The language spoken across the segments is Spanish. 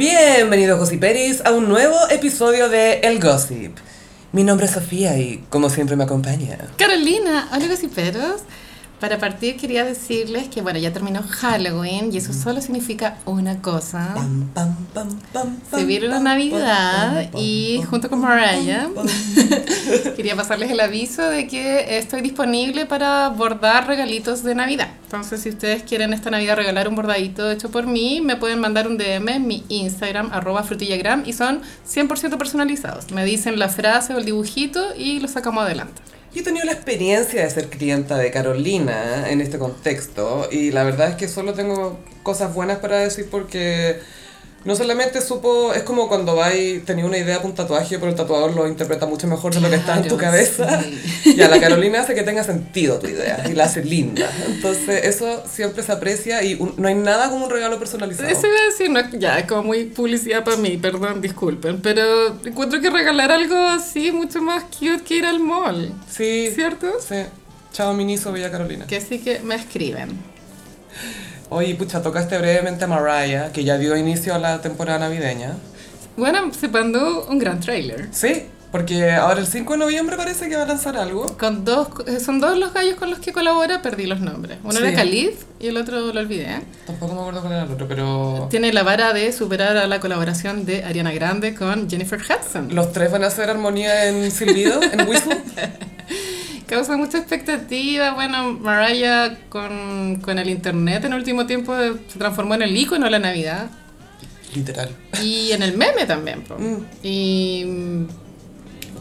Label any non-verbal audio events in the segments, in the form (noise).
Bienvenidos Gossiperis a un nuevo episodio de El Gossip. Mi nombre es Sofía y como siempre me acompaña. Carolina, hola gossiperos. Para partir quería decirles que bueno, ya terminó Halloween y eso solo significa una cosa. Pam, pam, pam, pam, Se pam, viene la Navidad y junto con Mariah (laughs) quería pasarles el aviso de que estoy disponible para bordar regalitos de Navidad. Entonces, si ustedes quieren esta Navidad regalar un bordadito hecho por mí, me pueden mandar un DM en mi Instagram, arroba frutillagram, y son 100% personalizados. Me dicen la frase o el dibujito y lo sacamos adelante. Yo he tenido la experiencia de ser clienta de Carolina en este contexto y la verdad es que solo tengo cosas buenas para decir porque no solamente supo, es como cuando vais, tenía una idea para un tatuaje, pero el tatuador lo interpreta mucho mejor de lo que está en tu cabeza. sí. (laughs) Y a la Carolina hace que tenga sentido tu idea y la hace linda. Entonces eso siempre se aprecia y un- no hay nada como un regalo personalizado. Eso iba a decir, no, ya, es como muy publicidad para mí, perdón, disculpen, pero encuentro que regalar algo así mucho más cute que ir al mall, Sí, ¿cierto? sí. Chao Miniso, Bella Carolina. Que así que me escriben. Oye, pucha, tocaste brevemente a Mariah, que ya dio inicio a la temporada navideña. Bueno, se mandó un gran trailer. Sí, porque ahora el 5 de noviembre parece que va a lanzar algo. Con dos, eh, son dos los gallos con los que colabora, perdí los nombres. Uno Sí. era Khalid y el otro lo olvidé. Tampoco me acuerdo cuál era el otro, pero... Tiene la vara de superar a la colaboración de Ariana Grande con Jennifer Hudson. Los tres van a hacer armonía en silbido, en whistle. (laughs) Causa mucha expectativa. Bueno, Mariah con, con el internet en el último tiempo eh, se transformó en el icono de la Navidad. Literal. Y en el meme también. Mm. Y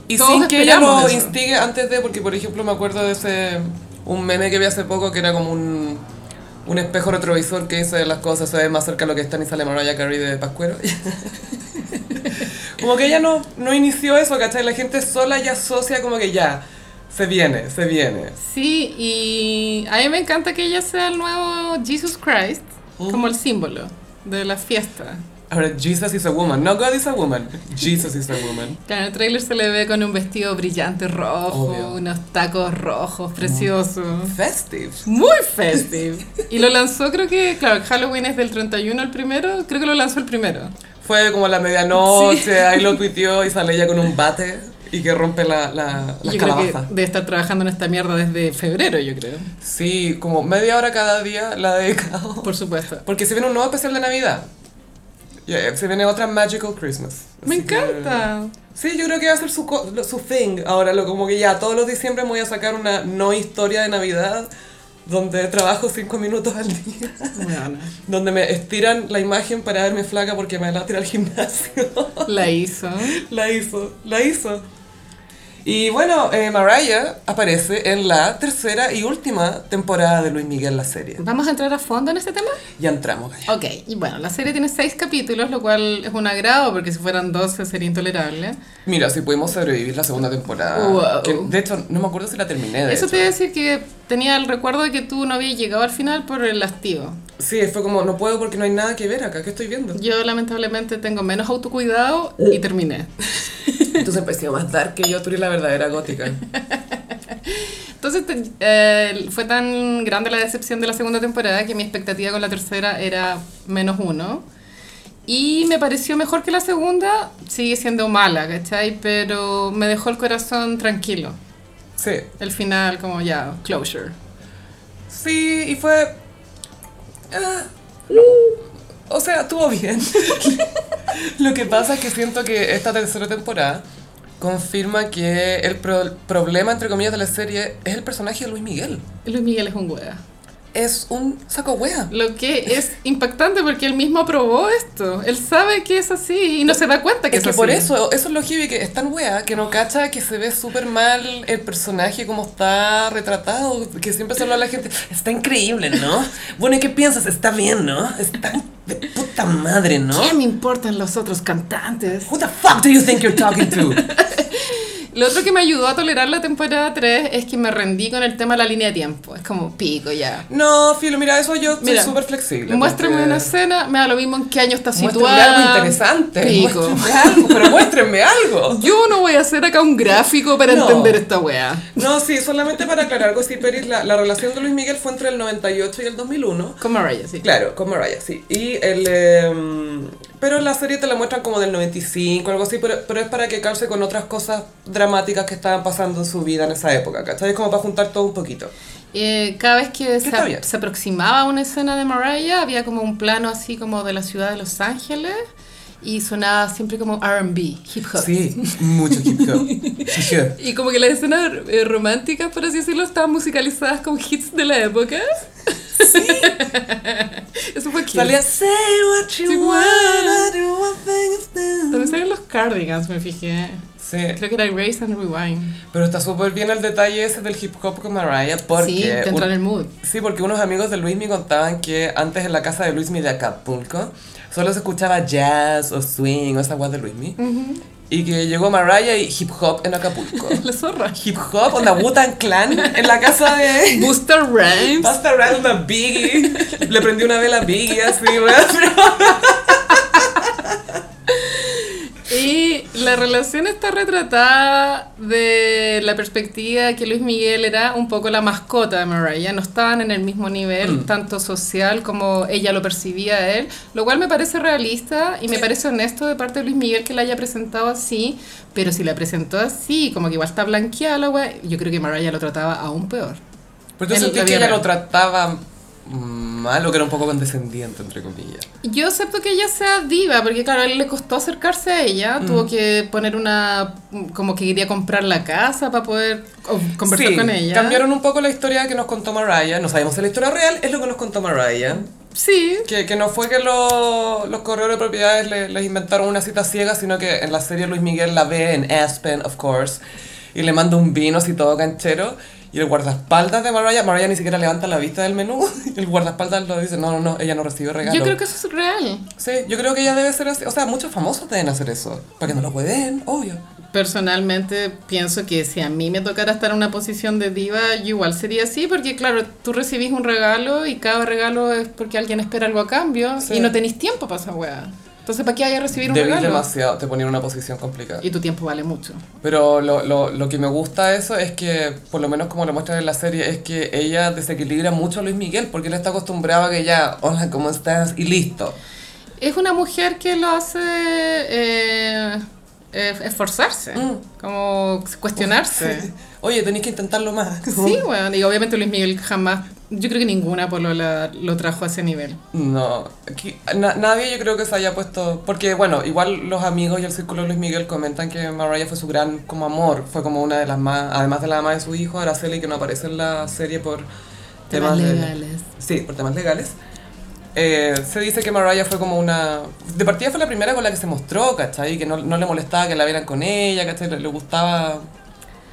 Y sin que ella lo eso. instigue antes de, porque por ejemplo me acuerdo de ese... Un meme que vi hace poco que era como un... Un espejo retrovisor que dice las cosas se ve más cerca de lo que están y sale Mariah Carey de Pascuero. (laughs) como que ella no, no inició eso, ¿cachai? La gente sola ya asocia como que ya, se viene, se viene. sí, y a mí me encanta que ella sea el nuevo Jesus Christ, Mm. como el símbolo de la fiesta. Ahora, Jesus is a woman, no God is a woman. Jesus is a woman. (laughs) Claro, en el trailer se le ve con un vestido brillante rojo, Obvio. unos tacos rojos preciosos. Festive. Muy festive. Y lo lanzó, creo que, claro, Halloween es del 31 el primero, creo que lo lanzó el primero. Fue como a la medianoche, ahí lo tuiteó y sale ella con un bate y que rompe la, la, las yo creo que debe estar trabajando en esta mierda desde febrero, yo creo. Sí, como media hora cada día la ha dedicado. Por supuesto. Porque se viene un nuevo especial de Navidad. Yeah, se viene otra Magical Christmas. Me Así que- encanta. Sí, yo creo que va a ser su, su thing. Ahora, lo, como que ya todos los diciembre me voy a sacar una no historia de Navidad donde trabajo cinco minutos al día. Bueno, Donde me estiran la imagen para verme flaca porque me la tira al gimnasio. la hizo. (laughs) la hizo, la hizo. Y bueno, eh, Mariah aparece en la tercera y última temporada de Luis Miguel, la serie. ¿Vamos a entrar a fondo en este tema? Ya entramos, Gaya. Ok, y bueno, la serie tiene seis capítulos, lo cual es un agrado porque si fueran 12 sería intolerable. Mira, si pudimos sobrevivir la segunda temporada. Wow. que, de hecho, no me acuerdo si la terminé. De Eso hecho. te iba a decir que tenía el recuerdo de que tú no habías llegado al final por el hastío. Sí, fue como, no puedo porque no hay nada que ver acá, ¿qué estoy viendo? Yo lamentablemente tengo menos autocuidado y terminé. (laughs) Entonces empecé a más dar que yo, tú eres la verdadera gótica. Entonces eh, fue tan grande la decepción de la segunda temporada que mi expectativa con la tercera era menos uno. Y me pareció mejor que la segunda, sigue siendo mala, ¿cachai? Pero me dejó el corazón tranquilo. Sí, El final como ya, closure. sí, y fue... ah, o sea, estuvo bien. (laughs) Lo que pasa es que siento que esta tercera temporada confirma que el pro- problema, entre comillas, de la serie es el personaje de Luis Miguel. Luis Miguel es un wea. Es un saco wea. Lo que es impactante porque él mismo aprobó esto. Él sabe que es así y no se da cuenta que Es es, que por eso, eso es lo heavy, que es tan wea que no cacha que se ve súper mal el personaje como está retratado, que siempre se habla a la gente, está increíble, ¿no? Bueno, ¿y qué piensas? Está bien, ¿no? Está de puta madre, ¿no? ¿Qué me importan los otros cantantes? Who the fuck do you think you're talking to? (laughs) Lo otro que me ayudó a tolerar la temporada 3 es que me rendí con el tema de la línea de tiempo. Es como pico ya. No, Filo, mira, eso yo soy súper flexible. Muéstrame porque- una escena, me da lo mismo en qué año está situada. algo interesante. Pico. Algo, pero muéstrenme algo. (laughs) Yo no voy a hacer acá un gráfico para No. entender esta wea. No, sí, solamente para aclarar, Gossip Peris, la, la relación de Luis Miguel fue entre el 98 y el 2001. Con Mariah, sí. Claro, con Mariah, sí. Y el, eh, Pero la serie te la muestran como del 95, algo así, pero, pero es para que calce con otras cosas dramáticas que estaban pasando en su vida en esa época, ¿cachai? Es como para juntar todo un poquito. Eh, cada vez que se, se aproximaba una escena de Mariah, había como un plano así como de la ciudad de Los Ángeles y sonaba siempre como RB, hip hop. Sí, mucho hip hop. (laughs) Y como que las escenas eh, románticas, por así decirlo, estaban musicalizadas con hits de la época. (laughs) Eso fue cute. Salía Say what you Sí, wanna do, one thing is done". También salían los Cardigans, me fijé. Sí, Creo que era Race and Rewind. pero está súper bien el detalle ese del hip hop con Mariah porque... sí, te entra en el mood. Sí, porque unos amigos de Luis me contaban que antes en la casa de Luis de Acapulco solo se escuchaba jazz o swing o esa guay de Luis Y que llegó Mariah y hip hop en Acapulco. (laughs) La zorra. hip hop, onda Wu-Tang Clan en la casa de... (laughs) Buster Rhymes. Basta Rhymes, onda Biggie. Le prendí una vela a Biggie así, weón. Y la relación está retratada de la perspectiva que Luis Miguel era un poco la mascota de Mariah. No estaban en el mismo nivel, Mm. tanto social como ella lo percibía a él. Lo cual me parece realista y me parece honesto de parte de Luis Miguel que la haya presentado así. Pero si la presentó así, como que igual está blanqueada la wea, yo creo que Mariah lo trataba aún peor. Pero tú En sentís que ella lo trataba mal o que era un poco condescendiente, entre comillas. Yo acepto que ella sea diva, porque claro, a él le costó acercarse a ella, Mm. tuvo que poner una, como que quería comprar la casa para poder conversar Sí, con ella. cambiaron un poco la historia que nos contó Mariah. No sabemos si la historia real es lo que nos contó Mariah. Sí, Que, que no fue que lo- los correos de propiedades le- les inventaron una cita ciega, sino que en la serie Luis Miguel la ve en Aspen, of course, y le manda un vino así todo canchero. Y el guardaespaldas de Mariah, Mariah ni siquiera levanta la vista del menú. Y (laughs) el guardaespaldas lo dice, no, no, no, ella no recibe regalo. yo creo que eso es real. Sí, yo creo que ella debe ser así. O sea, muchos famosos deben hacer eso. Para que no lo pueden, obvio. Personalmente pienso que si a mí me tocara estar en una posición de diva, yo igual sería así, porque claro, tú recibís un regalo y cada regalo es porque alguien espera algo a cambio Sí. y no tenéis tiempo para esa weá. Entonces, ¿para qué haya recibir un Debís regalo? demasiado, te ponía en una posición complicada. Y tu tiempo vale mucho. Pero lo, lo, lo que me gusta de eso es que, por lo menos como lo muestran en la serie, es que ella desequilibra mucho a Luis Miguel porque él está acostumbrado a que ya, hola, ¿cómo estás? Y listo. Es una mujer que lo hace eh, eh, esforzarse, Mm. como cuestionarse. (laughs) Oye, tenéis que intentarlo más. Sí, bueno, y obviamente Luis Miguel jamás, yo creo que ninguna polola lo trajo a ese nivel. No, aquí- na- nadie yo creo que se haya puesto... Porque, bueno, igual los amigos y el círculo de Luis Miguel comentan que Mariah fue su gran como amor. Fue como una de las más... Además de la mamá de su hijo, Araceli, que no aparece en la serie por Temas legales. Sí, por temas legales. Eh, se dice que Mariah fue como una... De partida fue la primera con la que se mostró, ¿cachai? Que no, no le molestaba que la vieran con ella, ¿cachai? Le, le gustaba...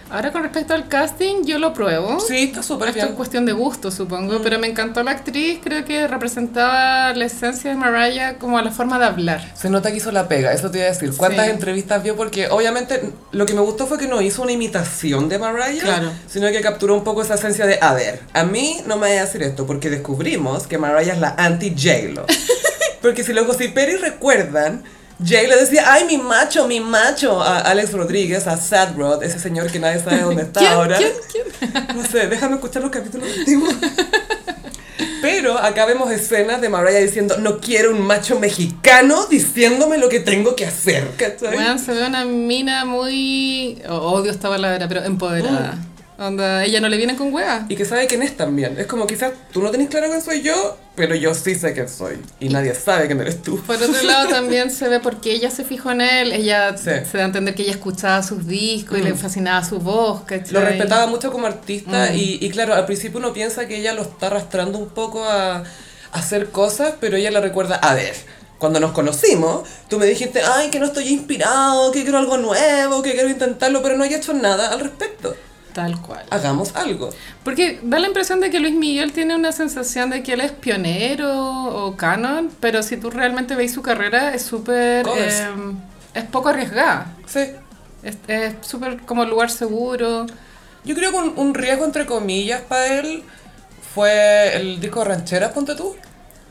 Ahora con respecto al casting, yo lo pruebo. Sí, está súper Esto es bien. cuestión de gusto, supongo, pero me encantó la actriz, creo que representaba la esencia de Mariah como la forma de hablar. Se nota que hizo la pega, eso te iba a decir. ¿Cuántas Sí. entrevistas vio? Porque obviamente lo que me gustó fue que no hizo una imitación de Mariah, Claro. sino que capturó un poco esa esencia de, a ver, a mí no me voy a decir esto, porque descubrimos que Mariah es la anti-J-Lo. (laughs) porque si los gossiperis recuerdan, Jay le decía, ay, mi macho, mi macho, a Alex Rodríguez, a Sad Rod, ese señor que nadie sabe dónde está (laughs) ¿Quién? ahora. ¿Quién? ¿Quién? No sé, déjame escuchar los capítulos antiguos. (laughs) Pero acá vemos escenas de Mariah diciendo, no quiero un macho mexicano diciéndome lo que tengo que hacer, ¿cachai? Bueno, se ve una mina muy... oh, odio esta palabra, pero empoderada. Onda, ella no le viene con hueá. Y que sabe quién es también. Es como quizás tú no tenés claro quién soy yo, pero yo sí sé quién soy. Y nadie sabe quién eres tú. Por otro lado, (laughs) también se ve porque ella se fijó en él. Ella Sí. se da a entender que ella escuchaba sus discos y le Mm. fascinaba su voz. ¿cachai? Lo respetaba mucho como artista Mm. y, y claro, al principio uno piensa que ella lo está arrastrando un poco a, a hacer cosas, pero ella le recuerda, a ver, cuando nos conocimos, tú me dijiste, ay, que no estoy inspirado, que quiero algo nuevo, que quiero intentarlo, pero no hay hecho nada al respecto. Tal cual. Hagamos algo. Porque da la impresión de que Luis Miguel tiene una sensación de que él es pionero o canon, pero si tú realmente veis su carrera es súper... Eh, es poco arriesgada. Sí. Es súper como lugar seguro. Yo creo que un, un riesgo, entre comillas, para él fue el disco de rancheras, ponte tú.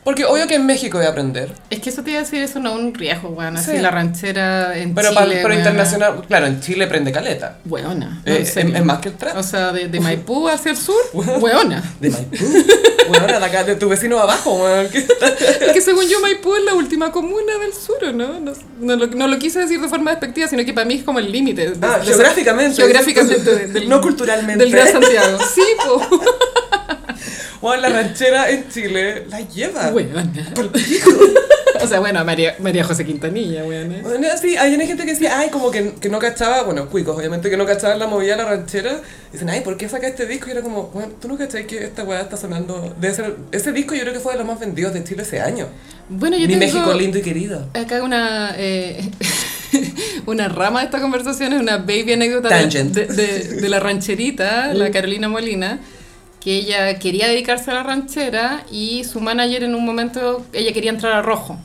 Porque obvio que en México voy a aprender. Es que eso te iba a decir, eso no es un riesgo, weón. Así Sí. la ranchera en Pero, Chile, pero internacional, claro, en Chile prende caleta. Weona. no, Eh, en es, serio. es más que el trap. O sea, de, de Maipú (laughs) hacia el sur, weona. De Maipú. Bueno, de acá, de tu vecino abajo, weón. (laughs) Es que según yo Maipú es la última comuna del sur, ¿o ¿no? No, no lo, no lo quise decir de forma despectiva, sino que para mí es como el límite. de- Ah, geográficamente. Geográficamente. del- No culturalmente. Del Gran Santiago. (laughs) Sí, po. Weón, la ranchera en Chile la lleva. Weona. (laughs) O sea, bueno, María, María José Quintanilla, weón. Bueno, sí, hay gente que decía, ay, como que, que no cachaba, bueno, cuicos, obviamente, que no cachaban la movida de la ranchera. Dicen, ay, ¿por qué saca este disco? Y era como, bueno, tú no cachai que esta weá está sonando. Debe ser. Ese disco yo creo que fue de los más vendidos de Chile ese año. Bueno, yo Mi tengo México lindo y querido. acá una, eh, (laughs) una rama de esta conversación, es una baby anécdota de, de- de la rancherita, la (laughs) Carolina Molina, que ella quería dedicarse a la ranchera y su manager en un momento, ella quería entrar a rojo.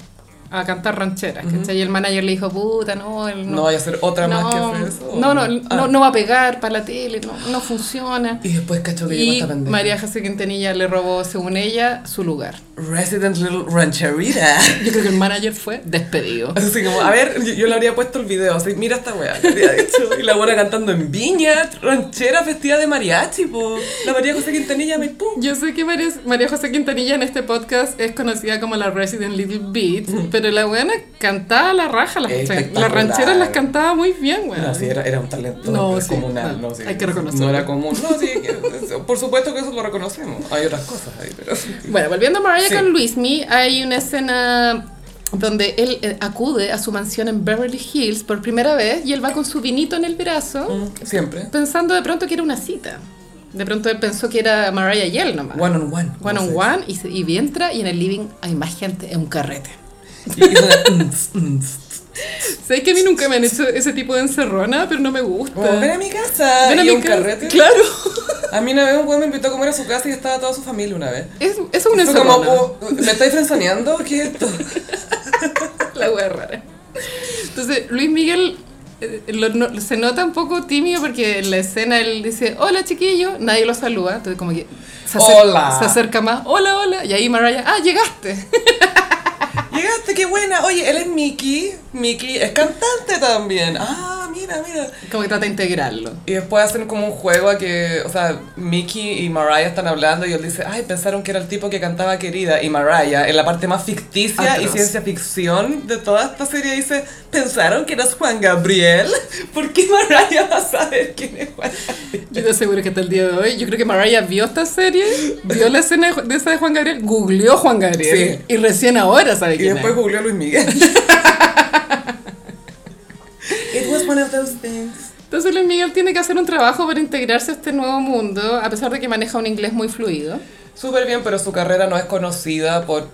A cantar rancheras, ¿cachai? Y el manager le dijo, puta, no, él No, vaya a ser otra más que no, hacer eso. no, no, Ah. no, no va a pegar para la tele, no, no funciona. Y después cachó que llegó esta pendeja. María José Quintanilla le robó, según ella, su lugar. Resident Little Rancherita. (laughs) Yo creo que el manager fue despedido. (laughs) Así como, a ver, yo, yo le habría puesto el video, así, mira esta weá, le habría dicho. Y la buena cantando en viña, ranchera, vestida de mariachi, po. La María José Quintanilla me pum. Yo sé que María, María José Quintanilla en este podcast es conocida como la Resident Little Beat, pero la buena cantaba la raja, las, las rancheras las cantaba muy bien, weón. No, sí, era, era un talento No, sí, no, no, sí, hay que reconocerlo. No era común, no, sí, por supuesto que eso lo reconocemos. Hay otras cosas ahí, pero... Bueno, volviendo a Mariah con Luismi, hay una escena donde él eh, acude a su mansión en Beverly Hills por primera vez y él va con su vinito en el brazo, Mm, Siempre. pensando de pronto que era una cita. De pronto él pensó que era Mariah y él nomás. One on one. One on one y, y entra y en el living hay más gente, es un carrete. (laughs) Sé que a mí nunca me han hecho ese tipo de encerrona, pero no me gusta. Como, ven a mi casa. Ven a y mi un casa. carrete. Claro. A mí una vez un weón me invitó a comer a su casa y estaba toda su familia una vez. Es, eso es una como, encerrona. oh, ¿me estáis frenzoneando? ¿Qué es esto? (laughs) La wea rara. Entonces, Luis Miguel eh, lo- no- se nota un poco tímido porque en la escena él dice, hola chiquillo, nadie lo saluda, entonces como que se acerca, Hola. se acerca más, hola, hola, y ahí Mariah, ah, llegaste. (laughs) Llegaste, qué buena. Oye, él es Mickey. Mickey es cantante también. Ah, mira, mira. Como que trata de integrarlo. Y después hacen como un juego a que, o sea, Mickey y Mariah están hablando y él dice, ay, pensaron que era el tipo que cantaba Querida. Y Mariah, en la parte más ficticia y ciencia ficción de toda esta serie, dice, pensaron que eras Juan Gabriel. (laughs) ¿Por qué Mariah va a saber quién es Juan Gabriel? Yo te aseguro que hasta el día de hoy, yo creo que Mariah vio esta serie, vio la escena de, esa de Juan Gabriel, googleó Juan Gabriel, Sí. y recién ahora sabe Y quién después es. googleó a Luis Miguel. (laughs) Was one of those things. Entonces Luis Miguel tiene que hacer un trabajo para integrarse a este nuevo mundo, a pesar de que maneja un inglés muy fluido. Súper bien, pero su carrera no es conocida por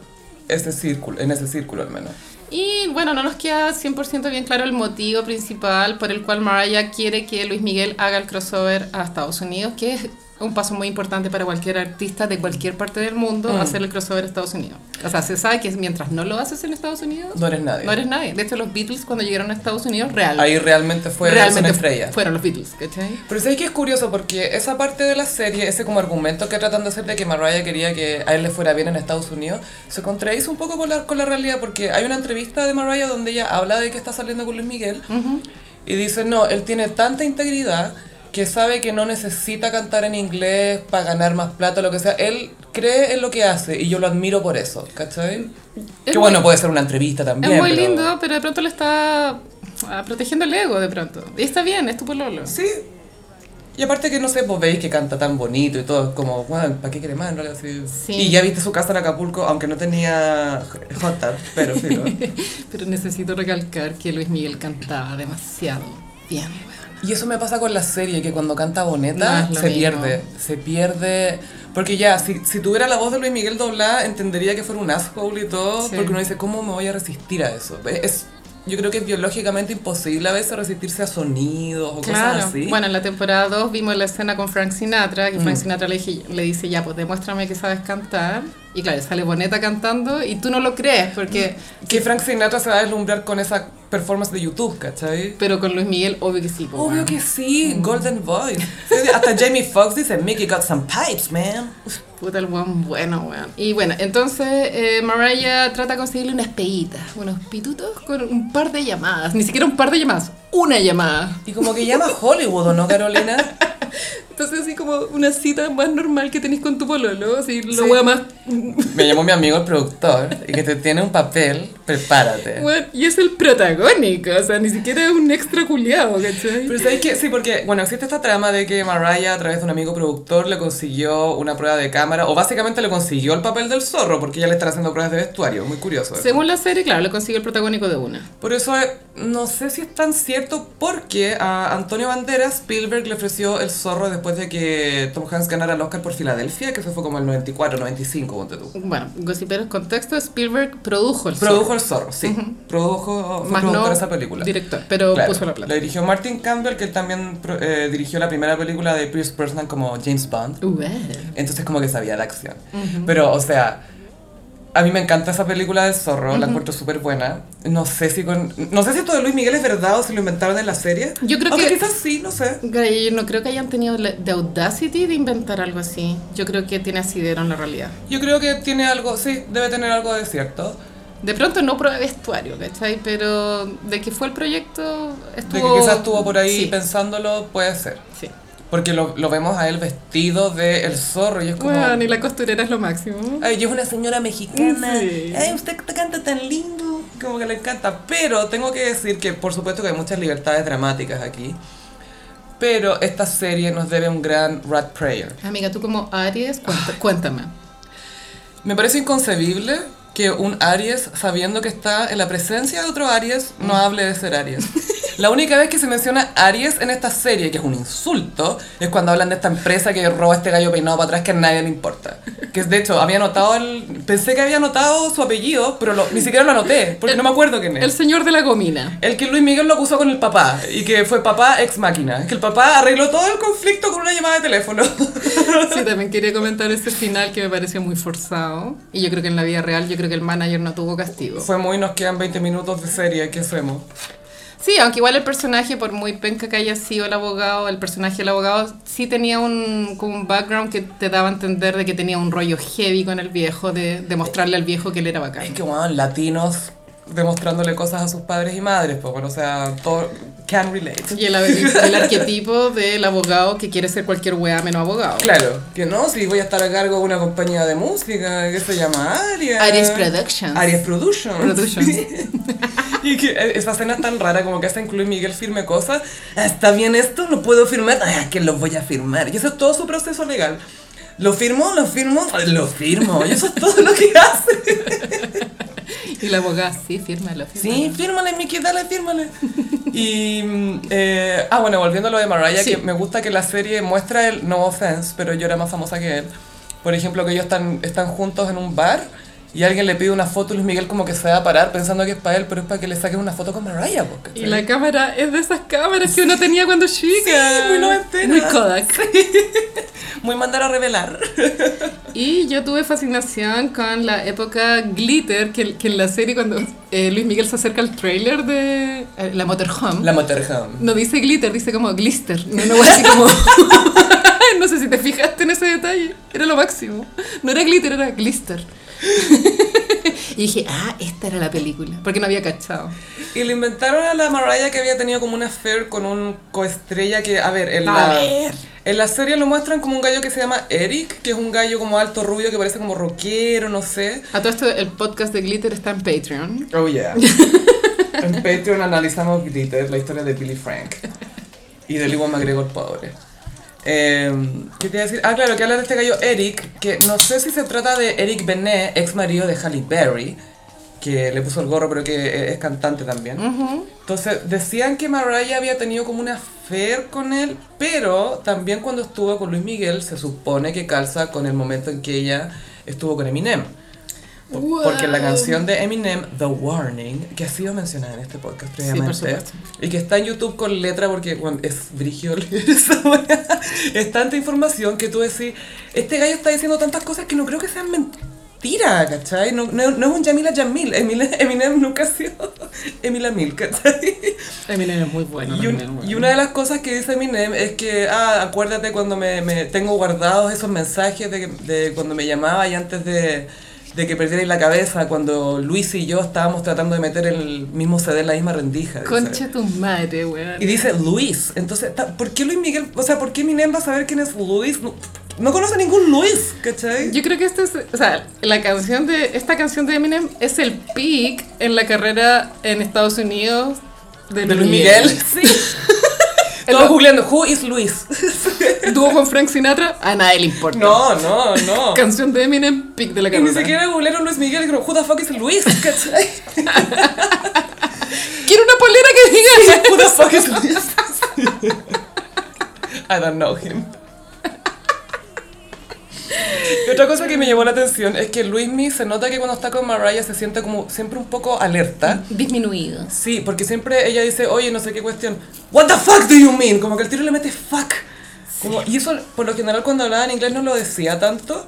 ese círculo, en ese círculo al menos. Y bueno, no nos queda 100% bien claro el motivo principal por el cual Mariah quiere que Luis Miguel haga el crossover a Estados Unidos, que es un paso muy importante para cualquier artista de cualquier parte del mundo Mm. hacer el crossover a Estados Unidos. O sea, se sabe que mientras no lo haces en Estados Unidos, No eres nadie. no eres nadie. De hecho, los Beatles cuando llegaron a Estados Unidos, real, Ahí realmente fue realmente estrella. fueron los Beatles, ¿cachai? Pero sé que es curioso porque esa parte de la serie, ese como argumento que tratan de hacer de que Mariah quería que a él le fuera bien en Estados Unidos, se contradice un poco con la, con la realidad porque hay una entrevista de Mariah donde ella habla de que está saliendo con Luis Miguel y dice, no, él tiene tanta integridad que sabe que no necesita cantar en inglés para ganar más plata lo que sea. Él cree en lo que hace y yo lo admiro por eso, ¿cachai? Es que bueno, muy- puede ser una entrevista también. es muy pero- lindo, pero de pronto le está ah, protegiendo el ego de pronto. Y está bien, es tu pololo. Sí. Y aparte que no sé, pues veis que canta tan bonito y todo, como, bueno, ¿para qué quiere más? en realidad? Sí. Sí. Y ya viste su casa en Acapulco, aunque no tenía hot tub, pero filo. (laughs) Pero necesito recalcar que Luis Miguel cantaba demasiado bien. Y eso me pasa con la serie, que cuando canta No Boneta lo se mismo. pierde. Se pierde. Porque ya, si, si tuviera la voz de Luis Miguel doblada, entendería que fuera un asshole y todo. Sí. Porque uno dice, ¿cómo me voy a resistir a eso? Es, yo creo que es biológicamente imposible a veces resistirse a sonidos o cosas Claro. así. Bueno, en la temporada 2 vimos la escena con Frank Sinatra, que Frank Mm. Sinatra le, dije- le dice, ya, pues demuéstrame que sabes cantar. Y claro, sale Boneta cantando y tú no lo crees, porque... Que Frank Sinatra se va a deslumbrar con esa performance de YouTube, ¿cachai? Pero con Luis Miguel, obvio que sí. Obvio weón. que sí, Golden Voice. Hasta Jamie Foxx dice, Mickey got some pipes, man. Puta el buen bueno, weón. Y bueno, entonces eh, Mariah trata de conseguirle unas peguitas, unos pitutos con un par de llamadas. Ni siquiera un par de llamadas, una llamada. Y como que llama Hollywood, ¿o no, Carolina? (laughs) Entonces así como una cita más normal que tenéis con tu pololo, así lo Sí. más... Me llamó mi amigo el productor y que te tiene un papel, prepárate. Bueno, y es el protagónico, o sea, ni siquiera es un extra culiado, ¿cachai? Pero sabes que sí, porque bueno, existe esta trama de que Mariah a través de un amigo productor le consiguió una prueba de cámara, o básicamente le consiguió el papel del zorro, porque ella le está haciendo pruebas de vestuario, muy curioso. eso. Según la serie, claro, le consiguió el protagónico de una. Por eso eh, no sé si es tan cierto, porque a Antonio Banderas Spielberg le ofreció el zorro después de que Tom Hanks ganara el Oscar por Filadelfia, que eso fue como el 94, 95, ponte tú. Bueno, gossiperos, contexto, Spielberg produjo el zorro. Produjo el zorro, sí. Produjo, Más productor no de esa película. director, pero Claro, puso la plata. La dirigió Martin Campbell, que él también eh, dirigió la primera película de Pierce Brosnan como James Bond. Uh, eh. Entonces como que sabía de acción. Pero, o sea, a mí me encanta esa película del zorro, la encuentro súper buena. No sé si con... No sé si esto de Luis Miguel es verdad o si lo inventaron en la serie. Yo creo Aunque que- quizás sí, no sé. Yo no creo que hayan tenido the audacity de inventar algo así. Yo creo que tiene asidero en la realidad. Yo creo que tiene algo, sí, debe tener algo de cierto. De pronto no de vestuario, ¿cachai? Pero de que fue el proyecto, De estuvo... que quizás estuvo por ahí Sí, pensándolo, puede ser. sí. Porque lo, lo vemos a él vestido de el zorro y es como... Bueno, y la costurera es lo máximo. Ay, yo es una señora mexicana. Sí. Ay, usted te canta tan lindo. Como que le encanta. Pero tengo que decir que, por supuesto, que hay muchas libertades dramáticas aquí. Pero esta serie nos debe un gran rat prayer. Amiga, tú como Aries, cuéntame. Me parece inconcebible que un Aries, sabiendo que está en la presencia de otro Aries, no hable de ser Aries. (laughs) La única vez que se menciona Aries en esta serie, que es un insulto, es cuando hablan de esta empresa que roba este gallo peinado para atrás que a nadie le importa. Que de hecho, había anotado el... Pensé que había anotado su apellido, pero lo- ni siquiera lo anoté, porque no me acuerdo quién es. El señor de la gomina. El que Luis Miguel lo acusó con el papá y que fue papá ex máquina. Que el papá arregló todo el conflicto con una llamada de teléfono. (laughs) Sí, también quería comentar ese final que me pareció muy forzado. Y yo creo que en la vida real, yo creo que el manager no tuvo castigo. Fue muy, nos quedan 20 minutos de serie, ¿qué hacemos? Sí, aunque igual el personaje, por muy penca que haya sido el abogado, el personaje del abogado sí tenía un, como un background que te daba a entender de que tenía un rollo heavy con el viejo, de, de mostrarle al viejo que él era Es bacán. que, bueno, latinos demostrándole cosas a sus padres y madres, pues, bueno, o sea, todo can relate. Y el, (laughs) el arquetipo del abogado que quiere ser cualquier weá menos abogado. Claro, que no, si voy a estar a cargo de una compañía de música que se llama Aries. Aries Productions. Aries Productions. Productions. (laughs) y que eh, esa escena es tan rara como que hasta incluye Miguel firme cosas. "Ah, ¿Está bien esto? ¿Lo puedo firmar? Ah, que lo voy a firmar. Y eso es todo su proceso legal. ¿Lo firmo? ¿Lo firmo? "Ah, Lo firmo. Y eso es todo lo que hace. (laughs) (laughs) Y la abogada, sí, fírmalo, fírmalo. Sí, fírmale, Miki, dale, fírmale. Y, mm, eh, ah, bueno, volviendo a lo de Mariah, Sí. que me gusta que la serie muestra el, no offense, pero yo era más famosa que él. Por ejemplo, que ellos están, están juntos en un bar y alguien le pide una foto y Luis Miguel como que se va a parar pensando que es para él, pero es para que le saquen una foto con Mariah. po, ¿cachai? Y la cámara es de esas cámaras que uno tenía cuando chica. Sí, muy noventera. Muy Kodak. (laughs) Muy mandar a revelar. Y yo tuve fascinación con la época glitter, que, que en la serie cuando eh, Luis Miguel se acerca al trailer de eh, la Motorhome, La motorhome. no dice glitter, dice como glister. No, no, así como... (laughs) no sé si te fijaste en ese detalle, era lo máximo. No era glitter, era glister. (laughs) y dije, ah, esta era la película, porque no había cachado. Y le inventaron a la Mariah que había tenido como una affair con un coestrella que, a ver, en la, ver. en la serie lo muestran como un gallo que se llama Eric, que es un gallo como alto rubio que parece como rockero, no sé. A todo esto, el podcast de Glitter está en Patreon. Oh yeah. (laughs) en Patreon analizamos Glitter, la historia de Billy Frank y del Iwan McGregor pobre. Eh, ¿Qué te iba a decir? Ah, claro, que habla de este gallo Eric, que no sé si se trata de Eric Benet, ex marido de Halle Berry, que le puso el gorro, pero que es cantante también. Entonces, decían que Mariah había tenido como una affair con él, pero también cuando estuvo con Luis Miguel se supone que calza con el momento en que ella estuvo con Eminem. Por- Porque la Wow. canción de Eminem, The Warning, que ha sido mencionada en este podcast previamente, supuesto. y que está en YouTube con letra porque bueno, es brigio leer (laughs) esa weá. es tanta información que tú decís, este gallo está diciendo tantas cosas que no creo que sean mentiras, ¿cachai? No, no, no es un Yamila Jamil, Eminem, Eminem nunca ha sido (laughs) Emila Mil, ¿cachai? Eminem es muy bueno. Y, un- bueno. y una de las cosas que dice Eminem es que, ah, acuérdate cuando me, me tengo guardados esos mensajes de, de cuando me llamaba y antes de, de que perdierais la cabeza cuando Luis y yo estábamos tratando de meter el mismo CD en la misma rendija. Concha tu madre, weón. Y dice Luis. Entonces, ¿por qué Luis Miguel? O sea, ¿por qué Eminem va a saber quién es Luis? No, no conoce ningún Luis, ¿cachai? Yo creo que esto es, o sea, la canción de, esta canción de Eminem es el peak en la carrera en Estados Unidos de, de Luis Miguel. Sí. (laughs) Todos googleando, who is Luis? (laughs) Dúo con Frank Sinatra, a nadie le importa. No, no, no. Canción de Eminem, peak de la Y carrera. ni siquiera googlearon Luis Miguel y dijeron, who the fuck is Luis? (laughs) ¿Cachai? Quiero una polera que diga. Who the fuck is Luis? (laughs) I don't know him. Y otra cosa que me llamó la atención es que Luismi se nota que cuando está con Mariah se siente como siempre un poco alerta. Disminuido. Sí, porque siempre ella dice, oye, no sé qué cuestión. What the fuck do you mean? Como que el tiro le mete fuck. Como, y eso, por lo general, cuando hablaba en inglés no lo decía tanto.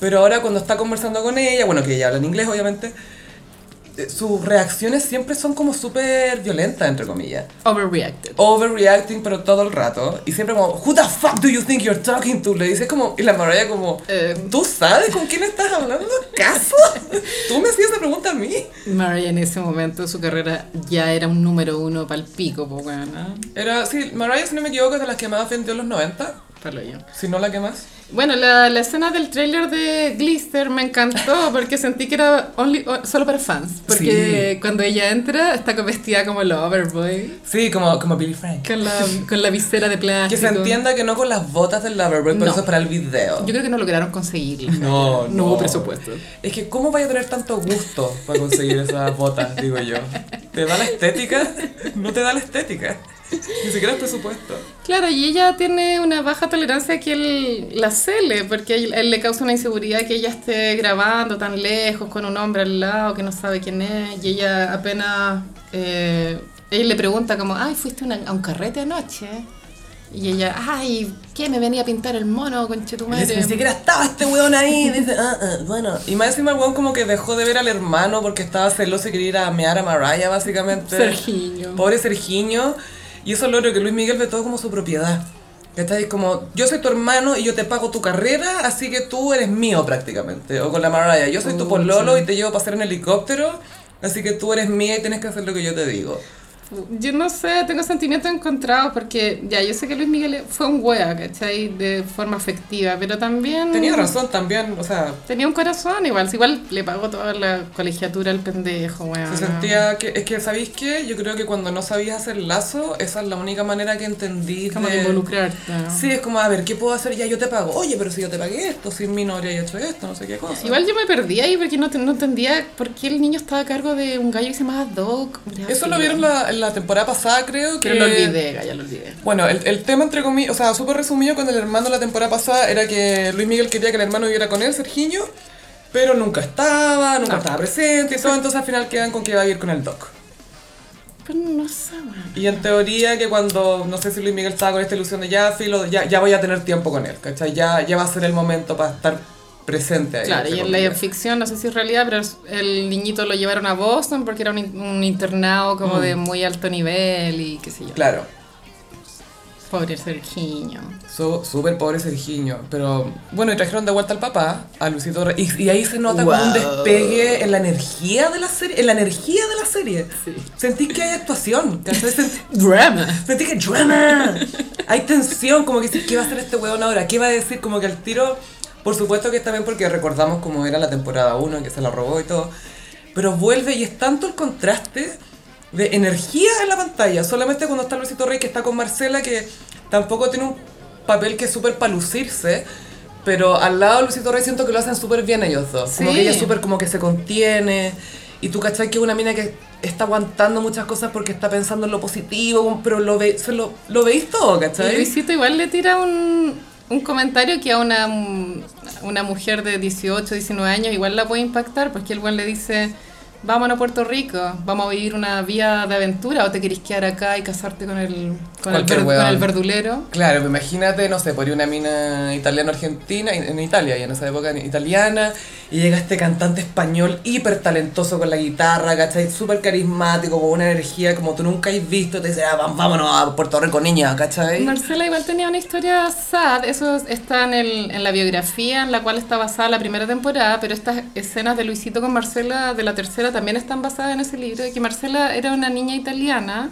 Pero ahora cuando está conversando con ella, bueno, que ella habla en inglés, obviamente, sus reacciones siempre son como súper violentas, entre comillas. Overreacted. Overreacting, pero todo el rato. Y siempre como, who the fuck do you think you're talking to? Le dice como, y la Mariah como, Eh. ¿tú sabes con quién estás hablando? ¿Acaso? (laughs) ¿Tú me hacías esa pregunta a mí? Mariah en ese momento su carrera ya era un número uno pa'l pico, po. ¿no? Era, sí, Mariah, si no me equivoco, es de las que más vendió en los 90. Palo yo. Si no la que más. Bueno, la, la escena del tráiler de Glister me encantó porque sentí que era only- solo para fans. Porque cuando ella entra está vestida como Loverboy. Sí, como, como Billy Frank. Con la, con la visera de plástico. Que se entienda que no con las botas del Loverboy, pero No. eso es para el video. Yo creo que no lograron conseguirla. No, No hubo presupuesto. Es que, ¿cómo vaya a tener tanto gusto para conseguir esas botas, digo yo? ¿Te da la estética? No te da la estética. Ni siquiera el presupuesto. Claro, y ella tiene una baja tolerancia que él la porque él, le causa una inseguridad que ella esté grabando tan lejos con un hombre al lado que no sabe quién es, y ella apenas, eh, él le pregunta como, ay, fuiste una- a un carrete anoche, y ella, ay, ¿qué? Me venía a pintar el mono, con Y dice, chetumare. Ni siquiera estaba este weón ahí. Dice, ah, ah, bueno. Y más encima el weón como que dejó de ver al hermano porque estaba celoso y quería ir a mear a Mariah, básicamente. Sergiño. Pobre Sergiño. Y eso es lo otro, que Luis Miguel ve todo como su propiedad. ¿Cachai? Como, yo soy tu hermano y yo te pago tu carrera, así que tú eres mío prácticamente. O con la Mariah, yo soy tu Pucha. pololo y te llevo a pasar en helicóptero, así que tú eres mía y tienes que hacer lo que yo te digo. Yo no sé, tengo sentimientos encontrados porque ya, yo sé que Luis Miguel fue un wea, ¿cachai? De forma afectiva, pero también... Tenía razón también, o sea, Tenía un corazón igual, si igual le pagó toda la colegiatura al pendejo, weón. se sentía que, es que, ¿sabéis qué? Yo creo que cuando no sabías hacer lazo, esa es la única manera que entendí Como de involucrarte. Sí, es como, a ver, ¿qué puedo hacer? Ya yo te pago. Oye, pero si yo te pagué esto, sin mí no habría hecho esto, no sé qué cosa. Igual yo me perdí ahí porque no, no entendía por qué el niño estaba a cargo de un gallo que se llamaba Doc. Eso lo vieron la, en la temporada pasada, creo que... Pero lo olvidé, ya lo olvidé. Bueno, el, el tema entre comillas, o sea, súper resumido con el hermano la temporada pasada era que Luis Miguel quería que el hermano viviera con él, Sergiño, pero nunca estaba, nunca No. estaba presente y todo, entonces al final quedan con que va a vivir con el Doc. Pero no sé, weón. Y en teoría que cuando, no sé si Luis Miguel estaba con esta ilusión de ya, filo, ya, ya voy a tener tiempo con él, ¿cachai? Ya, ya va a ser el momento para estar presente ahí. Claro, y en la ficción, no sé si es realidad, pero el niñito lo llevaron a Boston porque era un, un internado como Mm. de muy alto nivel y qué sé yo. Claro, Pobre Sergiño. súper pobre Sergiño, pero bueno, y trajeron de vuelta al papá, a Luisito Rey, y, y ahí se nota como un Wow. despegue en la energía de la serie, en la energía de la serie. Sí. Sentí que hay actuación. Sentí, Drama. sentí que drama, hay tensión, como que ¿qué va a hacer este weón ahora? ¿Qué va a decir? Como que al tiro, por supuesto que está bien porque recordamos cómo era la temporada 1, que se la robó y todo, pero vuelve y es tanto el contraste de energía en la pantalla, solamente cuando está Luisito Rey que está con Marcela que tampoco tiene un papel que es súper para lucirse, pero al lado de Luisito Rey siento que lo hacen súper bien ellos dos, como Sí. que ella es súper como que se contiene y tú cachai que es una mina que está aguantando muchas cosas porque está pensando en lo positivo, pero lo, ve, se lo, lo veis todo, Y ¿cachai? Luisito igual le tira un, un comentario que a una, una mujer de 18, 19 años igual la puede impactar, porque el buen le dice, vámonos a Puerto Rico, vamos a vivir una vida de aventura o te querés quedar acá y casarte con el, Con el, ver- con el verdulero. Claro, imagínate, no sé, por una mina italiana-argentina, en Italia, y en esa época italiana, y llega este cantante español hiper talentoso con la guitarra, ¿cachai? Súper carismático, con una energía como tú nunca has visto, te dice, ah, vámonos a Puerto Rico, niña, ¿cachai? Marcela igual tenía una historia sad, eso está en, el, en la biografía en la cual está basada la primera temporada, pero estas escenas de Luisito con Marcela de la tercera también están basadas en ese libro, de que Marcela era una niña italiana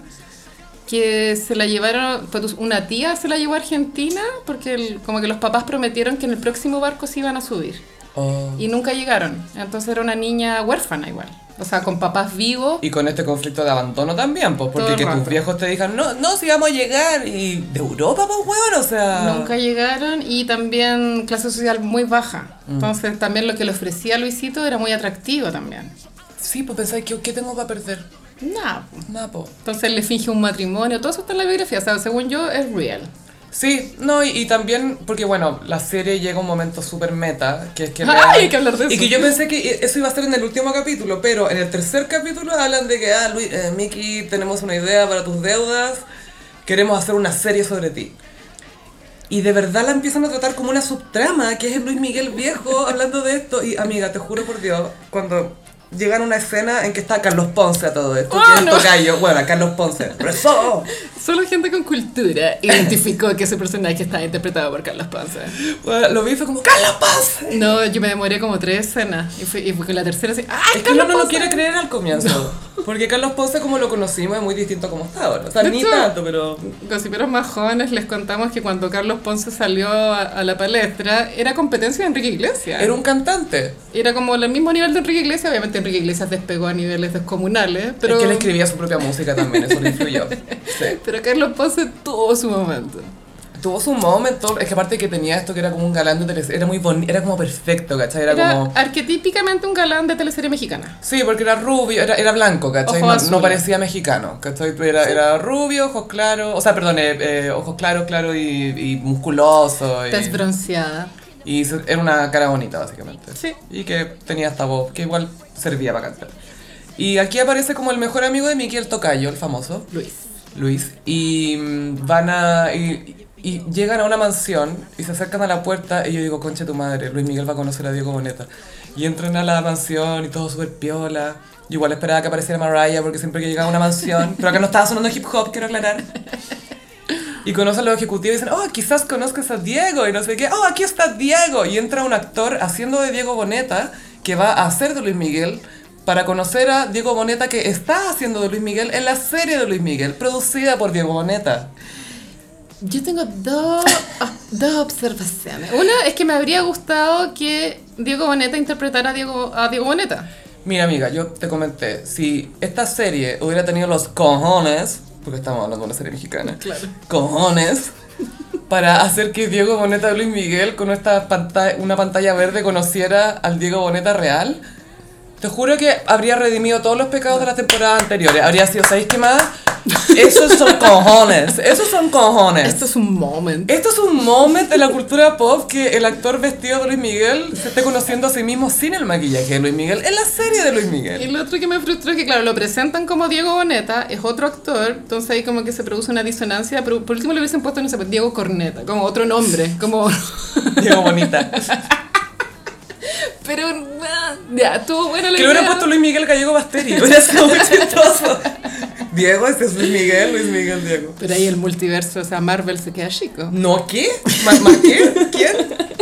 que se la llevaron, pues, una tía se la llevó a Argentina porque el- como que los papás prometieron que en el próximo barco se iban a subir Oh. y nunca llegaron, entonces era una niña huérfana igual, o sea, con papás vivos. Y con este conflicto de abandono también, pues, porque que tus viejos te digan, no, no, si vamos a llegar, y de Europa, pues, weón, o sea... Nunca llegaron y también clase social muy baja. Mm. Entonces también lo que le ofrecía Luisito era muy atractivo también. Sí, pues pensáis, ¿qué, ¿qué tengo para perder? Nada. Nada, po. Entonces le finge un matrimonio, todo eso está en la biografía, o sea, según yo es real. Sí, no, y, y también porque, bueno, la serie llega a un momento súper meta, que es que... (laughs) Real- hay que hablar de Y eso. que yo pensé que eso iba a ser en el último capítulo, pero en el tercer capítulo hablan de que, ah, Luis, eh, Mickey, tenemos una idea para tus deudas, queremos hacer una serie sobre ti. Y de verdad la empiezan a tratar como una subtrama, que es el Luis Miguel viejo hablando de esto. Y amiga, te juro por Dios, cuando llegan a una escena en que está Carlos Ponce a todo esto, Oh, que no. tocayo, bueno, Carlos Ponce, ¡Rezó! (laughs) Solo gente con cultura identificó que ese personaje estaba interpretado por Carlos Ponce. Bueno, lo vi y fue como, ¡Carlos Ponce! No, yo me demoré como tres escenas y fue, y fue con la tercera así, ¡ay, Es que uno Carlos no lo quiere creer al comienzo. Porque Carlos Ponce, como lo conocimos, es muy distinto a como está ahora. O sea, De ni hecho, tanto, pero. Gossiperos más jóvenes les contamos que cuando Carlos Ponce salió a, a la palestra era competencia de Enrique Iglesias. Era un cantante. Era como el mismo nivel de Enrique Iglesias, obviamente Enrique Iglesias despegó a niveles descomunales, pero, Es que él escribía su propia música también, eso le influyó. (laughs) Sí. pero Carlos Ponce tuvo su momento. Tuvo su momento, es que aparte que tenía esto que era como un galán de teleserie, era muy bonito, era como perfecto, ¿cachai? Era, Era como... arquetípicamente un galán de teleserie mexicana. Sí, porque era rubio, era, era blanco, ¿cachai? No, no parecía mexicano, ¿cachai? Era, era rubio, ojos claros, o sea, perdón, eh, eh, ojos claros, claro, y, y musculoso. Y, bronceada. y era una cara bonita, básicamente. Sí. Y que tenía esta voz, que igual servía para cantar. Y aquí aparece como el mejor amigo de Mickey, el tocayo, el famoso. Luis. Luis, y mm, van a. Y, y llegan a una mansión y se acercan a la puerta. Y yo digo, concha tu madre, Luis Miguel va a conocer a Diego Boneta. Y entran a la mansión y todo súper piola. Yo igual esperaba que apareciera Mariah porque siempre que llegaba a una mansión. (laughs) Pero acá no estaba sonando hip hop, quiero aclarar. Y conocen a los ejecutivos y dicen, oh, quizás conozcas a Diego y no sé qué. Oh, aquí está Diego. Y entra un actor haciendo de Diego Boneta que va a hacer de Luis Miguel para conocer a Diego Boneta que está haciendo de Luis Miguel en la serie de Luis Miguel, producida por Diego Boneta. Yo tengo dos, dos observaciones. Una es que me habría gustado que Diego Boneta interpretara a Diego, a Diego Boneta. Mira, amiga, yo te comenté, si esta serie hubiera tenido los cojones, porque estamos hablando de una serie mexicana, Claro. cojones, para hacer que Diego Boneta de Luis Miguel con esta pantalla, una pantalla verde conociera al Diego Boneta real, te juro que habría redimido todos los pecados de las temporadas anteriores. Habría sido, ¿sabéis qué más? Esos son cojones, esos son cojones. Esto es un moment. Esto es un moment de la cultura pop que el actor vestido de Luis Miguel se esté conociendo a sí mismo sin el maquillaje de Luis Miguel en la serie de Luis Y Miguel. lo otro que me frustró es que, claro, lo presentan como Diego Boneta, es otro actor, entonces ahí como que se produce una disonancia, pero por último le hubiesen puesto, no sé, pues, Diego Corneta, como otro nombre, como... (laughs) Diego Bonita. (laughs) Pero, ah, ya, estuvo buena la Que le hubieran puesto Luis Miguel Gallego Basteri. Hubiera sido muy chistoso. (laughs) Diego, este es Luis Miguel, Luis Miguel, Diego. Pero ahí el multiverso, o sea, Marvel se queda chico. ¿No qué? ¿Más, qué? ¿Quién?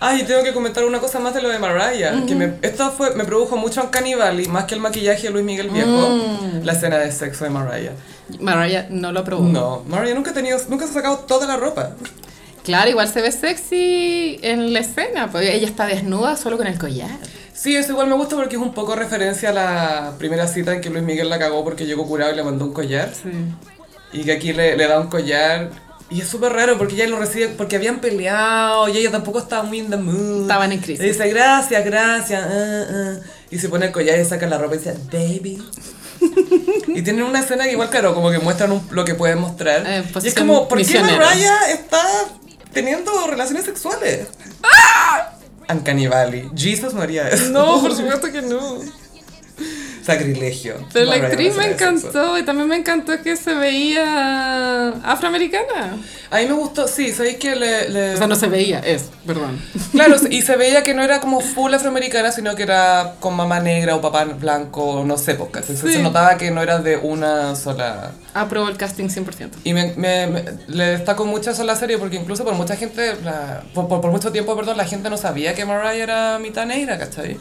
Ay, tengo que comentar una cosa más de lo de Mariah. Que me, esto fue, me produjo mucho en Cannibal más que el maquillaje de Luis Miguel viejo. La escena de sexo de Mariah. Mariah no lo aprobó. No, Mariah nunca ha tenido, nunca se ha sacado toda la ropa. Claro, igual se ve sexy en la escena, porque ella está desnuda solo con el collar. Sí, eso igual me gusta porque es un poco referencia a la primera cita en que Luis Miguel la cagó porque llegó curado y le mandó un collar. Sí. Y que aquí le, le da un collar. Y es súper raro porque ella lo recibe porque habían peleado y ella tampoco estaba muy in the mood. Estaban en crisis. Le dice gracias, gracias. ah, ah". Y se pone el collar y saca la ropa y dice baby. (laughs) y tienen una escena que igual, claro, como que muestran un- lo que pueden mostrar. Eh, y es como, ¿por qué. Mariah está teniendo relaciones sexuales? Uncanny Valley. Jesus no haría eso. No, por (laughs) supuesto que no. Sacrilegio. Pero la actriz me encantó y también me encantó que se veía afroamericana. A mí me gustó, sí, sabéis que le, le- O sea, no se veía, es, perdón. Claro, (laughs) y se veía que no era como full afroamericana, sino que era con mamá negra o papá blanco, no sé, porque Sí. se notaba que no era de una sola... Aprobó el casting 100%. Y me, me- me- le destaco mucho eso a la serie porque incluso por mucha gente, la- por, por, por mucho tiempo, perdón, la gente no sabía que Mariah era mitad negra, ¿cachai?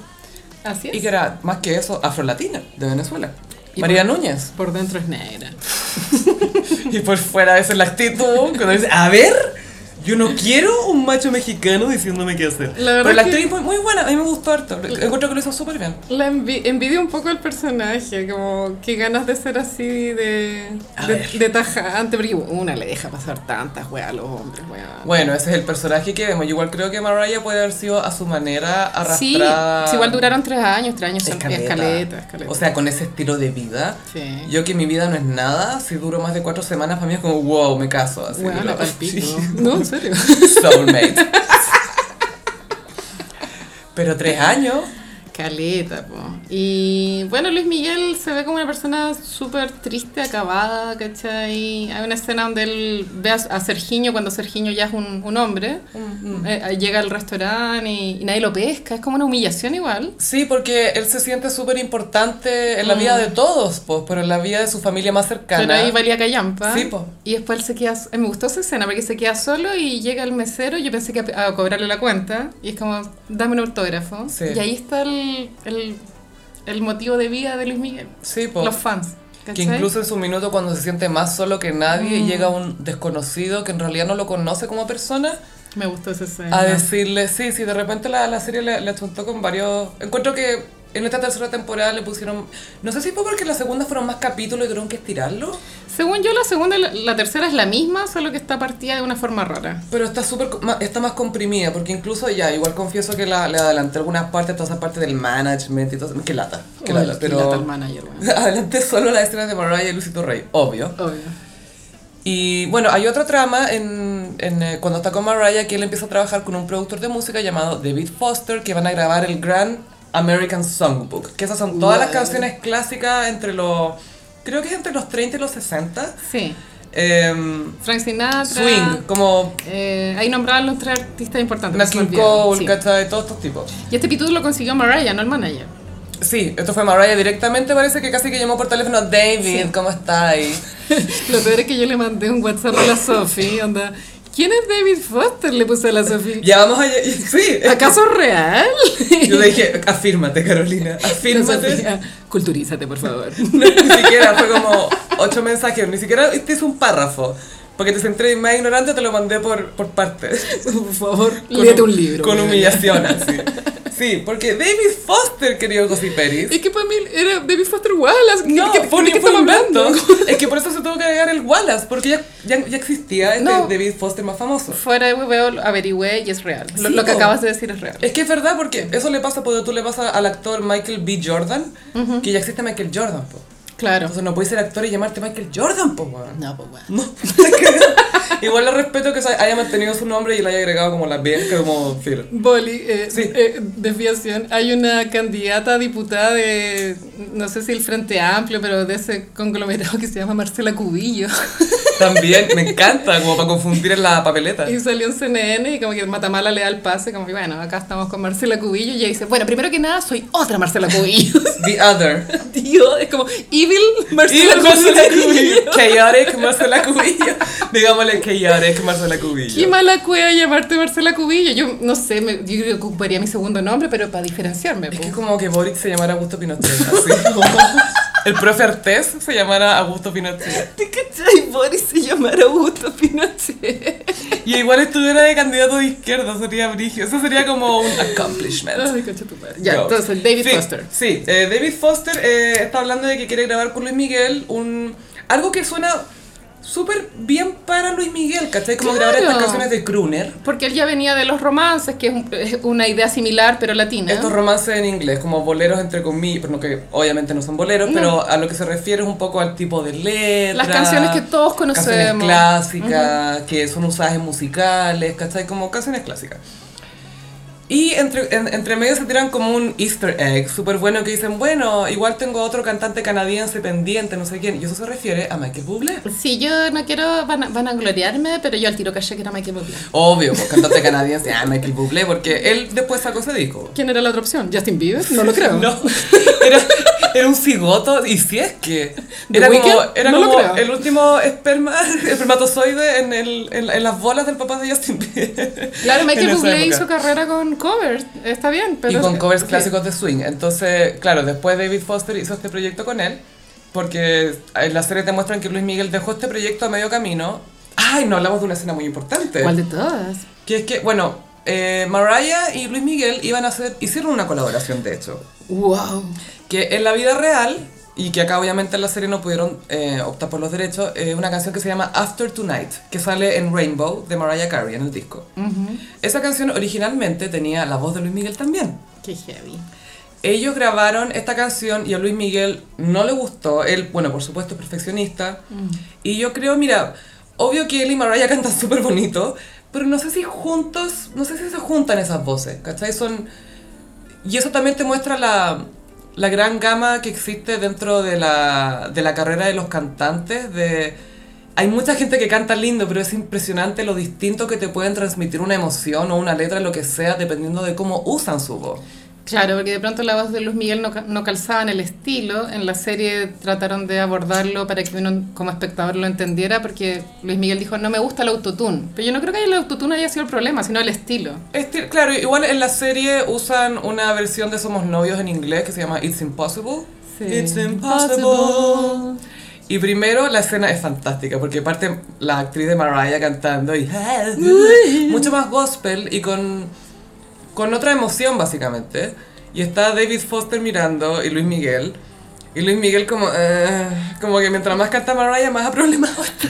Así Y es. que era, más que eso, afrolatina, de Venezuela. Y María por- Núñez. Por dentro es negra. (laughs) Y por fuera esa es la actitud, cuando dice, a ver, yo no quiero un macho mexicano diciéndome qué hacer. La verdad Pero la actriz muy, muy buena, a mí me gustó harto, encuentro que lo hizo súper bien. La envi- envidio un poco el personaje, como que ganas de ser así de, de, de tajante, porque una le deja pasar tantas weas a los hombres, weón. Bueno, ese es el personaje que vemos. Yo igual creo que Mariah puede haber sido a su manera arrastrada. sí, igual duraron tres años, tres años Escaleta. escaleta, escaleta. O sea, con ese estilo de vida. Sí. Yo que mi vida no es nada, si duro más de cuatro semanas, para mí es como, wow, me caso. Así. (laughs) Sí. No, serio. Soulmate. (laughs) Pero tres años. Caleta, po. Y bueno, Luis Miguel se ve como una persona súper triste, acabada, ¿cachai? Hay una escena donde él ve a, a Sergiño cuando Sergiño ya es un, un hombre. Eh, llega al restaurante y, y nadie lo pesca. Es como una humillación igual. Sí, porque él se siente súper importante en la Mm. vida de todos, pues, pero en la vida de su familia más cercana. Pero ahí valía callampa. Sí, po. Y después él se queda. eh, Me gustó esa escena porque se queda solo y llega el mesero. Yo pensé que a, a cobrarle la cuenta. Y es como, dame un autógrafo. Sí. Y ahí está el, el, el motivo de vida de Luis Miguel. Sí. Los fans. Que incluso en su minuto cuando se siente más solo que nadie Mm. llega un desconocido que en realidad no lo conoce como persona Me gustó esa escena. a decirle, sí, sí, de repente la, la serie le, le con varios... Encuentro que en esta tercera temporada le pusieron... No sé si fue porque la segunda fueron más capítulos y tuvieron que estirarlo, Según yo, la segunda y la, la tercera es la misma, solo que está partida de una forma rara. pero está súper... Está más comprimida, porque incluso ya, igual confieso que la, le adelanté algunas partes, toda esa parte del management y todo eso. Qué lata, qué Uy, lata, pero... lata el manager, weón. (laughs) Adelanté solo las escenas de Mariah y Luisito Rey, obvio. Obvio. Y bueno, hay otra trama en, en, eh, cuando está con Mariah que él empieza a trabajar con un productor de música llamado David Foster que van a grabar el Grand American Songbook. Que esas son todas las Wow. canciones clásicas entre los... Creo que es entre los 30 y los 60. Sí. Em, Frank Sinatra. swing, como Eh, ahí nombraban los tres artistas importantes. Nat Cole, sí. ¿cachai? Todos estos tipos. Y este pitudo lo consiguió Mariah, no el manager. Sí, esto fue Mariah directamente, parece que casi que llamó por teléfono David, Sí. ¿cómo está ahí? (laughs) Lo peor es que yo le mandé un WhatsApp a la Sophie, onda. ¿Quién es David Foster? Le puse a la Sophie. Ya vamos y- Sí, ¿Acaso real? yo le dije, afírmate Carolina, afírmate. Sofía, Culturízate, por favor. No, ni siquiera, fue como ocho mensajes, ni siquiera este es un párrafo. Porque te centré más ignorante, te lo mandé por, por partes. (laughs) Por favor, léete hum- un libro. Con humillación, así. (laughs) Sí, porque David Foster, querido Gossiperis. Es que para mí era David Foster Wallace. ¿Qué- No, qué- ¿De qué estamos un hablando? (laughs) Es que por eso se tuvo que agregar el Wallace, porque ya, ya, ya existía este No. David Foster más famoso. Fuera de hueveo, averigüé y es real. Lo, Sí, lo que po. acabas de decir es real. Es que es verdad, porque eso le pasa, porque tú le pasa al actor Michael B. Jordan, que ya existe Michael Jordan, po. Claro. Entonces no puedes ser actor y llamarte Michael Jordan, po, weón. No, pues. No, (laughs) Igual le respeto que haya mantenido su nombre y le haya agregado como la B, que como Phil. Boli, eh, Sí. eh, desviación. Hay una candidata a diputada de, no sé si el Frente Amplio, pero de ese conglomerado que se llama Marcela Cubillo. (laughs) También me encanta, como para confundir en la papeleta. Y salió en CNN y como que Matamala le da el pase, como que bueno, acá estamos con Marcela Cubillo. Y ella dice, bueno, primero que nada, soy otra Marcela Cubillo. The other. (laughs) Tío, es como evil Marcela Marcela Cubillo. Chaotic Marcela Cubillo. Digámosle chaotic Marcela Qué Cubillo. mala cueva llamarte Marcela Cubillo. Yo no sé, me, yo ocuparía mi segundo nombre, pero para diferenciarme. Es po. que como que Boric se llamara Augusto Pinochet, así. (laughs) El profe Artés se llamara Augusto Pinochet. ¿Te cachai? Boris se llamara Augusto Pinochet. Y igual estuviera de candidato de izquierda, sería brigio. Eso sería como un accomplishment. Ay, concha tu madre. Ya, Yo. entonces, David Sí, Foster. Sí, eh, David Foster eh, está hablando de que quiere grabar con Luis Miguel un algo que suena súper bien para Luis Miguel, ¿cachai? Como Claro. grabar estas canciones de crooner. Porque él ya venía de los romances, que es, un- es una idea similar, pero latina. Estos romances en inglés, como boleros entre comillas, pero no que obviamente no son boleros, No. pero a lo que se refiere es un poco al tipo de letra. Las canciones que todos Canciones conocemos. clásicas, que son usadas en musicales, ¿cachai? Como canciones clásicas. Y entre, en- entre medio se tiran como un easter egg súper bueno que dicen, bueno, igual tengo otro cantante canadiense pendiente, no sé quién. Y eso se refiere a Michael Bublé. Sí, yo no quiero van, van a gloriarme, pero yo al tiro caché que era Michael Bublé. Obvio, pues, cantante canadiense, ah, Michael Bublé, porque él después sacó ese disco. ¿Quién era la otra opción? ¿Justin Bieber? No lo (laughs) creo. No, era, era un cigoto, y si es que. ¿The Era como, era No como el último esperma, (laughs) espermatozoide en, el, en, en las bolas del papá de Justin Bieber. Claro, Michael Bublé época. hizo carrera con covers, está bien, pero... y con covers sí. clásicos de swing. Entonces, claro, después David Foster hizo este proyecto con él, porque en la serie te muestran que Luis Miguel dejó este proyecto a medio camino. Ay, no hablamos de una escena muy importante. ¿Cuál de todas? Que es que, bueno, eh, Mariah y Luis Miguel iban a hacer, hicieron una colaboración, de hecho. Wow. Que en la vida real, y que acá obviamente en la serie no pudieron eh, optar por los derechos, es una canción que se llama After Tonight, que sale en Rainbow de Mariah Carey en el disco. Esa canción originalmente tenía la voz de Luis Miguel también. Qué heavy. Ellos grabaron esta canción y a Luis Miguel no le gustó. Él, bueno, por supuesto, es perfeccionista. Y yo creo, mira, obvio que él y Mariah cantan (laughs) súper bonito, pero no sé si juntos, no sé si se juntan esas voces, ¿cachai? Son... Y eso también te muestra la, la gran gama que existe dentro de la, de la carrera de los cantantes, de... Hay mucha gente que canta lindo, pero es impresionante lo distinto que te pueden transmitir una emoción o una letra, lo que sea, dependiendo de cómo usan su voz. Claro, porque de pronto la voz de Luis Miguel no, no calzaba en el estilo. En la serie trataron de abordarlo para que uno como espectador lo entendiera, porque Luis Miguel dijo, no me gusta el autotune. Pero yo no creo que el autotune haya sido el problema, sino el estilo. Este, claro, igual en la serie usan una versión de Somos Novios en inglés que se llama It's Impossible. Sí. It's impossible. Y primero la escena es fantástica porque parte la actriz de Mariah cantando y (laughs) mucho más gospel y con, con otra emoción básicamente. Y está David Foster mirando y Luis Miguel. Y Luis Miguel como, eh, como que mientras más canta Mariah más (laughs) problemado está.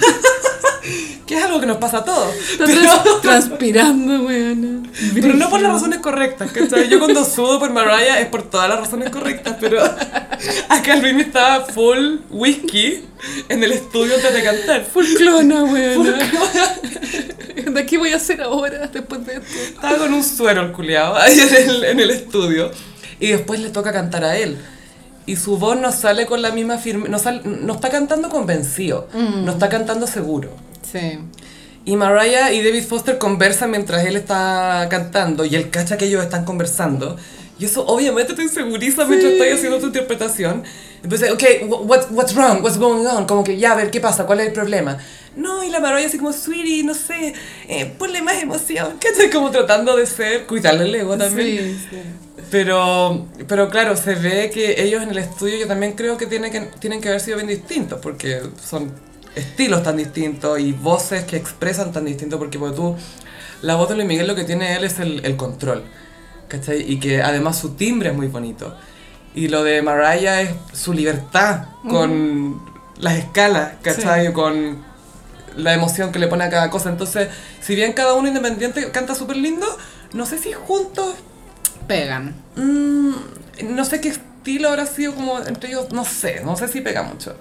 (laughs) que es algo que nos pasa a todos. Pero- transpirando, weón. pero no por las razones correctas, ¿cachai? Yo cuando sudo por Mariah es por todas las razones correctas, pero (laughs) acá Luis estaba full whisky en el estudio antes de cantar. Full clona, weón. (laughs) ¿De aquí voy a hacer ahora, después de esto? Estaba con un suero el culiao ahí en el, en el estudio y después le toca cantar a él. Y su voz no sale con la misma firme, no, sal- no está cantando convencido, no está cantando seguro. Sí. Y Mariah y David Foster conversan mientras él está cantando y él cacha que ellos están conversando. Y eso obviamente te inseguriza mientras estoy haciendo tu interpretación. Entonces, ok, wh- what, what's wrong? What's going on? Como que, ya, a ver, ¿qué pasa? ¿Cuál es el problema? No, y la Mariah así como, sweetie, no sé, eh, ponle más emoción. (laughs) ¿Cachai? Como tratando de ser, cuidarle el ego también. Sí, sí. Pero, pero claro, se ve que ellos en el estudio yo también creo que tienen que, tienen que haber sido bien distintos, porque son estilos tan distintos y voces que expresan tan distintos, porque pues, tú, la voz de Luis Miguel lo que tiene él es el, el control, ¿cachai? Y que además su timbre es muy bonito. Y lo de Mariah es su libertad con las escalas, ¿cachai? Con la emoción que le pone a cada cosa. Entonces, si bien cada uno independiente canta súper lindo, no sé si juntos Pegan. Mm, no sé qué estilo habrá sido como entre ellos, no sé, no sé si pega mucho.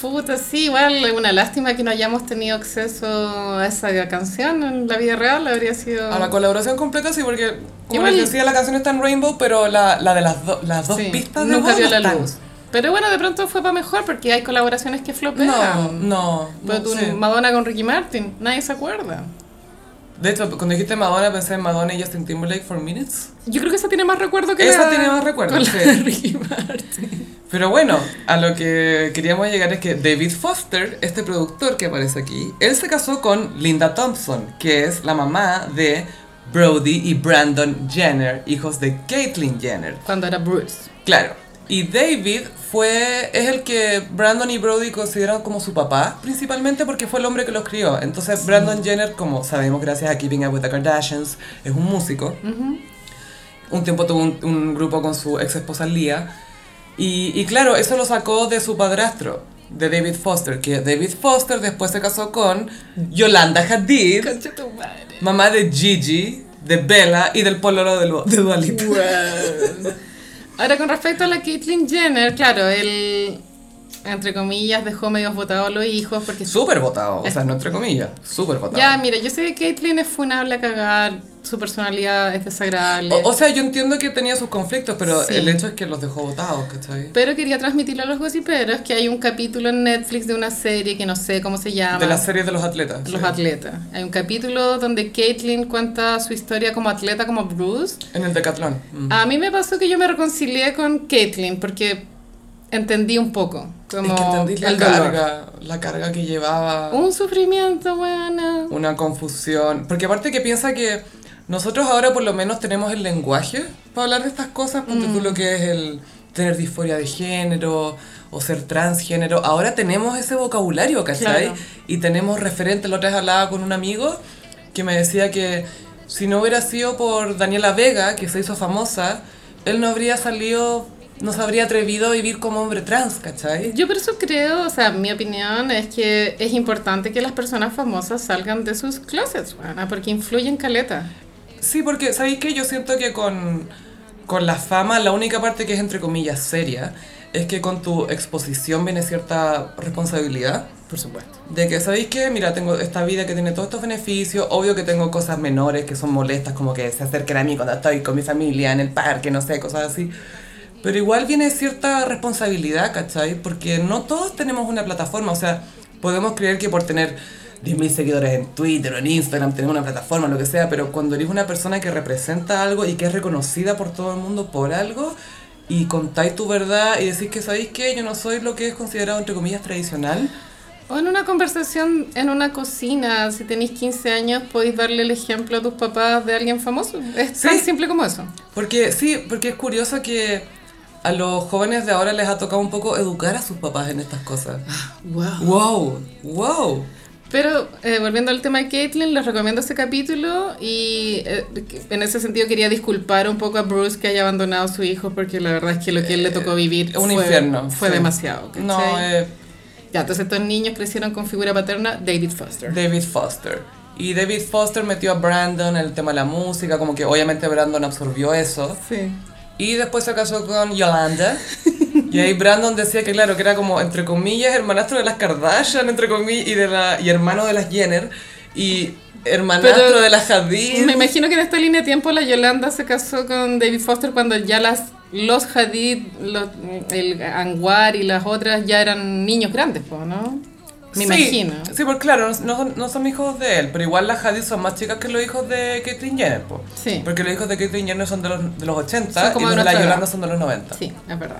Puta, sí, igual es una lástima que no hayamos tenido acceso a esa canción en la vida real, habría sido... A la colaboración completa sí, porque como Igual- les decía, la canción está en Rainbow, pero la, la de las, do- las dos Sí, pistas nunca vio la están. luz. Pero bueno, de pronto fue para mejor porque hay colaboraciones que flopean. no, Pero no tú. Madonna con Ricky Martin, nadie se acuerda. De hecho, cuando dijiste Madonna pensé en Madonna y Justin Timberlake for Minutes. Yo creo que esa tiene más recuerdo que Esa la- tiene más recuerdo, con la de Ricky Martin. Pero bueno, a lo que queríamos llegar es que David Foster, este productor que aparece aquí, él se casó con Linda Thompson, que es la mamá de Brody y Brandon Jenner, hijos de Caitlyn Jenner. Cuando era Bruce. Claro. Y David fue, es el que Brandon y Brody consideran como su papá, principalmente porque fue el hombre que los crió. Entonces Brandon Jenner, como sabemos gracias a Keeping Up with the Kardashians, es un músico. Un tiempo tuvo un, un grupo con su ex esposa Leah. Y, y claro, eso lo sacó de su padrastro, de David Foster, que David Foster después se casó con Yolanda Hadid, mamá de Gigi, de Bella y del pololo de, Lu- de Dua Lipa. Ahora, con respecto a la Caitlyn Jenner, claro, él, entre comillas, dejó medios votados a los hijos porque... Súper votado, o sea, no entre comillas, súper votado. Ya, mira, yo sé que Caitlyn es funable a cagar, su personalidad es desagradable. O, o sea, yo entiendo que tenía sus conflictos, pero Sí. el hecho es que los dejó votados, ¿cachai? Pero quería transmitirle a los gossiperos que hay un capítulo en Netflix de una serie que no sé cómo se llama. De las series de los atletas. Los sí. atletas. Hay un capítulo donde Caitlyn cuenta su historia como atleta, como Bruce. En el decatlón. Mm. A mí me pasó que yo me reconcilié con Caitlyn porque entendí un poco. Como es que entendí la dolor. carga, la carga que llevaba. Un sufrimiento, buena. una confusión. Porque aparte que piensa que nosotros ahora por lo menos tenemos el lenguaje para hablar de estas cosas, ponte Mm. tú lo que es el tener disforia de género o ser transgénero. Ahora tenemos ese vocabulario, ¿cachai? Claro. Y tenemos referentes. La otra vez hablaba con un amigo que me decía que si no hubiera sido por Daniela Vega, que se hizo famosa, él no habría salido, no se habría atrevido a vivir como hombre trans, ¿cachai? Yo por eso creo, o sea, mi opinión es que es importante que las personas famosas salgan de sus closets, buena, porque influyen caleta. Sí, porque ¿sabéis qué? Yo siento que con, con la fama, la única parte que es entre comillas seria, es que con tu exposición viene cierta responsabilidad. Por supuesto. De que, ¿sabéis qué? Mira, tengo esta vida que tiene todos estos beneficios. Obvio que tengo cosas menores que son molestas, como que se acerquen a mí cuando estoy con mi familia en el parque, no sé, cosas así. Pero igual viene cierta responsabilidad, ¿cachai? Porque no todos tenemos una plataforma. O sea, podemos creer que por tener 10.000 seguidores en Twitter o en Instagram, tener una plataforma, lo que sea, pero cuando eres una persona que representa algo y que es reconocida por todo el mundo por algo, y contáis tu verdad y decís que, ¿sabéis qué? Yo no soy lo que es considerado, entre comillas, tradicional. O en una conversación en una cocina, si tenéis 15 años, podéis darle el ejemplo a tus papás de alguien famoso. Es tan Sí. simple como eso. Porque sí, porque es curioso que a los jóvenes de ahora les ha tocado un poco educar a sus papás en estas cosas. Wow. ¡Wow! ¡Wow! Pero eh, volviendo al tema de Caitlyn, les recomiendo este capítulo y eh, en ese sentido quería disculpar un poco a Bruce que haya abandonado a su hijo porque la verdad es que lo que él le tocó vivir Es un fue, infierno. fue sí. demasiado. ¿cachai? No, eh, Ya, entonces estos niños crecieron con figura paterna David Foster. David Foster. Y David Foster metió a Brandon en el tema de la música, como que obviamente Brandon absorbió eso. Sí. Y después se casó con Yolanda. Y ahí Brandon decía que, claro, que era como, entre comillas, hermanastro de las Kardashian, entre comillas, y, de la, y hermano de las Jenner. Y hermanastro Pero- de las Hadid. Me imagino que en esta línea de tiempo la Yolanda se casó con David Foster cuando ya las los Hadid, los, el Anwar y las otras ya eran niños grandes, ¿no? Me Sí, imagino. Sí, porque claro, no, no son- no son hijos de él, pero igual las Hadid son más chicas que los hijos de Caitlyn Jenner, po. Sí. Porque los hijos de Caitlyn Jenner son de los, de los 80 Son como y los de la. Yolanda son de los 90. Sí, es verdad.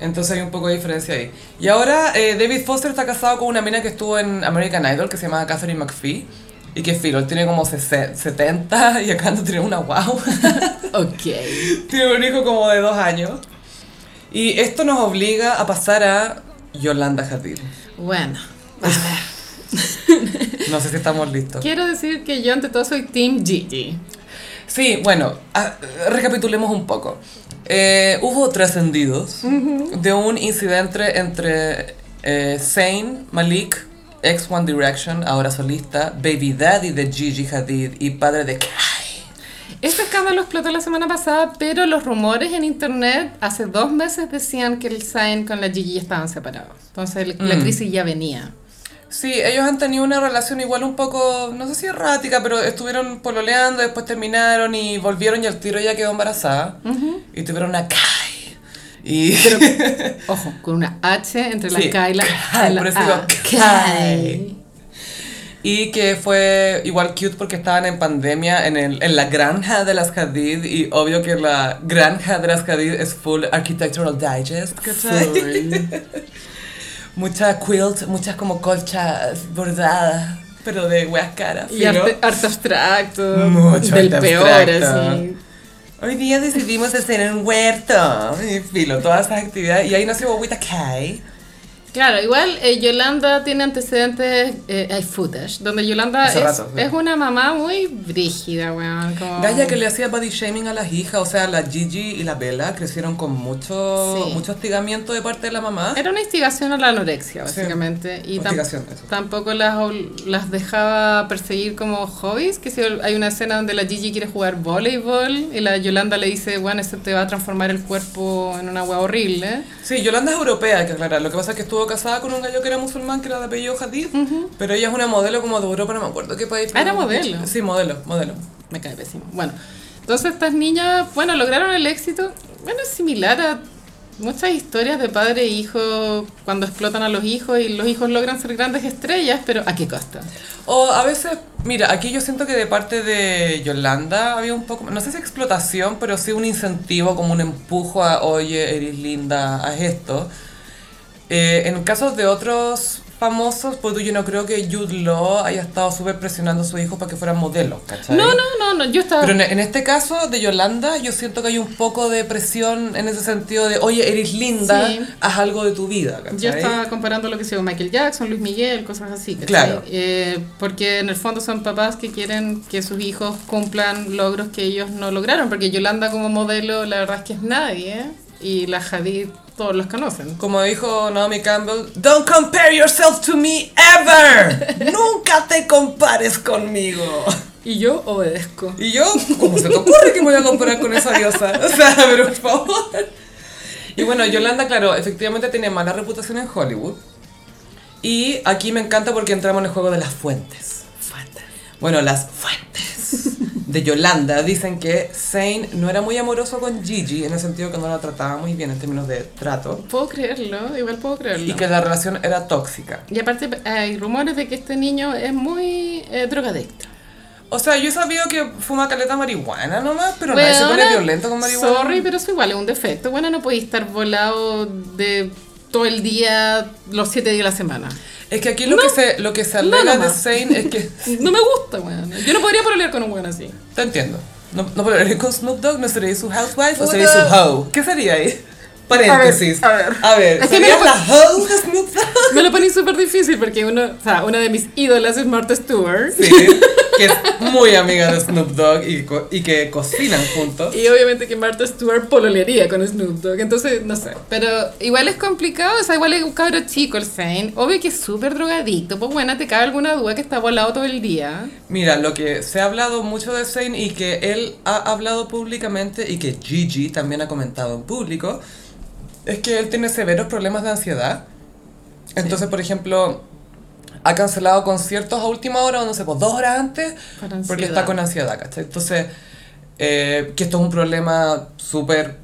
Entonces hay un poco de diferencia ahí. Y ahora eh, David Foster está casado con una mina que estuvo en American Idol que se llama Catherine McPhee. Y que filo, él tiene como sese- 70 y acá no tiene una wow. (laughs) Ok. (laughs) tiene un hijo como de dos años. Y esto nos obliga a pasar a Yolanda Hadid. Bueno, a ver. (laughs) No sé si estamos listos. Quiero decir que yo ante todo soy Team Gigi. Sí, bueno, ah, recapitulemos un poco. Eh, hubo trascendidos de un incidente entre eh, Zayn Malik, ex One Direction, ahora solista, baby daddy de Gigi Hadid y padre de Kai. Este escándalo explotó la semana pasada, pero los rumores en internet hace dos meses decían que el Zayn con la Gigi estaban separados. Entonces el- la Mm. crisis ya venía. Sí, ellos han tenido una relación igual un poco, no sé si errática, pero estuvieron pololeando, después terminaron y volvieron y el tiro ya quedó embarazada. Y tuvieron una Kai. Y... (laughs) Ojo, con una H entre la Sí, K y la, Kai, la por eso A. digo Kai. Y que fue igual cute porque estaban en pandemia en, el, en la granja de las Hadid y obvio que la granja de las Hadid es full architectural digest. (laughs) Muchas quilt, muchas como colchas bordadas, pero de weas caras, Y arte, arte abstracto. Mucho del arte peor, abstracto. así. Hoy día decidimos hacer un huerto, y filo, todas esas actividades, y ahí nació Bobita Kai. Claro, igual eh, Yolanda tiene antecedentes, eh, hay footage, donde Yolanda es, rato, sí. es una mamá muy brígida, weón. Como... Gaya que le hacía body shaming a las hijas, o sea, la Gigi y la Bella crecieron con mucho, Sí. mucho hostigamiento de parte de la mamá. Era una instigación a la anorexia, Sí. básicamente. Y tam- eso. tampoco las, las dejaba perseguir como hobbies. Que si hay una escena donde la Gigi quiere jugar voleibol y la Yolanda le dice, bueno, eso te va a transformar el cuerpo en una hueá horrible. Sí, Yolanda es europea, hay que aclarar. Lo que pasa es que estuvo casada con un gallo que era musulmán, que era de apellido Hadid, pero ella es una modelo como de Europa, no me acuerdo qué país. Era modelo. Sí, modelo, modelo. Me cae pésimo. Bueno, entonces estas niñas, bueno, lograron el éxito. Bueno, similar a muchas historias de padre e hijo cuando explotan a los hijos y los hijos logran ser grandes estrellas, pero ¿a qué costa? O a veces, mira, aquí yo siento que de parte de Yolanda había un poco, no sé si explotación, pero sí un incentivo, como un empujo a, oye, eres linda, haz esto. Eh, en casos de otros famosos, pues yo no creo que Jude Law haya estado súper presionando a su hijo para que fueran modelos, ¿cachai? No, no, no, no, yo estaba... Pero en, en este caso de Yolanda, yo siento que hay un poco de presión en ese sentido de, oye, eres linda, Sí. haz algo de tu vida, ¿cachai? Yo estaba comparando lo que se Michael Jackson, Luis Miguel, cosas así. ¿cachai? Claro. Eh, porque en el fondo son papás que quieren que sus hijos cumplan logros que ellos no lograron. Porque Yolanda como modelo, la verdad es que es nadie. ¿eh? Y la Hadid, todos los conocen. Como dijo Naomi Campbell, Don't compare yourself to me ever. (laughs) Nunca te compares conmigo. Y yo obedezco. Y yo, ¿cómo se te ocurre que me voy a comparar con esa diosa? O sea, (laughs) pero por favor. Y bueno, Yolanda, claro, efectivamente tiene mala reputación en Hollywood. Y aquí me encanta porque entramos en el juego de las fuentes. Bueno, las fuentes de Yolanda dicen que Zane no era muy amoroso con Gigi, en el sentido que no la trataba muy bien en términos de trato. Puedo creerlo, igual puedo creerlo. Y que la relación era tóxica. Y aparte hay rumores de que este niño es muy eh, drogadicto. O sea, yo he sabido que fuma caleta marihuana nomás, pero nadie se pone violento con marihuana. Sorry, pero eso igual es un defecto. Bueno, no podéis estar volado de todo el día, los siete días de la semana. Es que aquí lo No. que se, lo que se alega de. Zane es que... (laughs) No me gusta, weón. Yo no podría pololear con un weón así. Te entiendo. No, no con Snoop Dogg, ¿no sería su housewife o sería su hoe? ¿Qué sería ahí? Paréntesis. A ver, a ver. A ver, Es que ¿serías mira, la hoe de Snoop Dogg? (laughs) Me lo poní súper difícil porque uno, o sea, una de mis ídolas es Martha Stewart. Sí, (laughs) que es muy amiga de Snoop Dogg y, que cocinan juntos. Y obviamente que Martha Stewart pololearía con Snoop Dogg, entonces no sé. Pero igual es complicado, o sea, igual es un cabro chico el Zane. Obvio que es súper drogadicto, pues bueno, te cabe alguna duda que está volado todo el día. Mira, lo que se ha hablado mucho de Zane y que él ha hablado públicamente y que Gigi también ha comentado en público, es que él tiene severos problemas de ansiedad. Entonces, por ejemplo, ha cancelado conciertos a última hora, o no sé, pues dos horas antes, Por porque está con ansiedad, ¿cachai? Entonces, eh, que esto es un problema súper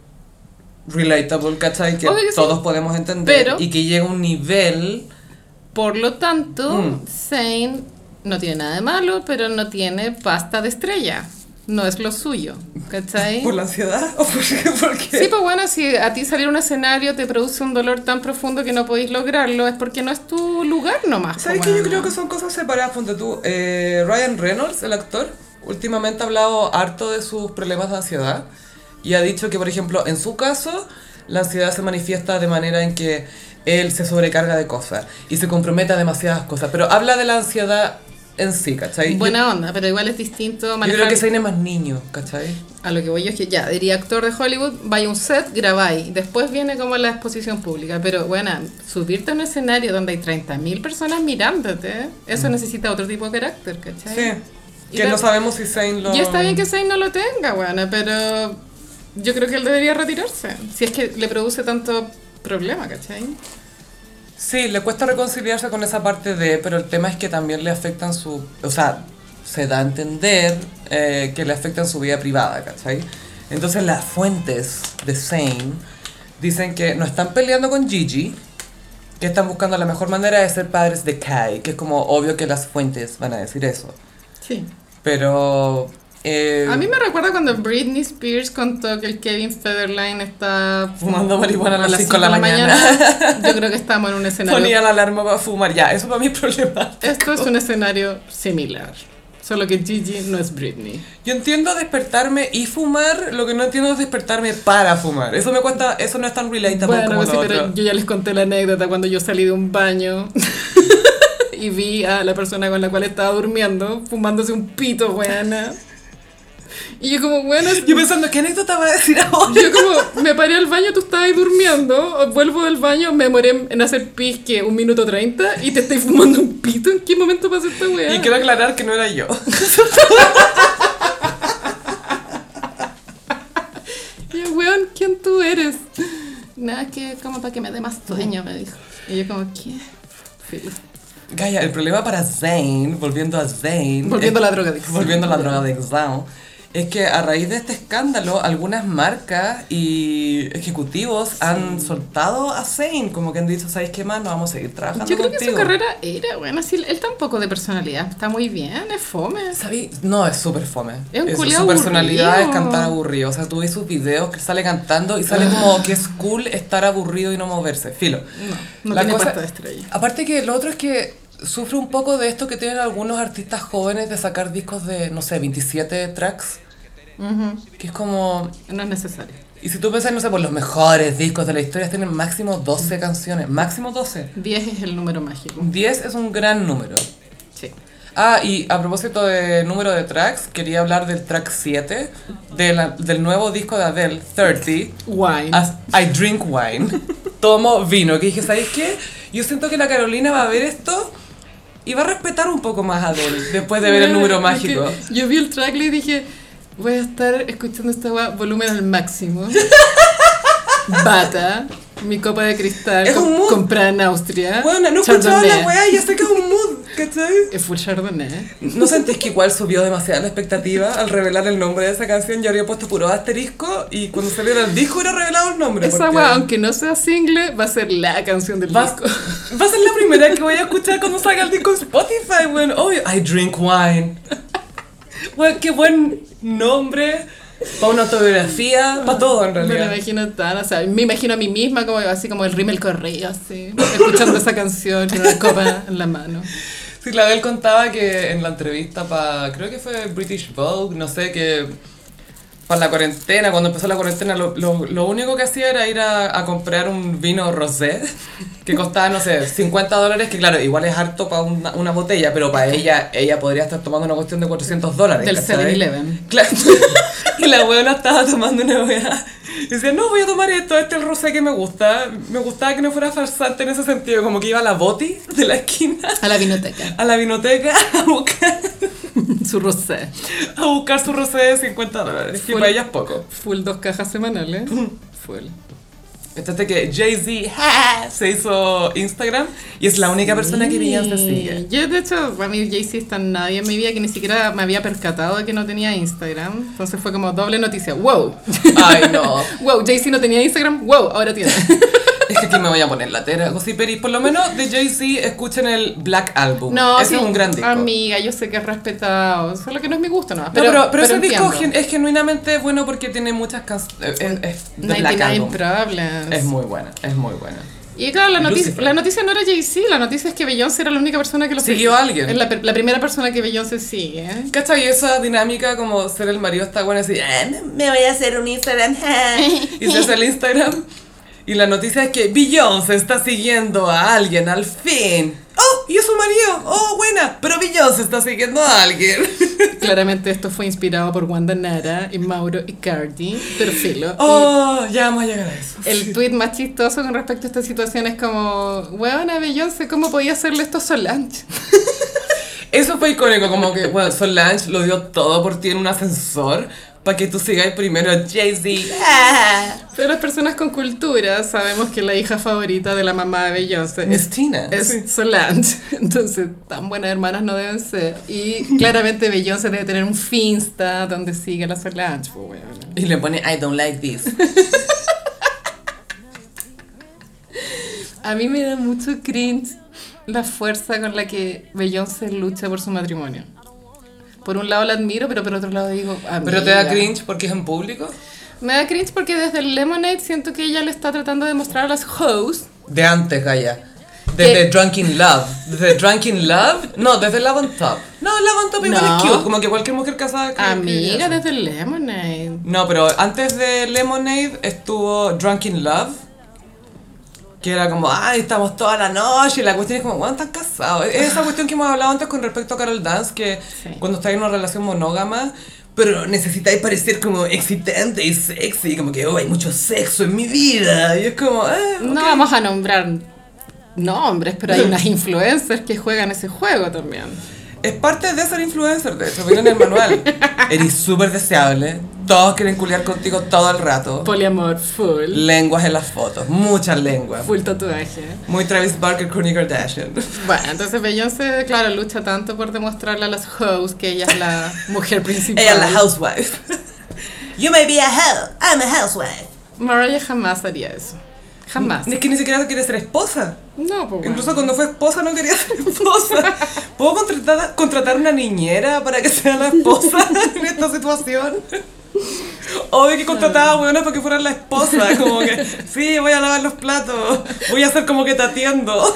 relatable, ¿cachai? Que, que sí. todos podemos entender Pero- y que llega a un nivel... Por lo tanto, Mm. Zane no tiene nada de malo, pero no tiene pasta de estrella. No es lo suyo, ¿cachai? ¿Por la ansiedad? ¿O por qué? ¿Por qué? Sí, pues bueno, si a ti salir a un escenario te produce un dolor tan profundo que no podéis lograrlo, es porque no es tu lugar nomás. ¿Sabes pues, que yo creo que son cosas separadas? Ponte tú, eh, Ryan Reynolds, el actor, últimamente ha hablado harto de sus problemas de ansiedad y ha dicho que, por ejemplo, en su caso, la ansiedad se manifiesta de manera en que él se sobrecarga de cosas y se compromete a demasiadas cosas, pero habla de la ansiedad en sí, ¿cachai? Yo- Buena onda, pero igual es distinto yo, manejar... creo que Zayn es más niño, ¿cachai? A lo que voy yo es que ya, diría actor de Hollywood, vaya a un set, grabáis, después viene como la exposición pública, pero bueno, subirte a un escenario donde hay 30.000 personas mirándote, eso necesita otro tipo de carácter, ¿cachai? Mm. Sí. Y Que no sabemos si Zayn lo... Y está bien que Zayn no lo tenga, bueno, pero yo creo que él debería retirarse, si es que le produce tanto problema, ¿cachai? Sí, le cuesta reconciliarse con esa parte de, pero el tema es que también le afectan su, o sea, se da a entender eh, que le afectan su vida privada, ¿cachai? Entonces las fuentes de Zane dicen que no están peleando con Gigi, que están buscando la mejor manera de ser padres de Kai, que es como obvio que las fuentes van a decir eso. Sí. Pero... eh, A mí me recuerda cuando Britney Spears contó que el Kevin Federline está Fumando marihuana a las cinco de la cinco mañana. Yo creo que estamos en un (laughs) escenario. ponía la alarma para fumar, ya, eso para mí es problema. Esto es un escenario similar. Solo que Gigi no es Britney. Yo entiendo despertarme y fumar, lo que no entiendo es despertarme para fumar. Eso me cuesta, eso no es tan relatable Bueno, como sí, lo pero otro. yo ya les conté la anécdota cuando yo salí de un baño (laughs) y vi a la persona con la cual estaba durmiendo fumándose un pito, weana. Y yo como, bueno, Yo pensando, ¿qué anécdota va a decir (laughs) ahora? Yo como, me paré al baño, tú estabas ahí durmiendo, vuelvo del baño, me demoré en hacer pis que un minuto treinta y te estoy fumando un pito. ¿En qué momento pasó esta weá? Y quiero aclarar que no era yo. (laughs) Y yo, weón, ¿quién tú eres? Nada, que como para que me dé más sueño, me dijo. Y yo como, ¿qué? Filo. Gaia, el problema para Zayn, volviendo a Zayn... Volviendo es- a la drogadicción. Volviendo a la drogadicción. Es que a raíz de este escándalo, algunas marcas y ejecutivos han soltado a Zayn, como que han dicho, ¿sabes qué más? No vamos a seguir trabajando Yo creo que su contigo". carrera era, bueno, sí, él tampoco de personalidad, está muy bien, es fome. ¿Sabí? No, es súper fome. Es un culiao Su personalidad aburrido. es cantar aburrido. O sea, tú ves sus videos que sale cantando y sale como que es cool estar aburrido y no moverse. Filo. No, no La tiene cosa- de estrella. Aparte que lo otro es que sufre un poco de esto que tienen algunos artistas jóvenes de sacar discos de, no sé, 27 tracks. Que es como... No es necesario. Y si tú piensas, no sé, por los mejores discos de la historia tienen máximo 12 canciones. Máximo 12. 10 es el número mágico. 10 es un gran número. Sí. Ah, y a propósito de número de tracks, quería hablar del track 7 de la- del nuevo disco de Adele, 30, Wine. As I Drink Wine. (laughs) Tomo vino. Que dije, ¿sabéis qué? Yo siento que la Carolina va a ver esto y va a respetar un poco más a Adele después de ver el número mágico. Yo vi el tracklist y dije, voy a estar escuchando esta weá volumen al máximo. (laughs) Bata, mi copa de cristal Es com- un mood. comprada en Austria. Bueno, no escuchaba la weá y ya sé que es un mood, ¿cachai? Es full Chardonnay. ¿No sentís que igual subió demasiado la expectativa al revelar el nombre de esa canción? Yo habría puesto puro asterisco y cuando saliera el disco hubiera revelado el nombre. Esa weá, aunque no sea single, va a ser la canción del Va, disco. va a ser la primera que voy a escuchar cuando salga el disco en Spotify, bueno, obvio. I drink wine. Bueno, qué buen nombre. Para una autobiografía, para todo en Me la realidad. imagino tan, o sea, me imagino a mí misma como así como el rímel correo, así, escuchando esa canción con una copa en la mano. Sí, la Adele contaba que en la entrevista para, creo que fue British Vogue, no sé, que para la cuarentena, cuando empezó la cuarentena, lo, lo, lo único que hacía era ir a, a comprar un vino rosé (laughs) que costaba, no sé, 50 dólares, que claro, igual es harto para una, una botella, pero para ella, ella podría estar tomando una cuestión de 400 dólares. Del ¿cachai? 7-Eleven. Claro. (laughs) Y la weona estaba tomando una weá. Y (laughs) decía, no, voy a tomar esto, este es el rosé que me gusta. Me gustaba que no fuera farsante en ese sentido, como que iba a la boti de la esquina, A la vinoteca. a la vinoteca, (laughs) a buscar, Su rosé. a buscar su rosé de 50 dólares. Que para ella es poco. Full dos cajas semanales. Full. Entonces que Jay-Z ja, (laughs) se hizo Instagram y es la única persona que Beyoncé sigue. Yo, de hecho, a mí Jay-Z está nadie en mi vida que ni siquiera me había percatado de que no tenía Instagram. Entonces fue como doble noticia. ¡Wow! Ay, no. (laughs) ¡Wow! Jay-Z no tenía Instagram. ¡Wow! Ahora tiene. (laughs) (laughs) Es que aquí me voy a poner la tera, Gossiperi. Por lo menos de Jay-Z escuchen el Black Album. No, Ese sí, es un gran disco. Amiga, yo sé que es respetado. Solo que no es mi gusto, ¿no? No, pero, pero, ese disco entiendo. es genuinamente bueno porque tiene muchas canciones. Es, es, de Black 99 Album. Problems. Es muy buena, es muy buena. Y claro, la noticia, Lucifer. la noticia no era Jay-Z, la noticia es que Beyoncé era la única persona que lo Siguió a alguien. Es la, la primera persona que Beyoncé sigue. ¿Cachai? Esa dinámica como ser el marido está buena así, "Ah, me voy a hacer un Instagram, ja", (laughs) y se hace el Instagram. Y la noticia es que Beyoncé está siguiendo a alguien al fin. ¡Oh! ¿Y es su marido? ¡Oh, buena! Pero Beyoncé está siguiendo a alguien. (laughs) Claramente esto fue inspirado por Wanda Nara y Mauro Icardi, pero filo. ¡Oh! Ya vamos a llegar a eso. El tweet más chistoso con respecto a esta situación es como, weona Beyoncé, ¿cómo podía hacerle esto a Solange? (laughs) Eso fue icónico, como que, bueno, Solange lo dio todo por ti en un ascensor para que tú sigáis primero a Jay-Z. (laughs) Pero las personas con cultura sabemos que la hija favorita de la mamá de Beyoncé es Tina. es Sí. Solange, (laughs) entonces tan buenas hermanas no deben ser. Y claramente Beyoncé debe tener un Finsta donde sigue a la Solange, pues, weona. Y le pone I don't like this. (laughs) A mí me da mucho cringe la fuerza con la que Beyoncé lucha por su matrimonio. Por un lado la admiro, pero por otro lado digo, Pero te da amiga. cringe porque es en público. Me da cringe porque desde el Lemonade siento que ella le está tratando de mostrar a las hosts De antes, Gaia. Desde ¿Qué? Drunken Love. Desde Drunken Love. No, desde Love on Top. No, Love on Top igual No. es cute. Como que cualquier mujer casada. que- Amiga, desde Lemonade. No, pero antes de Lemonade estuvo Drunken Love. Que era como, ay, estamos toda la noche. Y la cuestión es como, bueno, están casados. Es esa cuestión que hemos hablado antes con respecto a Carol Dance. Que Sí. cuando estáis en una relación monógama. Pero necesitáis parecer como excitante y sexy. Como que, oh, hay mucho sexo en mi vida. Y es como, eh. No vamos a nombrar nombres, pero hay unas (laughs) influencers que juegan ese juego también. Es parte de ser influencer, de hecho, viene en el manual. (laughs) Eres súper deseable. Todos quieren culiar contigo todo el rato. Poliamor, full. Lenguas en las fotos, muchas lenguas. Full tatuaje. Muy Travis Barker, Kourtney Kardashian. Bueno, entonces Beyoncé, claro, lucha tanto por demostrarle a los hoes que ella es la (laughs) mujer principal. Ella es la housewife. (laughs) You may be a hoe, I'm a housewife. Mariah jamás haría eso. Jamás. Es que ni siquiera quiere ser esposa. No, pues bueno. Incluso cuando fue esposa no quería ser esposa. ¿Puedo contratar, contratar una niñera para que sea la esposa en esta situación? Obvio que contrataba buenas para que fueran la esposa. Como que, sí, voy a lavar los platos. Voy a hacer como que te atiendo.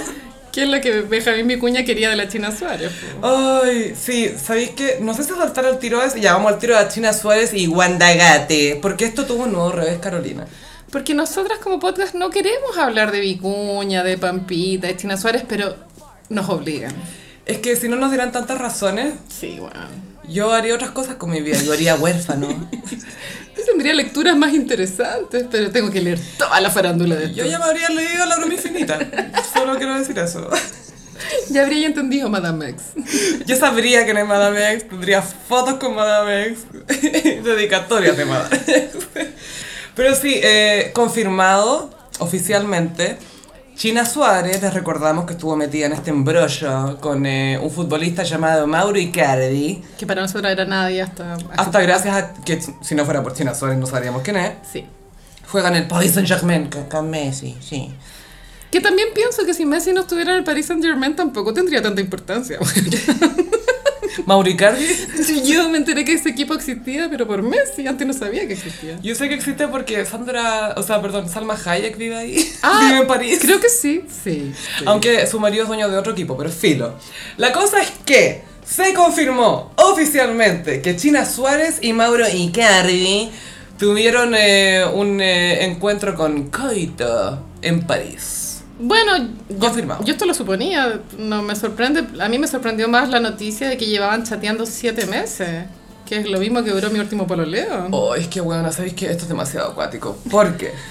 ¿Qué es lo que Benjamín Vicuña quería de la China Suárez? po? Ay, sí, ¿sabéis qué? No sé si saltar al tiro ese. Ya vamos al tiro de China Suárez y Wanda Gate. Porque esto tuvo un nuevo revés, Carolina. Porque nosotras como podcast no queremos hablar de Vicuña, de Pampita, de China Suárez, pero nos obligan. Es que si no nos dieran tantas razones, Sí, bueno. yo haría otras cosas con mi vida. Yo haría huérfano. (laughs) Yo tendría lecturas más interesantes, pero tengo que leer toda la farándula de esto. Yo ya me habría leído La broma infinita. Solo quiero decir eso. Ya habría entendido Madame X. Yo sabría que no es Madame X, tendría fotos con Madame X, (laughs) dedicatorias de Madame X. Pero sí, eh, confirmado oficialmente, China Suárez, les recordamos que estuvo metida en este embrollo con eh, un futbolista llamado Mauro Icardi. Que para nosotros era nadie hasta... Hasta gracias a que si no fuera por China Suárez no sabríamos quién es. Sí. Juega en el Paris Saint Germain con, con Messi, sí. Que también pienso que si Messi no estuviera en el Paris Saint Germain tampoco tendría tanta importancia. (laughs) (laughs) Mauro Icardi. Yo me enteré que ese equipo existía, pero por Messi, antes no sabía que existía. Yo sé que existe porque Sandra, o sea, perdón, Salma Hayek vive ahí. (laughs) Ah, vive en París. Creo que sí. Sí. sí. Aunque su marido es dueño de otro equipo, pero filo. La cosa es que se confirmó oficialmente que China Suárez y Mauro Icardi tuvieron eh, un eh, encuentro con Coito en París. Bueno, Confirmado. yo esto lo suponía, no me sorprende, a mí me sorprendió más la noticia de que llevaban chateando siete meses, que es lo mismo que duró mi último pololeo. Oh, es que bueno, sabéis que esto es demasiado acuático. ¿Por qué? (laughs)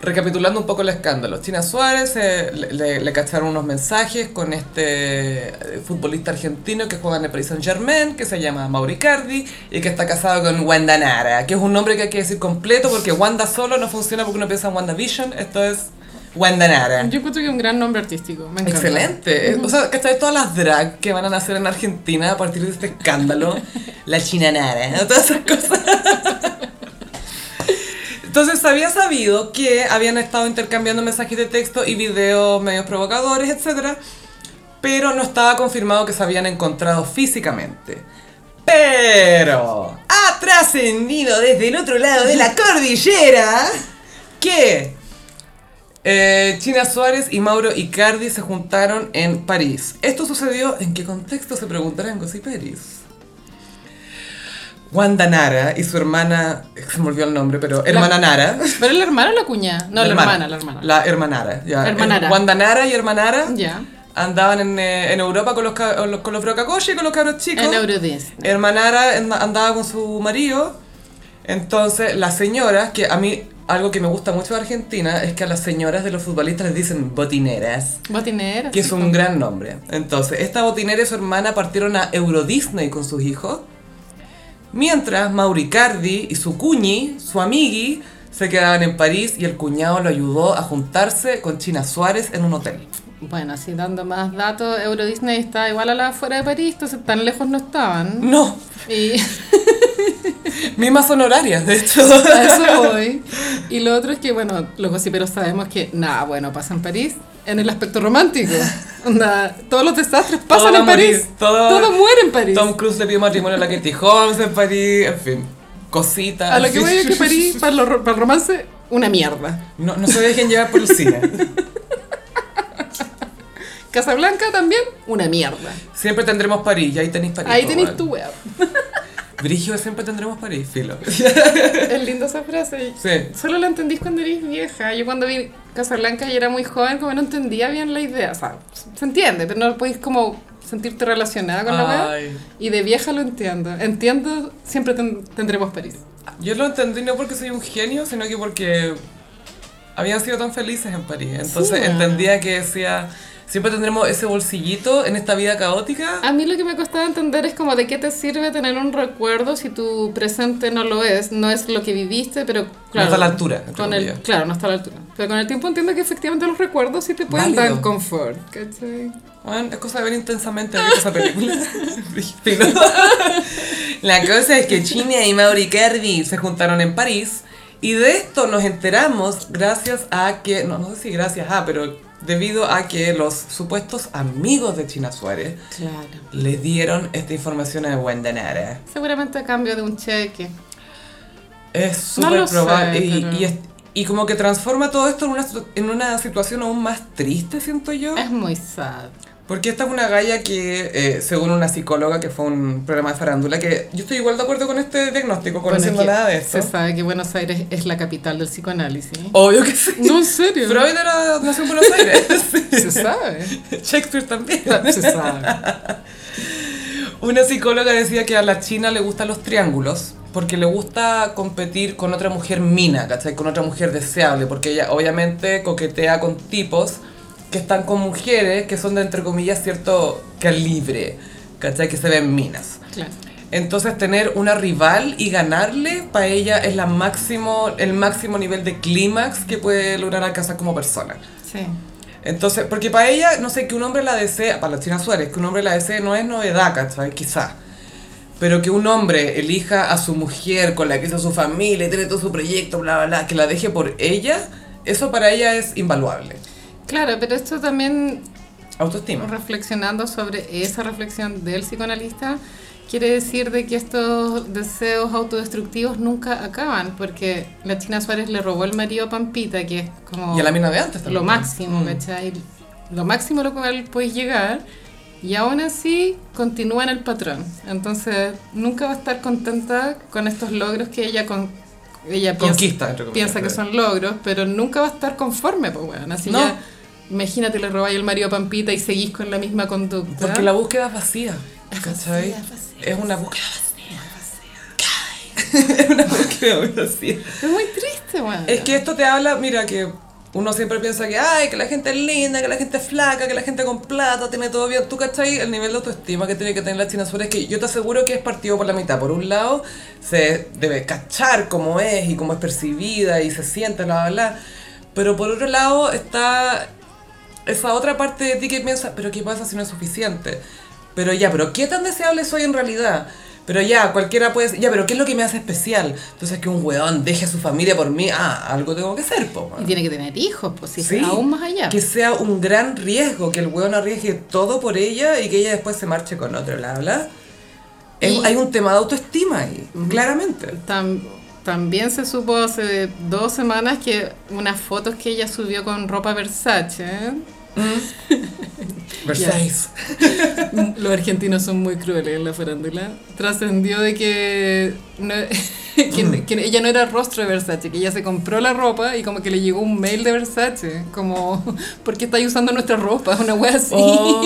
Recapitulando un poco el escándalo, China Suárez eh, le, le- le cacharon unos mensajes con este eh, futbolista argentino que juega en el Paris Saint Germain, que se llama Mauricardi y que está casado con Wanda Nara, que es un nombre que hay que decir completo porque Wanda solo no funciona porque uno piensa en WandaVision, esto es Wanda Nara. Yo encuentro que es un gran nombre artístico, me encanta. Excelente. O sea, que todas las drag que van a nacer en Argentina a partir de este escándalo. (laughs) la chinanara, ¿no? todas esas cosas. Entonces había sabido que habían estado intercambiando mensajes de texto y videos medios provocadores, etc. Pero no estaba confirmado que se habían encontrado físicamente. Pero ha trascendido desde el otro lado de la (laughs) cordillera que eh, China Suárez y Mauro Icardi se juntaron en París. ¿Esto sucedió en qué contexto? Se preguntarán Gossiperis. Wanda Nara y su hermana, se me olvidó el nombre, pero hermana Nara. ¿Pero la hermana o la cuñada? No, la, hermana, la hermana. La hermanara, ya. Hermanara. Eh, Wanda Nara y hermanara Ya. andaban en, eh, en Europa con los, con los, brocacoches y con los cabros chicos. En Eurodisney. Hermanara and- andaba con su marido. Entonces, las señoras, que a mí algo que me gusta mucho de Argentina es que a las señoras de los futbolistas les dicen botineras, Botinera. que es un gran nombre. Entonces, esta botinera y su hermana partieron a Euro Disney con sus hijos. Mientras Mauricardi y su cuñi, su amigui, se quedaban en París y el cuñado lo ayudó a juntarse con China Suárez en un hotel. Bueno, así dando más datos, Euro Disney está igual a la fuera de París, entonces tan lejos no estaban. No, Y (laughs) (laughs) mismas honorarias, de hecho. a eso (laughs) voy. Y lo otro es que, bueno, los gossiperos sabemos que nada bueno pasa en París en el aspecto romántico. Onda, todos los desastres pasan Todo en a morir, París. todo- Todo, muere en París. Tom Cruise le pidió matrimonio a la Katie Holmes en París, en fin, cositas. A lo que voy es que París, (laughs) para, lo- para el romance, una mierda. No, no se dejen llevar por el cine. Casablanca también, una mierda. Siempre tendremos París, y ahí tenéis París. Ahí tenéis tu web. Brigio, siempre tendremos París, filo. (laughs) Es linda esa frase. Sí. Solo la entendís cuando eres vieja. Yo cuando vi Casablanca y era muy joven, como no entendía bien la idea. O sea, se entiende, pero no podéis como sentirte relacionada con la web. Y de vieja lo entiendo. Entiendo, siempre ten- tendremos París. Yo lo entendí no porque soy un genio, sino que porque habían sido tan felices en París. Entonces Sí. entendía que decía, Siempre tendremos ese bolsillito en esta vida caótica. A mí lo que me costaba entender es como de qué te sirve tener un recuerdo si tu presente no lo es, no es lo que viviste, pero claro. está a la altura, Con el, claro, no está a la altura. Pero con el tiempo entiendo que efectivamente los recuerdos sí te pueden Válido. dar confort, ¿cachai? Bueno, es cosa de ver intensamente esa película. (laughs) (laughs) La cosa es que China y Mauri Cardi se juntaron en París y de esto nos enteramos gracias a que, no, no sé si gracias a, pero debido a que los supuestos amigos de China Suárez Claro. le dieron esta información a Wanda Nara. Seguramente a cambio de un cheque. Es No súper sé, probable. y, pero- y es- y como que transforma todo esto en una, en una situación aún más triste, siento yo. Es muy sad. Porque esta es una galla que, eh, según una psicóloga que fue un programa de farándula, que yo estoy igual de acuerdo con este diagnóstico, conociendo Bueno, nada de esto. Se sabe que Buenos Aires es la capital del psicoanálisis. Obvio que sí. No, en serio. Freud era, nació en Buenos Aires. (laughs) Se sabe. Shakespeare también. Se sabe. (laughs) Una psicóloga decía que a la China le gustan los triángulos porque le gusta competir con otra mujer mina, ¿cachai? Con otra mujer deseable, porque ella obviamente coquetea con tipos que están con mujeres que son de, entre comillas, cierto calibre, ¿cachai? Que se ven minas. Claro. Entonces tener una rival y ganarle para ella es la máximo, el máximo nivel de clímax que puede lograr alcanzar como persona. Sí. Entonces, porque para ella, no sé, que un hombre la desee, para la China Suárez, que un hombre la desee no es novedad, ¿cachai? Quizá. Pero que un hombre elija a su mujer con la que hizo su familia y tiene todo su proyecto, bla, bla, bla, que la deje por ella, eso para ella es invaluable. Claro, pero esto también Autoestima. reflexionando sobre esa reflexión del psicoanalista, quiere decir de que estos deseos autodestructivos nunca acaban, porque la China Suárez le robó el marido a Pampita, que es como Y a la mina de antes también. lo máximo, Mm. ¿cachai? Lo máximo a lo cual puedes llegar, y aún así continúa en el patrón. Entonces, nunca va a estar contenta con estos logros que ella con ella piensa, Conquista, comillas, piensa que son logros, pero nunca va a estar conforme, pues bueno, así No. ya imagínate le robáis el marido a Pampita y seguís con la misma conducta. Porque la búsqueda es vacía. ¿Cachai? vacía, vacía, es una búsqueda vacía. (laughs) es una búsqueda muy vacía. Es muy triste, bueno. Es que esto te habla, mira, que uno siempre piensa que, ay, que la gente es linda, que la gente es flaca, que la gente con plata tiene todo bien. ¿Tú cachai? El nivel de autoestima que tiene que tener la China Suárez es que yo te aseguro que es partido por la mitad. Por un lado, se debe cachar cómo es y cómo es percibida y se siente, bla, bla, bla. Pero por otro lado está esa otra parte de ti que piensa, pero ¿qué pasa si no es suficiente? Pero ya, pero ¿qué tan deseable soy en realidad? Pero ya, cualquiera puede ya, pero ¿qué es lo que me hace especial? Entonces que un weón deje a su familia por mí, ah, algo tengo que hacer, po. Y tiene que tener hijos, pues si es Sí, aún más allá. Que sea un gran riesgo, que el weón arriesgue todo por ella y que ella después se marche con otro, bla, bla. Y- hay un tema de autoestima ahí, claramente. Tam- también se supo hace dos semanas que unas fotos que ella subió con ropa Versace, ¿eh? (laughs) Versailles. (laughs) los argentinos son muy crueles en la farándula, trascendió de que, no- (laughs) que, que ella no era rostro de Versace, que ella se compró la ropa y como que le llegó un mail de Versace, como, ¿por qué estáis usando nuestra ropa? Una wea así. Oh.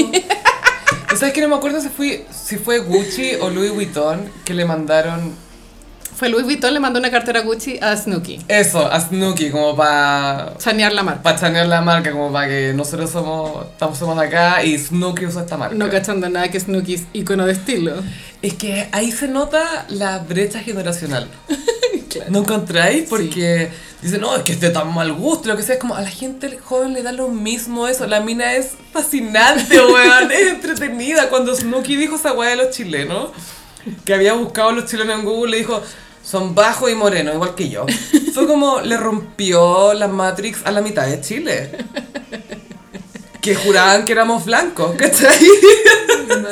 ¿Tú ¿Sabes que no me acuerdo si, fui, si fue Gucci o Louis Vuitton que le mandaron Fue Louis Vuitton le mandó una cartera Gucci a Snooki, eso a Snooki como para chanear la marca. para chanear la marca, como para que nosotros somos, estamos, somos acá y Snooki usa esta marca. No cachando nada que Snooki es icono de estilo. Es que ahí se nota la brecha generacional. (laughs) ¿No encontráis? Porque dicen, no, es que es de tan mal gusto, lo que sea. Es como a la gente joven le da lo mismo eso. La mina es fascinante, (laughs) weón. es entretenida. Cuando Snooki dijo esa weá de los chilenos, que había buscado a los chilenos en Google, le dijo, son bajos y morenos, igual que yo. (laughs) Fue como le rompió la Matrix a la mitad de Chile. Que juraban que éramos blancos, ¿cachai?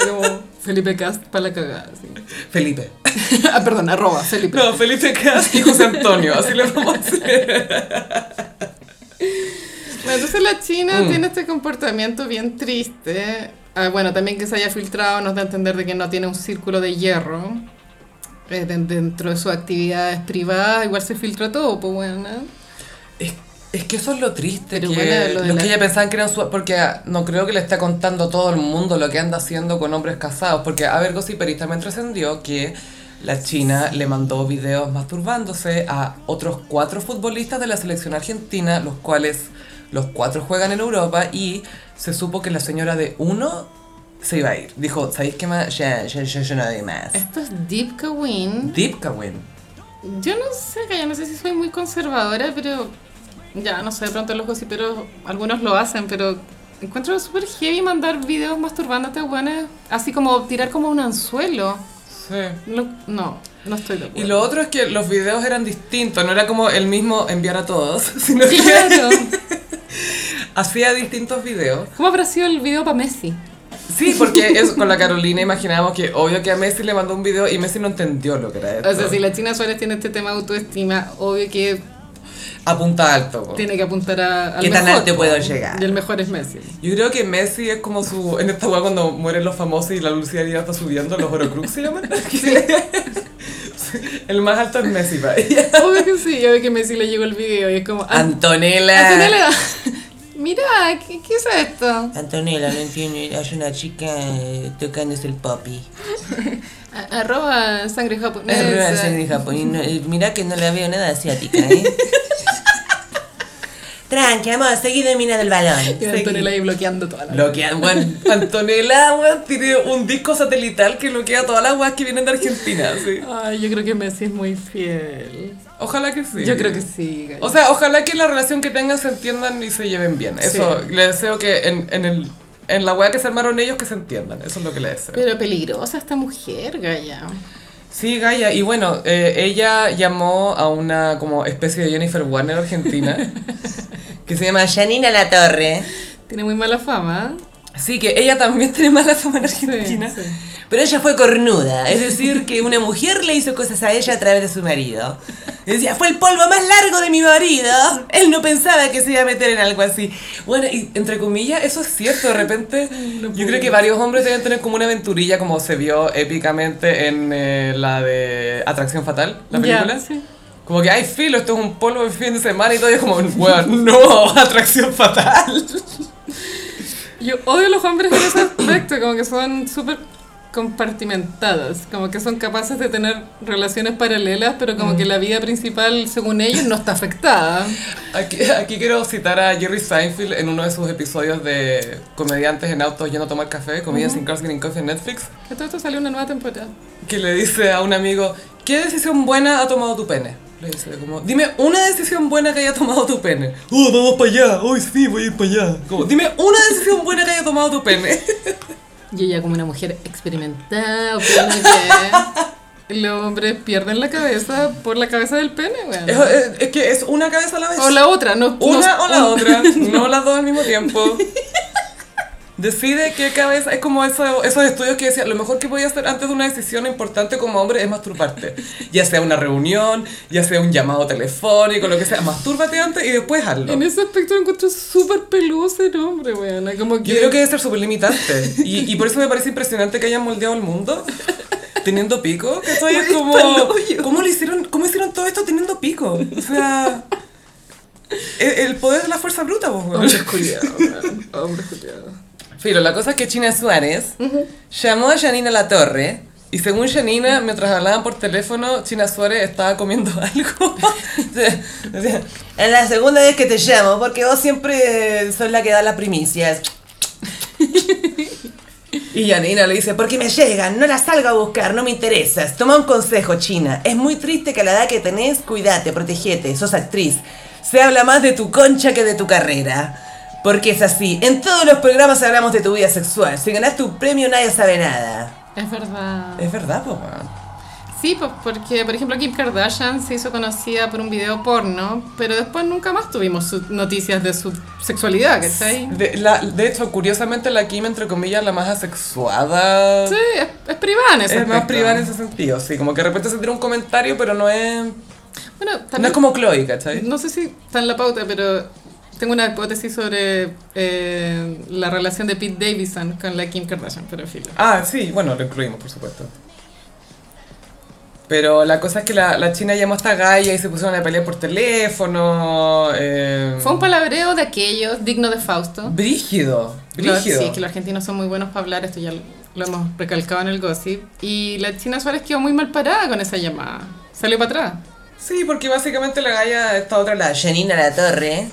Como (laughs) Felipe Cast para la cagada. sí. Felipe. (laughs) ah, perdón, arroba Felipe. No, Felipe Cas y José Antonio, así le vamos a hacer. Bueno, entonces la China Mm. tiene este comportamiento bien triste. Ah, bueno, también que se haya filtrado nos da a entender de que no tiene un círculo de hierro. De- dentro de sus actividades privadas igual se filtra todo, pues bueno. Es, es que eso es lo triste, Pero que bueno, lo de los la- que ella pensaban que eran su... Porque no creo que le esté contando a todo el mundo lo que anda haciendo con hombres casados, porque a ver, Gossiperis también trascendió que la China le mandó videos masturbándose a otros cuatro futbolistas de la selección argentina, los cuales Los cuatro juegan en Europa y se supo que la señora de uno se iba a ir. Dijo, ¿sabéis qué más? Ya, ya, ya, ya doy más. Esto es Deep Kawin. Deep Kawin. Yo no sé, Calla, no sé si soy muy conservadora, pero ya, no sé, de pronto los gossiperos, algunos lo hacen, pero encuentro súper heavy mandar videos masturbándote, buenas, así como tirar como un anzuelo. Sí. Lo- no, no estoy de Y acuerdo. lo otro es que los videos eran distintos, no era como el mismo enviar a todos, (laughs) sino que Claro. (laughs) hacía distintos videos. ¿Cómo habrá sido el video para Messi? Sí, porque es, con la Carolina imaginábamos que obvio que a Messi le mandó un video y Messi no entendió lo que era esto. O sea, si la China Suárez tiene este tema de autoestima, obvio que Apunta alto. po. tiene que apuntar a, al ¿Qué tan alto po. puedo llegar? Y el mejor es Messi. Yo creo que Messi es como su... En esta weá cuando mueren los famosos y la lucididad está subiendo, los Horocrux se llaman. (laughs) El más alto es Messi para ella. Obvio que sí, obvio que Messi le llegó el video y es como... "Ah, Antonella. Antonella, mira, ¿qué, qué es esto? Antonella, no entiendo. Hay una chica eh, tocándose el popi. (laughs) A- Arroba sangre Es japonesa. rara sangre eh, mira que no la veo nada asiática, ¿eh? (laughs) Tranqui, amor, seguí dominando el balón. Y Antonella ahí bloqueando toda la... Lo que bueno, (laughs) Antonella, weón, tiene un disco satelital que bloquea todas las weas que vienen de Argentina, sí. Ay, yo creo que Messi es muy fiel. Ojalá que sí. Yo creo que sí. gallo. O sea, ojalá que la relación que tengan se entiendan y se lleven bien. Eso, le deseo que en, en, el, en la wea que se armaron ellos que se entiendan. Eso es lo que le deseo. Pero peligrosa esta mujer, Gaya. Sí, Gaia. Y bueno, eh, ella llamó a una como especie de Jennifer Warner argentina. (laughs) Que se llama Janina La Torre. Tiene muy mala fama. Sí, que ella también (laughs) tiene mala fama en Sí, Argentina. sí. Pero ella fue cornuda, es decir, que una mujer le hizo cosas a ella a través de su marido. Decía, fue el polvo más largo de mi marido. Él no pensaba que se iba a meter en algo así. Bueno, y entre comillas, eso es cierto. De repente, yo creo que varios hombres deben tener como una aventurilla, como se vio épicamente en eh, la de Atracción Fatal, la película. sí. Como que, ay, filo, esto es un polvo de fin de semana y todo. Y es como, weón, no, (laughs) Atracción Fatal. Yo odio a los hombres en ese aspecto, como que son súper compartimentados, como que son capaces de tener relaciones paralelas, pero como que la vida principal, según ellos, no está afectada. Aquí, aquí quiero citar a Jerry Seinfeld en uno de sus episodios de comediantes en autos yendo a tomar café, Comedians in Cars Getting Coffee en Netflix, Que todo esto salió una nueva temporada. que le dice a un amigo, ¿qué decisión buena ha tomado tu pene? Le dice como, dime una decisión buena que haya tomado tu pene. Oh, vamos para allá, hoy sí voy a ir para allá. Como, dime una decisión buena que haya tomado tu pene. (laughs) Y ella como una mujer experimentada, opina que los hombres pierden la cabeza por la cabeza del pene, weón. Es, es- es que es una cabeza a la vez. O la otra, no. Una no- o la un- otra, no las dos al mismo tiempo. (laughs) Decide qué cabeza, es como eso- esos estudios que decían, lo mejor que podías hacer antes de una decisión importante como hombre es masturbarte. (laughs) Ya sea una reunión, ya sea un llamado telefónico, lo que sea, mastúrbate antes y después hazlo. En ese aspecto lo encuentro súper peludo ese hombre, weón. Como que... Yo creo que debe ser súper limitante. Y, y por eso me parece impresionante que hayan moldeado el mundo teniendo pico. Que estoy Muy como. ¿Cómo lo hicieron? ¿Cómo hicieron todo esto teniendo pico? O sea. (laughs) El, el poder de la fuerza bruta, vos, weón. Hombre culiado, weón. Hombre culiado. Filo, la cosa es que China Suárez llamó a Janina La Torre. Y según Janina, mientras hablaban por teléfono, China Suárez estaba comiendo (laughs) algo. Decía, Es la segunda vez que te llamo, porque vos siempre sos la que da las primicias. y Janina le dice, Porque me llegan, no las salgo a buscar, no me interesas. Toma un consejo, China. Es muy triste que a la edad que tenés, cuídate, protegete, sos actriz. Se habla más de tu concha que de tu carrera. Porque es así. En todos los programas hablamos de tu vida sexual. Si ganás tu premio, nadie sabe nada. Es verdad. es verdad, po. Sí, pues porque, por ejemplo, Kim Kardashian se hizo conocida por un video porno, pero después nunca más tuvimos noticias de su sexualidad, ¿cachai? De, la, de hecho, curiosamente, la Kim, entre comillas, la más asexuada. Sí, es, es privada en ese Es más aspecto. privada en ese sentido, sí. Como que de repente se tira un comentario, pero no es. Bueno, No también, es como Chloe, ¿cachai? no sé si está en la pauta, pero tengo una hipótesis sobre eh, la relación de Pete Davidson con la Kim Kardashian, pero filo. Ah, sí, bueno, lo incluimos, por supuesto. Pero la cosa es que la, la China llamó a esta galla y se pusieron a pelear por teléfono. Eh, Fue un palabreo de aquellos, digno de Fausto. Brígido, Lo- brígido. Sí, que los argentinos son muy buenos para hablar, esto ya lo, lo hemos recalcado en el gossip. Y la China Suárez quedó muy mal parada con esa llamada. Salió para atrás. Sí, porque básicamente la galla, esta otra, la La Janina La Torre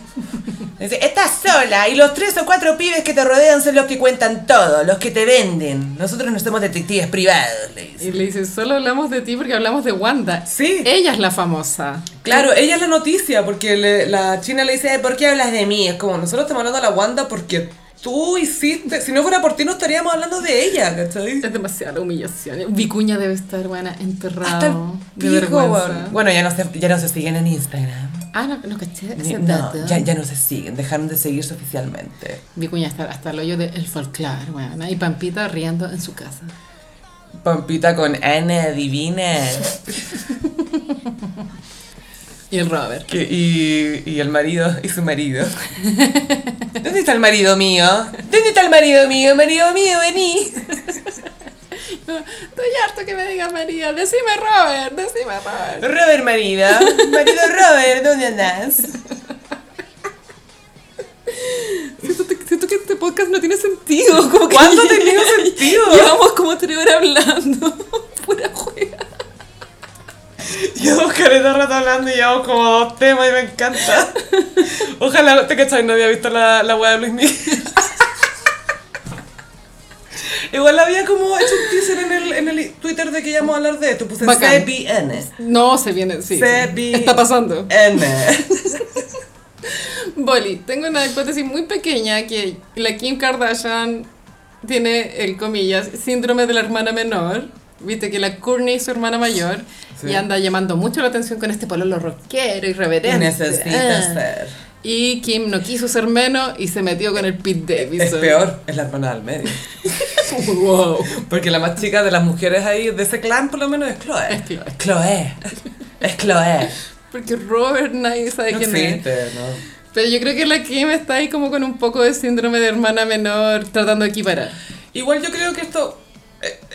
Dice, estás sola y los tres o cuatro pibes que te rodean son los que cuentan todo, los que te venden. Nosotros no somos detectives privados, le dice. Y le dice, solo hablamos de ti porque hablamos de Wanda. Sí. Ella es la famosa. Claro, ella es la noticia, porque le- la china le dice, ¿por qué hablas de mí? Es como, nosotros estamos hablando de la Wanda porque tú hiciste, si no fuera por ti no estaríamos hablando de ella, ¿cachai? Es demasiada humillación. Vicuña debe estar, buena, enterrado. Hasta de vergüenza. Bueno, ya no, se, ya no se siguen en Instagram. Ah, no, no caché ese No, dato. ya, ya no se siguen, dejaron de seguirse oficialmente. Vicuña está hasta el hoyo del folclore, buena. Y Pampita riendo en su casa. Pampita con Ana Divina. (laughs) Y el Robert. Que- y, y el marido, y su marido. (laughs) ¿Dónde está el marido mío? ¿Dónde está el marido mío? Marido mío, vení. Estoy harto que me diga María. Decime Robert, decime Robert. Robert marido. Marido Robert, ¿dónde andás? Siento, siento que este podcast no tiene sentido. Como que ¿Cuándo ha tenido (laughs) sentido? Llevamos como tres horas hablando. (laughs) Pura juega. (laughs) Llevamos careta rato hablando y llevamos como dos temas y me encanta. (laughs) Ojalá, te cachai, no había visto la, la web de Luis Miguel. (laughs) Igual había como hecho un teaser en el, en el Twitter de que íbamos a hablar de esto. Puse Bacán. CBN. No, se viene, sí. Vi- Está pasando. N. Boli, tengo una hipótesis muy pequeña que la Kim Kardashian tiene, el comillas, síndrome de la hermana menor. Viste que la Courtney es su hermana mayor Sí. y anda llamando mucho la atención con este pololo rockero y reverente. Necesita Ah. ser. Y Kim no quiso ser menos y se metió con el Pete Davidson. Es peor, es la hermana del medio. (laughs) wow. Porque la más chica de las mujeres ahí, de ese clan por lo menos, es Chloe. Es Chloe. Chloe. Es Chloe. Porque Robert nadie sabe No quién es. existe, ¿no? Pero yo creo que la Kim está ahí como con un poco de síndrome de hermana menor tratando de equiparar. Igual yo creo que esto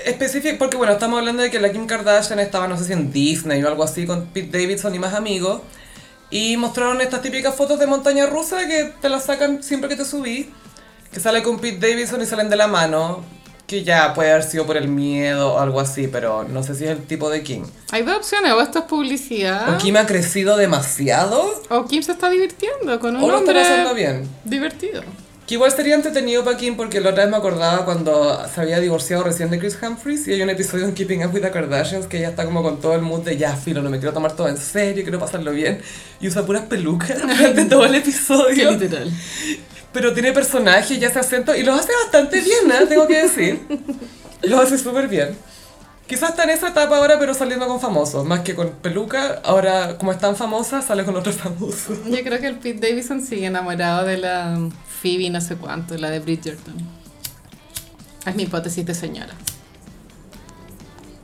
específico, porque bueno, estamos hablando de que la Kim Kardashian estaba, no sé si en Disney o algo así, con Pete Davidson y más amigos, y mostraron estas típicas fotos de montaña rusa que te las sacan siempre que te subí, que sale con Pete Davidson y salen de la mano, que ya puede haber sido por el miedo o algo así, pero no sé si es el tipo de Kim. Hay dos opciones, o esto es publicidad, O Kim ha crecido demasiado, o Kim se está divirtiendo con un o lo está pasando bien. divertido. Que igual sería entretenido para Kim porque la otra vez me acordaba cuando se había divorciado recién de Chris Humphries y hay un episodio en Keeping Up with the Kardashians que ella está como con todo el mood de ya, filo, no me quiero tomar todo en serio, quiero pasarlo bien y usa puras pelucas (laughs) durante todo el Qué episodio. literal. Pero tiene personaje y hace acento y los hace bastante bien, ¿eh? tengo que decir. Los hace súper bien. Quizás está en esa etapa ahora pero saliendo con famosos, más que con peluca, ahora como es tan famosa sale con otros famosos. Yo creo que el Pete Davidson sigue enamorado de la Phoebe no sé cuánto, la de Bridgerton. Es mi hipótesis de señora.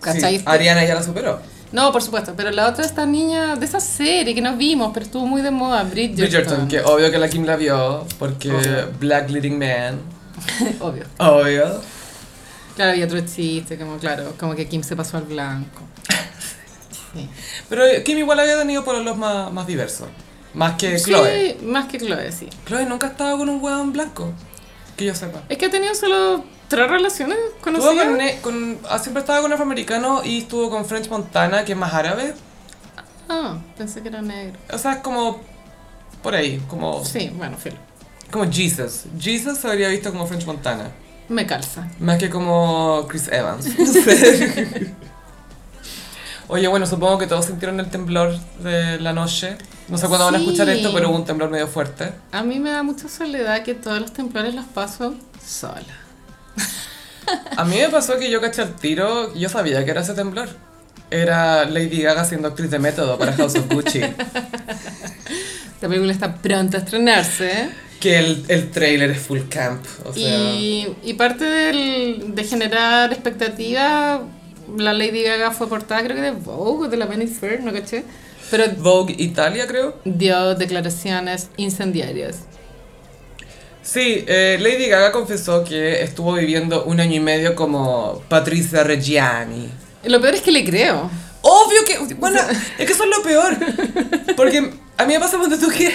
¿Cachai? Sí, Ariana ya la superó. No, por supuesto, pero la otra esta niña de esa serie que nos vimos, pero estuvo muy de moda, Bridgerton. Bridgerton, que obvio que la Kim la vio, porque Obvio. Black Leading Man, (laughs) Obvio. obvio. Claro, había otro chiste, como claro, como que Kim se pasó al blanco. (laughs) Sí. Pero Kim igual había tenido por los más, más diversos, más que Chloe. Sí, más que Chloe, sí. Chloe nunca ha estado con un hueón blanco, que yo sepa. Es que ha tenido solo tres relaciones conocidas. con, con- ah, siempre estaba con afroamericano y estuvo con French Montana, que es más árabe. Ah, pensé que era negro. O sea, es como por ahí, como, Sí, bueno, filo. como Jesus. Jesus se habría visto como French Montana, Me calza. más que como Chris Evans. No (laughs) sé. (laughs) Oye, bueno, supongo que todos sintieron el temblor de la noche. No sé cuándo van a escuchar esto, pero hubo un temblor medio fuerte. A mí me da mucha soledad que todos los temblores los paso sola. A mí me pasó que yo caché el tiro, yo sabía que era ese temblor. Era Lady Gaga siendo actriz de método para House of Gucci. (laughs) Esta película está pronta a estrenarse. que el, el trailer es full camp. O sea, Y, y parte del, de generar expectativa, la Lady Gaga fue portada creo que de Vogue, de la Vanity Fair, no caché. Pero Vogue Italia, creo. dio declaraciones incendiarias. Sí, eh, Lady Gaga confesó que estuvo viviendo un año y medio como Patricia Reggiani. Lo peor es que le creo. Obvio que. Bueno, (laughs) es que eso es lo peor. Porque a mí me pasa cuando tú que.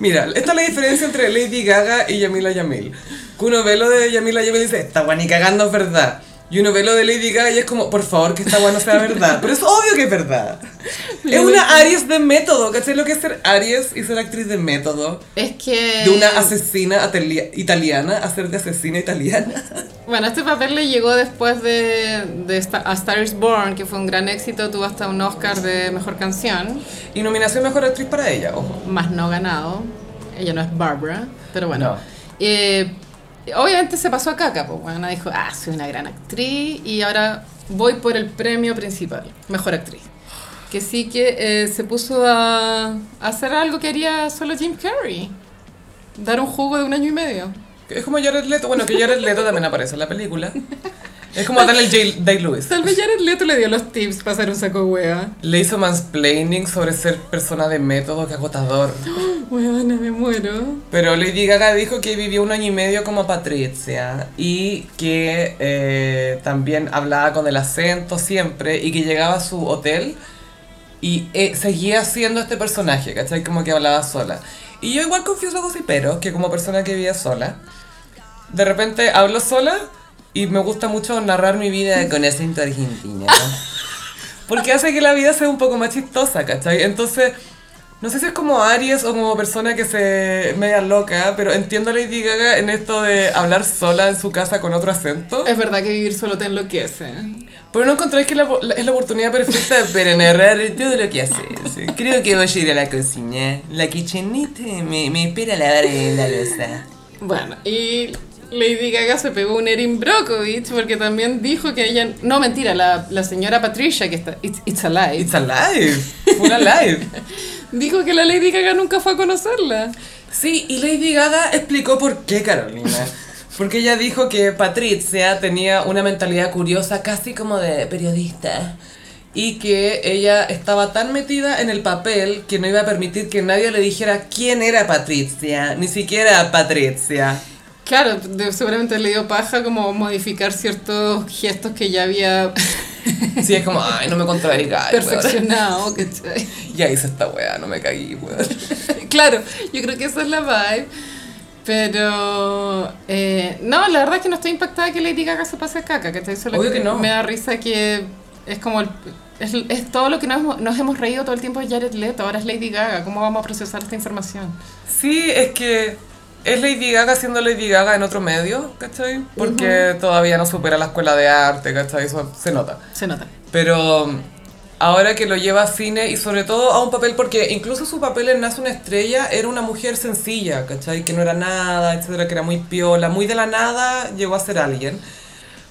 Mira, esta es la diferencia entre Lady Gaga y Yamila Yamil. Que uno ve lo de Yamila Yamil y dice, esta guay ni cagando es verdad. Y uno ve lo de Lady Gaga y es como, por favor, que esta weá no sea verdad. Pero es obvio que es verdad. Es una Aries de método, ¿cachai? Lo que es ser Aries y ser actriz de método. Es que... De una asesina italiana a ser de asesina italiana. Bueno, este papel le llegó después de, de A Star is Born, que fue un gran éxito, tuvo hasta un Oscar de Mejor Canción, Y nominación mejor actriz para ella, ojo. más no ganado. Ella no es Barbara, pero bueno. No. Eh, obviamente se pasó a caca, pues bueno, dijo, ah, soy una gran actriz y ahora voy por el premio principal, Mejor Actriz. Que sí que eh, se puso a, hacer algo que haría solo Jim Carrey. Dar un jugo de un año y medio. Es como Jared Leto. Bueno, que Jared Leto también aparece en la película. Es como Daniel J. Day-Lewis. Tal vez Jared Leto le dio los tips para hacer un saco wea. Le hizo mansplaining sobre ser persona de método, que agotador. (gasps) Weona, me muero. Pero Lady Gaga dijo que vivió un año y medio como Patricia y que eh, también hablaba con el acento siempre y que llegaba a su hotel y eh, seguía siendo este personaje, ¿cachai? Como que hablaba sola. Y yo igual confieso pero que como persona que vivía sola, de repente hablo sola y me gusta mucho narrar mi vida con acento argentino. Porque hace que la vida sea un poco más chistosa, ¿cachai? Entonces, no sé si es como Aries o como persona que se media loca, pero entiendo a Lady Gaga en esto de hablar sola en su casa con otro acento. Es verdad que vivir solo te enloquece. Pero no encontráis que la- la- es la oportunidad perfecta para narrar todo lo que haces. Creo que voy a ir a la cocina. La kitchenita me, me espera lavar la losa. Bueno, y Lady Gaga se pegó un Erin Brockovich porque también dijo que ella... No, mentira, la, la señora Patricia, que está... It's, it's Alive. It's alive. Full alive. (laughs) Dijo que la Lady Gaga nunca fue a conocerla. Sí, y Lady Gaga explicó por qué, Carolina. Porque ella dijo que Patricia tenía una mentalidad curiosa, casi como de periodista. Y que ella estaba tan metida en el papel que no iba a permitir que nadie le dijera quién era Patricia, ni siquiera Patricia. Claro, de- seguramente le dio paja como modificar ciertos gestos que ya había (laughs) Sí, es como, ay, no me contradigáis, weón. perfeccionado, (laughs) ¿cachai? Ya hice esta weá, no me cagué, weón. (laughs) Claro, yo creo que esa es la vibe. Pero eh, no, la verdad es que no estoy impactada que Lady Gaga se pase a caca, que solo Obvio que no. me da risa que es como el- es, es todo lo que nos, nos hemos reído todo el tiempo de Jared Leto, ahora es Lady Gaga, ¿cómo vamos a procesar esta información? Sí, es que es Lady Gaga siendo Lady Gaga en otro medio, ¿cachai? Porque todavía no supera la escuela de arte, ¿cachai? Eso se nota. Se nota. Pero um, ahora que lo lleva a cine y sobre todo a un papel, porque incluso su papel en Nace una estrella era una mujer sencilla, ¿cachai? Que no era nada, etcétera, que era muy piola, muy de la nada llegó a ser alguien.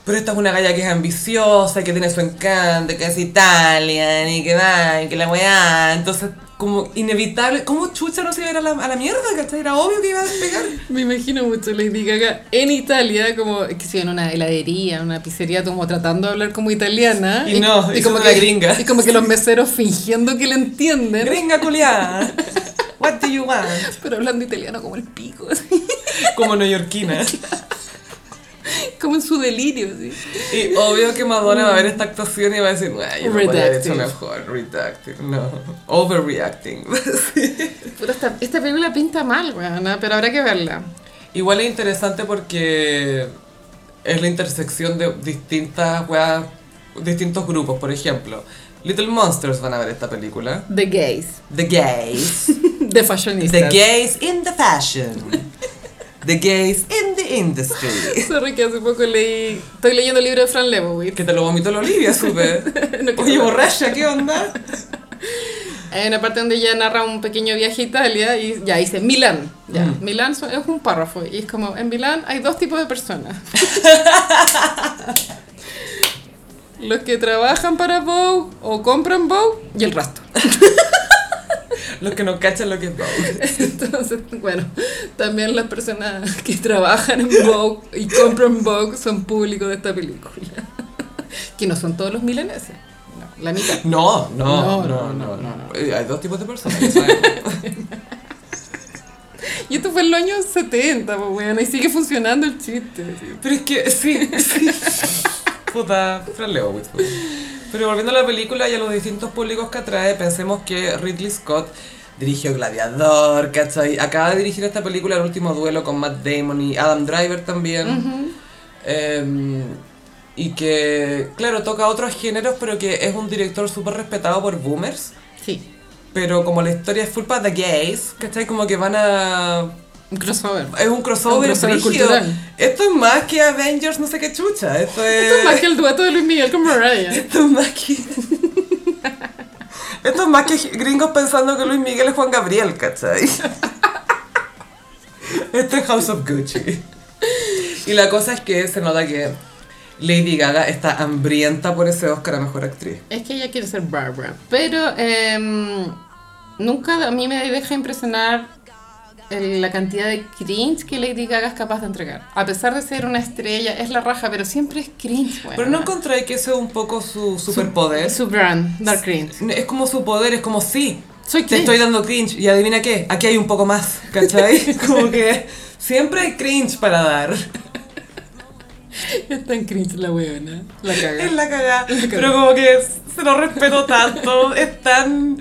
Pero esta es una galla que es ambiciosa, que tiene su encanto, que es Italian y que va, y que la weá. Entonces, como inevitable, ¿cómo chucha no se iba a ir a la, a la mierda, ¿cachai? Era obvio que iba a despegar. (laughs) Me imagino mucho Lady Gaga en Italia, como que si en una heladería, en una pizzería, como tratando de hablar como italiana. Y no, y como como la gringa. Y como que los meseros fingiendo que le entienden, Gringa culiada. (laughs) What do you want? pero hablando italiano como el pico, así, Como neoyorquina. (laughs) (laughs) como en su delirio. Así. Y obvio que Madonna va a ver esta actuación y va a decir, "Ay, yo lo haber hecho mejor, redacting, no, overreacting. (laughs) Sí. Puta, esta, esta película pinta mal, weona, pero habrá que verla. Igual es interesante porque es la intersección de distintas weas, distintos grupos, por ejemplo. Little Monsters van a ver esta película. The Gays. The Gays. (laughs) The Fashionistas. The Gays in the Fashion. The Gays in the Industry. (laughs) Sorry que hace poco leí... Estoy leyendo el libro de Fran Lebowitz. Que te lo vomitó la Olivia, supe. (laughs) No Oye, borracha, ¿qué onda? Hay una parte donde ella narra un pequeño viaje a Italia y ya dice Milán. Ya, Mm. Milán es un párrafo y es como, en Milán hay dos tipos de personas. (laughs) Los que trabajan para Vogue o compran Vogue y el resto. Los que no cachan lo que es (laughs) Vogue. Entonces, bueno, también las personas que trabajan en Vogue y compran Vogue son públicos de esta película. Que no son todos los milaneses. No, la mitad. No, No, no, no, no. Eh, Hay dos tipos de personas. (laughs) Y esto fue en los años 70, pues, bueno, y sigue funcionando el chiste. Pero es que, sí, sí. Puta, Fran Lebowitz. pues. Pero volviendo a la película y a los distintos públicos que atrae, pensemos que Ridley Scott dirigió Gladiador, ¿cachai? Acaba de dirigir esta película El último duelo con Matt Damon y Adam Driver también. Em, y que, claro, toca otros géneros, pero que es un director súper respetado por boomers. Sí. Pero como la historia es full para the gays, ¿cachai? Como que van a... Un crossover. Es un crossover, Un crossover cultural. Esto es más que Avengers, no sé qué chucha. Esto es... Esto es más que el dueto de Luis Miguel con Mariah. (laughs) Esto es más que... Esto es más que gringos pensando que Luis Miguel es Juan Gabriel, ¿cachai? (laughs) Esto es House of Gucci. Y la cosa es que se nota que Lady Gaga está hambrienta por ese Oscar a Mejor Actriz. Es que ella quiere ser Barbara. Pero em, nunca a mí me deja impresionar el- la cantidad de cringe que Lady Gaga es capaz de entregar. A pesar de ser una estrella, es la raja, pero siempre es cringe. Pero weona. no encontré que eso es un poco su superpoder. Su brand, Dark Cringe. Es como su poder, es como sí. Soy Te estoy dando cringe y adivina qué, aquí hay un poco más, ¿cachai? (laughs) Como que siempre hay cringe para dar. Es tan cringe la weona. La caga. Es la cagada. Pero como que se lo respeto tanto. Es tan.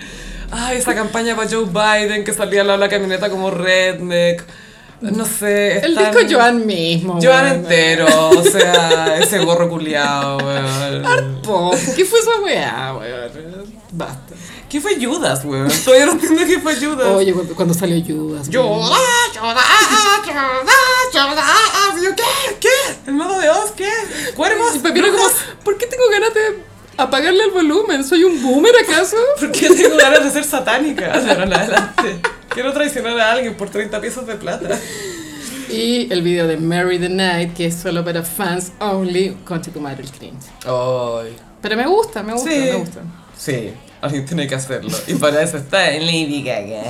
Ay, esa campaña para Joe Biden que salía al lado de la camioneta como redneck. No sé. El tan- disco Joan mismo. Joan entero. O sea, ese gorro culiado, weón. Pop. ¿Qué fue esa weá, weón? Basta. ¿Qué fue Judas, weón? Todavía no entiendo qué fue Judas. Oye, cuando, salió Judas. Yoda, Yoda, Yo, ¿qué? ¿Qué? ¿El mago de Oz? ¿Qué? ¿Cuervos? Pepino como, ¿por qué tengo ganas de apagarle el volumen? ¿Soy un boomer acaso? (laughs) ¿Por qué tengo ganas de ser satánica? De ahora en adelante. Quiero traicionar a alguien por 30 pesos de plata. Y el video de Mary the Night, que es solo para fans only, concha tu madre el cringe. Ay. Pero me gusta, me gusta, Sí. me gusta. Sí, alguien tiene que hacerlo. Y para eso está Lady Gaga.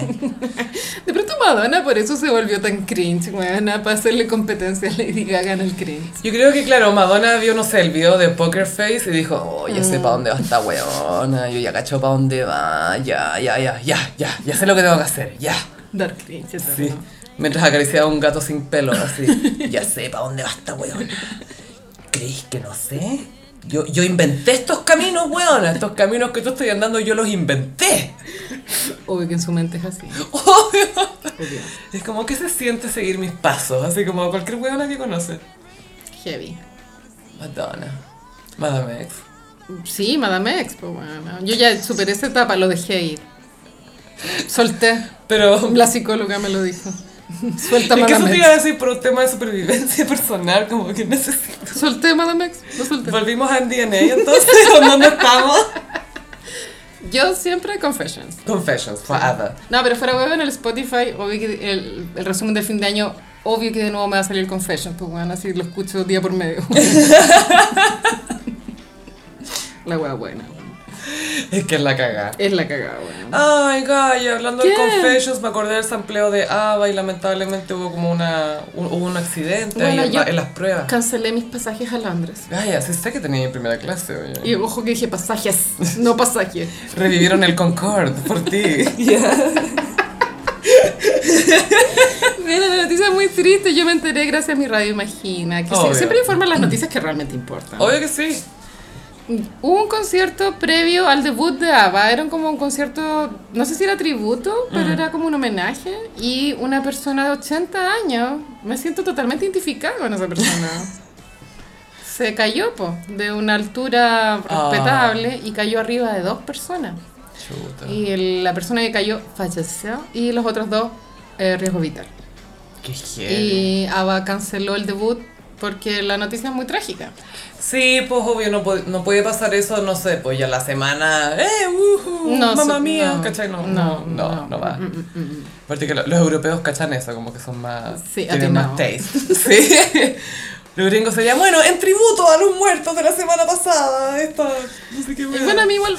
De pronto Madonna por eso se volvió tan cringe, weona, para hacerle competencia a Lady Gaga en el cringe. Yo creo que, claro, Madonna vio, no sé, el video de Poker Face y dijo, oh, ya sé para dónde va esta weona, yo ya cacho para dónde va, ya, ya, ya, ya, ya, ya sé lo que tengo que hacer, ya. Dar cringe, Sí. Mientras acariciaba a un gato sin pelo, así. Ya sé para dónde va esta weona. ¿Creéis que no sé? Yo, yo inventé estos caminos, weona. Estos caminos que tú estoy andando, yo los inventé. Obvio que en su mente es así. Obvio. Obvio. Es como que se siente seguir mis pasos, así como cualquier weona que conoce. Heavy. Madonna. Madame X. Sí, Madame X, pues bueno. Yo ya superé esa etapa, lo dejé ir. Solté. Pero. La psicóloga me lo dijo. (laughs) Suelta Es que eso te iba a decir por un tema de supervivencia (laughs) personal, como que necesito. Solté (laughs) Madame X. Lo solté. Volvimos a DNA, entonces, ¿dónde estamos? Yo siempre Confessions. Confessions, forever. No, pero fuera web en el Spotify, obvio que el, el resumen del fin de año, obvio que de nuevo me va a salir Confessions, pues bueno, así lo escucho día por medio. la wea buena. Es que es la cagada. Es la cagada, weón. Ay, Gaya, hablando de. Confessions, me acordé del sampleo de Ava y lamentablemente hubo como una, un, hubo un accidente ahí Bueno, en, yo- la- en las pruebas. Cancelé mis pasajes a Londres. Gaya, sí sé que tenía en primera clase, oye. Y ojo que dije pasajes, no pasajes. (laughs) Revivieron el Concorde por ti. (laughs) Mira, la noticia es muy triste. Yo me enteré gracias a mi radio Imagina, que sie- Obvio. siempre informa las noticias que realmente importan. Obvio que sí. Hubo un concierto previo al debut de ABBA, era como un concierto, no sé si era tributo, pero era como un homenaje. Y una persona de 80 años, me siento totalmente identificada con esa persona. (laughs) Se cayó, po, de una altura respetable y cayó arriba de dos personas. Chuta. Y el- la persona que cayó falleció y los otros dos, eh, riesgo vital. Qué. Y ABBA canceló el debut porque la noticia es muy trágica. Sí, pues obvio, no, no puede pasar eso, no sé, pues ya la semana, ¡eh, uhu, No, mamá so- mía! no, ¿Cachai? No, no, no, no, va. Mm, mm, mm, mm. Aparte que lo- los europeos cachan eso, como que son más... Sí, tienen más taste. (laughs) Sí. Los gringos serían, bueno, en tributo a los muertos de la semana pasada, esta, no sé qué bueno, a mí igual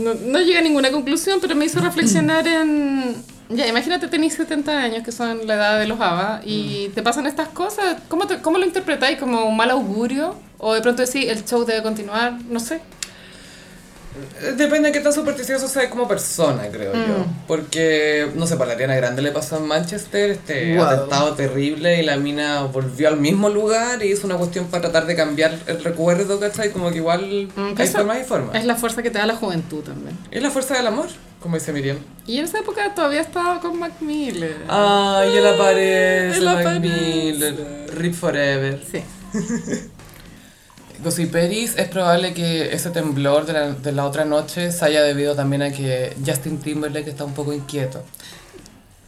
no, no llegué a ninguna conclusión, pero me hizo reflexionar en... Ya, imagínate, tenéis 70 años, que son la edad de los ABBA, y te pasan estas cosas. ¿Cómo, te- ¿Cómo lo interpretáis? ¿Como un mal augurio? ¿O de pronto decís, el show debe continuar? No sé. Eh, Depende de qué tan supersticioso sea como persona, creo Mm. yo. Porque, no sé, para la Ariana Grande le pasó en Manchester este Wow. atentado terrible y la mina volvió al mismo lugar y hizo una cuestión para tratar de cambiar el recuerdo, ¿cachai? Como que igual Mm, hay formas y formas. Es la fuerza que te da la juventud también. Es la fuerza del amor, como dice Miriam. Y en esa época todavía estaba con Mac Miller. Ay, él aparece, Él Mac aparece. Miller, Rip Forever. Sí. (laughs) Gossiperis, es probable que ese temblor de la, de la otra noche se haya debido también a que Justin Timberlake está un poco inquieto.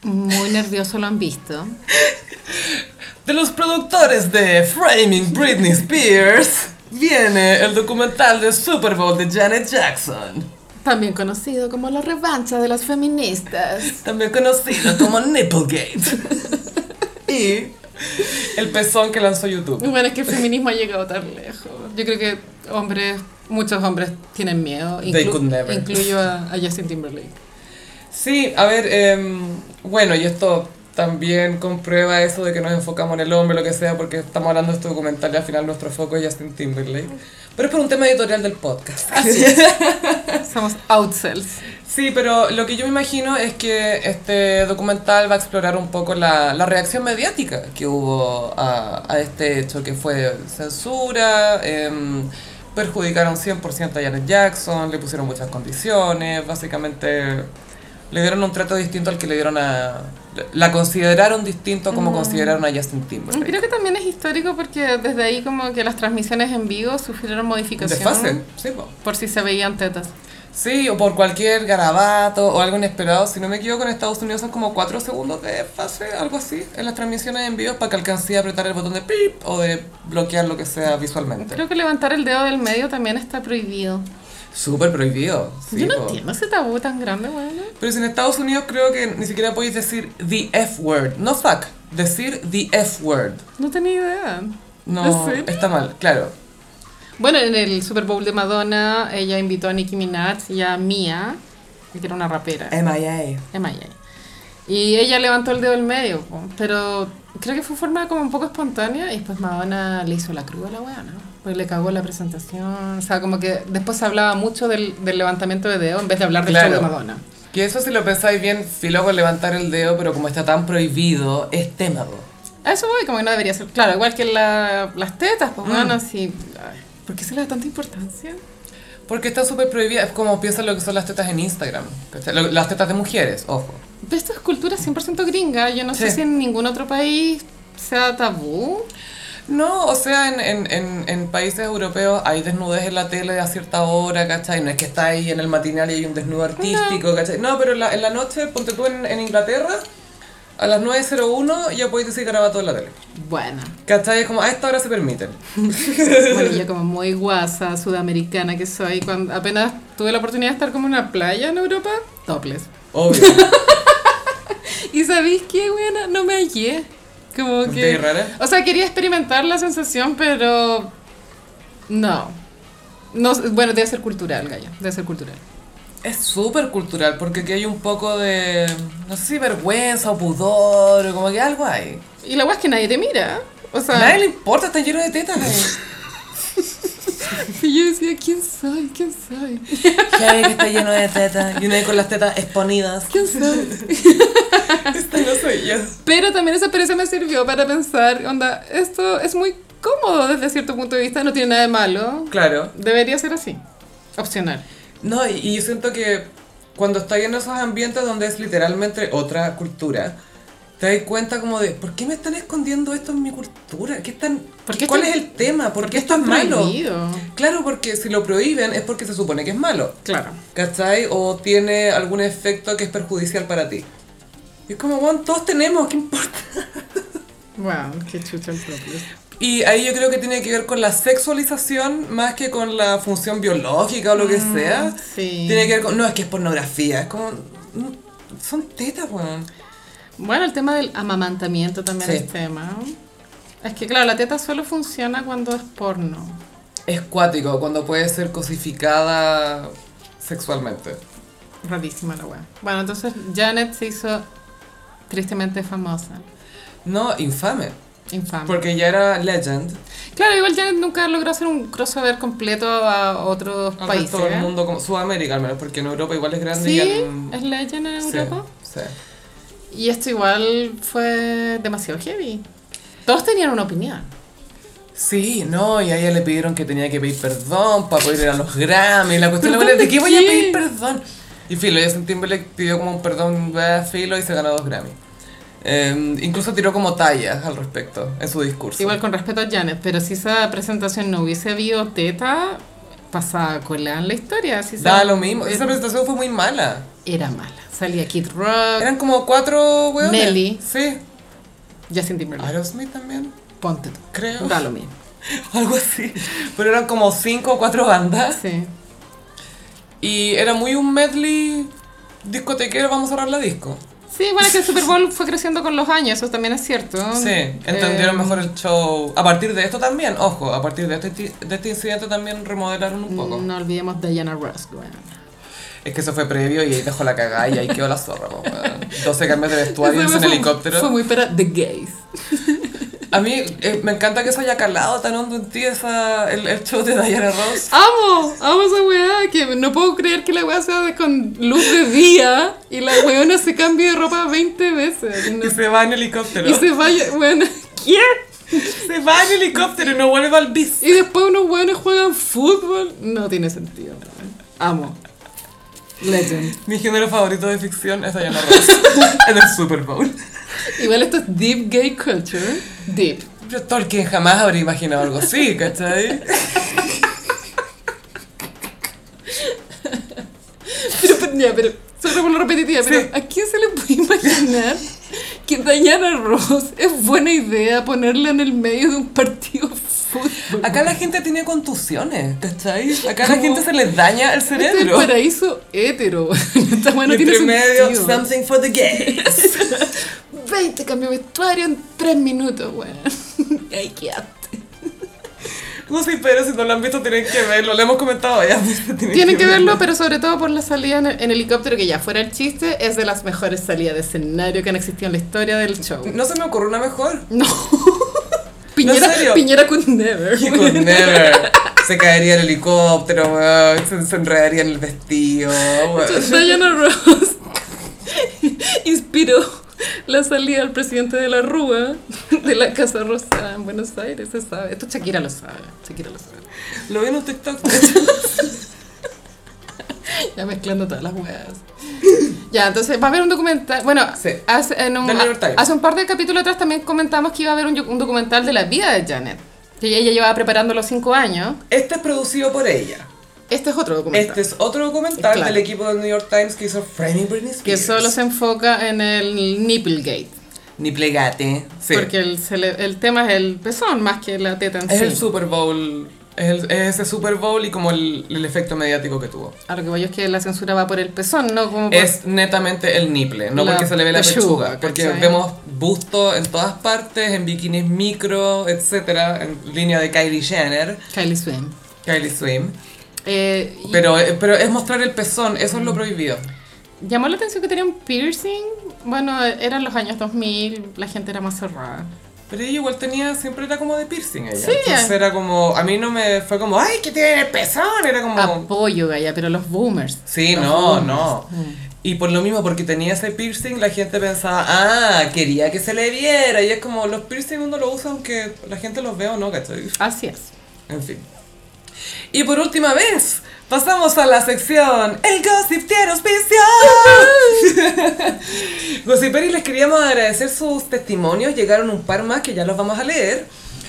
Muy nervioso lo han visto. (laughs) De los productores de Framing Britney Spears viene el documental de Super Bowl de Janet Jackson, También conocido como la revancha de las feministas. (laughs) también conocido como Nipplegate. (laughs) y el pezón que lanzó YouTube. Bueno, es que el feminismo ha llegado tan lejos. Yo creo que hombres, muchos hombres tienen miedo. They could never. Incluyo a, a (laughs) Justin Timberlake. Sí, a ver, em, bueno, y esto también comprueba eso de que nos enfocamos en el hombre, lo que sea, porque estamos hablando de este documental y al final nuestro foco es Justin Timberlake. Pero es por un tema editorial del podcast. (laughs) Somos outsells. Sí, pero lo que yo me imagino es que este documental va a explorar un poco la, la reacción mediática que hubo a, a este hecho, que fue censura, em, perjudicaron 100% a Janet Jackson, le pusieron muchas condiciones, básicamente le dieron un trato distinto al que le dieron a... La consideraron distinto como consideraron a Justin Timberlake. Creo que también es histórico porque desde ahí como que las transmisiones en vivo sufrieron modificación. Desfase, sí, po. Por si se veían tetas. Sí, o por cualquier garabato o algo inesperado. Si no me equivoco, en Estados Unidos son como 4 segundos de fase, algo así, en las transmisiones en vivo para que alcance a apretar el botón de pip o de bloquear lo que sea visualmente. Creo que levantar el dedo del medio también está prohibido. Súper prohibido. sí, Yo no po. entiendo ese tabú tan grande, bueno. Pero si en Estados Unidos creo que ni siquiera podéis decir the F word. No fuck, decir the F word. No tenía idea. No, está mal, claro. Bueno, en el Super Bowl de Madonna, ella invitó a Nicki Minaj y a Mia, que era una rapera. MIA. M.I.A. Y ella levantó el dedo del medio, pero creo que fue forma como un poco espontánea y después Madonna le hizo la cruda a la weá, ¿no? Pues le cagó la presentación, o sea, como que después se hablaba mucho del, del levantamiento de dedo en vez de hablar del Claro. show de Madonna. Que eso si lo pensáis bien, filo con levantar el dedo, pero como está tan prohibido, es tema. eso voy, como que no debería ser. Claro, igual que la- las tetas, pues Mm. bueno, así. ay, ¿Por qué se le da tanta importancia? Porque está súper prohibida, es como piensan lo que son las tetas en Instagram. Las tetas de mujeres, ojo. Pero esto es cultura 100% gringa. Yo no sé Sí. si en ningún otro país sea tabú. No, o sea, en, en, en, en países europeos hay desnudez en la tele a cierta hora, ¿cachai? No es que está ahí en el matinal y hay un desnudo artístico, ¿cachai? No, pero en la, en la noche, ponte tú en, en Inglaterra, a las 9.01 ya podéis decir garabato en la tele. Bueno. ¿Cachai? Es como a esta hora se permiten. (laughs) Bueno, yo (laughs) como muy guasa, sudamericana que soy, cuando apenas tuve la oportunidad de estar como en una playa en Europa, topless. Obvio. (laughs) Y ¿sabéis qué, buena? No me hallé. Como ¿Te que... rara? O sea, quería experimentar la sensación, pero... No. no bueno, debe ser cultural, Gaya. Debe ser cultural. Es súper cultural, porque aquí hay un poco de, no sé si vergüenza o pudor, o como que algo hay. Y la weá es que nadie te mira. O sea, A nadie le importa, está lleno de tetas. (laughs) (laughs) y yo decía, ¿quién soy? ¿Quién soy? (laughs) Heavy que está lleno de tetas, y uno ahí con las tetas exponidas. ¿Quién soy? (laughs) Esta no soy yo. Pero también esa experiencia me sirvió para pensar, onda, esto es muy cómodo desde cierto punto de vista, no tiene nada de malo. Claro. Debería ser así. Opcional. No, y, y yo siento que cuando estás en esos ambientes donde es literalmente otra cultura, te das cuenta como de, ¿por qué me están escondiendo esto en mi cultura? ¿Qué están, ¿Por qué ¿Cuál esto- es el tema? ¿Por, ¿por qué esto es malo? prohibido? Claro, porque si lo prohíben es porque se supone que es malo. Claro. ¿Cachai? O tiene algún efecto que es perjudicial para ti. Y es como, bueno, todos tenemos, ¿qué importa? (laughs) Wow, qué chucha el propio. Y ahí yo creo que tiene que ver con la sexualización más que con la función biológica o lo que sea. sí. Tiene que ver con, no, es que es pornografía, es como, mm, son tetas, weón. Bueno, el tema del amamantamiento también Sí. es tema. Es que, claro, la teta solo funciona cuando es porno. Es cuático, cuando puede ser cosificada sexualmente. Rarísima la weá. Bueno, entonces Janet se hizo tristemente famosa. No, infame, Infame. porque ya era legend. Claro, igual Janet nunca logró hacer un crossover completo a otros Al países. del ¿eh? mundo, como Sudamérica al menos, porque en Europa igual es grande. Sí, y en- es legend en Sí, Europa. sí. Y esto igual fue demasiado heavy. Todos tenían una opinión. Sí, no, y a ella le pidieron que tenía que pedir perdón para poder ir a los Grammy. La cuestión ¿Perdón era, ¿de qué voy a pedir perdón? Y Filo, Justin Timberlake pidió como un perdón a Filo y se ganó dos Grammy. Eh, incluso tiró como tallas al respecto en su discurso. Igual con respeto a Janet, pero si esa presentación no hubiese habido teta, pasaba cola en la historia. Si Da lo mismo. Esa presentación fue muy mala. Era mala. Salía Kid Rock, Eran como cuatro weones. Nelly. Sí. Justin Timberlake. Aerosmith también, Ponte tú. creo. Da lo mismo. (laughs) Algo así. Pero eran como cinco o cuatro bandas. Sí. Y era muy un medley discotequero, vamos a cerrar la disco. Sí, bueno, que el Super Bowl fue creciendo con los años, eso también es cierto. Sí, entendieron Eh, mejor el show. A partir de esto también, ojo, a partir de este, de este incidente también remodelaron un poco. No olvidemos Diana Ross, bueno. Es que eso fue previo y ahí dejó la cagada y ahí quedó la zorra. po, weón. (laughs) 12 cambios de vestuario Eso en helicóptero. Fue muy para The Gays. A mí eh, me encanta que eso haya calado tan hondo en ti esa, el, el show de Diana Ross. Amo, amo esa weá, que no puedo creer que la weá sea con luz de día y la weona se cambie de ropa 20 veces. Y, no- Y se va en helicóptero. y se weona, ¿qué? Se va en helicóptero y no vuelve al bis. Y después unos weones juegan fútbol. No tiene sentido. Amo. Legend. Mi género favorito de ficción es Diana Ross (laughs) en el Super Bowl. Igual esto es deep gay culture. Deep. Yo Tolkien jamás habría imaginado algo así, ¿cachai? Pero, pero, ya, pero, solo por lo repetitiva, pero Sí. ¿a quién se le puede imaginar (laughs) que Diana Ross es buena idea ponerla en el medio de un partido de fútbol? Acá la gente tiene contusiones, ¿cachai? Acá a la ¿Cómo? gente se les daña el Este es el cerebro. paraíso hétero. (laughs) Esta weá no Y tiene medio, sentido. something for the gays. (laughs) 20 cambios de vestuario en 3 minutos, weón. Ay, quédate. No sé, pero si no lo han visto tienen que verlo. Lo hemos comentado ya. Tienen que verlo, pero sobre todo por la salida en, en helicóptero, que ya fuera el chiste, es de las mejores salidas de escenario que han existido en la historia del show. No se me ocurre una mejor. No. (laughs) Piñera, serio? Piñera could never. He could never. Se caería el helicóptero, weón. Se, se enredaría en el vestido, weón. Diana Ross (laughs) inspiró la salida del presidente de la Rúa de la Casa Rosada en Buenos Aires, se sabe. Esto Shakira lo sabe, Shakira lo sabe. Lo vi en un TikTok. (laughs) Ya mezclando todas las weas. Ya, entonces va a haber un documental. Bueno, Sí. hace, en un, hace un par de capítulos atrás también comentamos que iba a haber un, un documental de la vida de Janet. Que ella llevaba preparando los cinco años. Este es producido por ella. Este es otro documental. Este es otro documental Claro. del equipo del New York Times que hizo Framing Britney que Spears. solo se enfoca en el Nipplegate. Ni plegate. Sí. Porque el, el tema es el pezón más que la teta en es sí. el Super Bowl. Es, es ese Super Bowl y como el, el efecto mediático que tuvo. A lo que voy es que la censura va por el pezón, no como por... Es netamente el niple, no porque se le ve la pechuga, pechuga, porque ¿cachai? vemos busto en todas partes, en bikinis micro, etcétera, en línea de Kylie Jenner, Kylie Swim. Kylie Swim. Eh, Pero, eh, pero es mostrar el pezón, eso es lo prohibido. Llamó la atención que tenía un piercing. Bueno, eran los años 2000, la gente era más cerrada. Pero ella igual tenía, siempre era como de piercing ella. Sí. Entonces era como, a mí no me fue como, ay, que tiene el pezón, era como... Apoyo, Gaya, pero los boomers. Sí, Los no, boomers. no. Y por lo mismo, porque tenía ese piercing, la gente pensaba, ah, quería que se le viera. Y es como, los piercing uno lo usa aunque la gente los vea o no, ¿cachai? Así es. En fin. Y por última vez, pasamos a la sección El Gossip tiene auspicio. (laughs) Gossiperi, les queríamos agradecer sus testimonios. Llegaron un par más que ya los vamos a leer.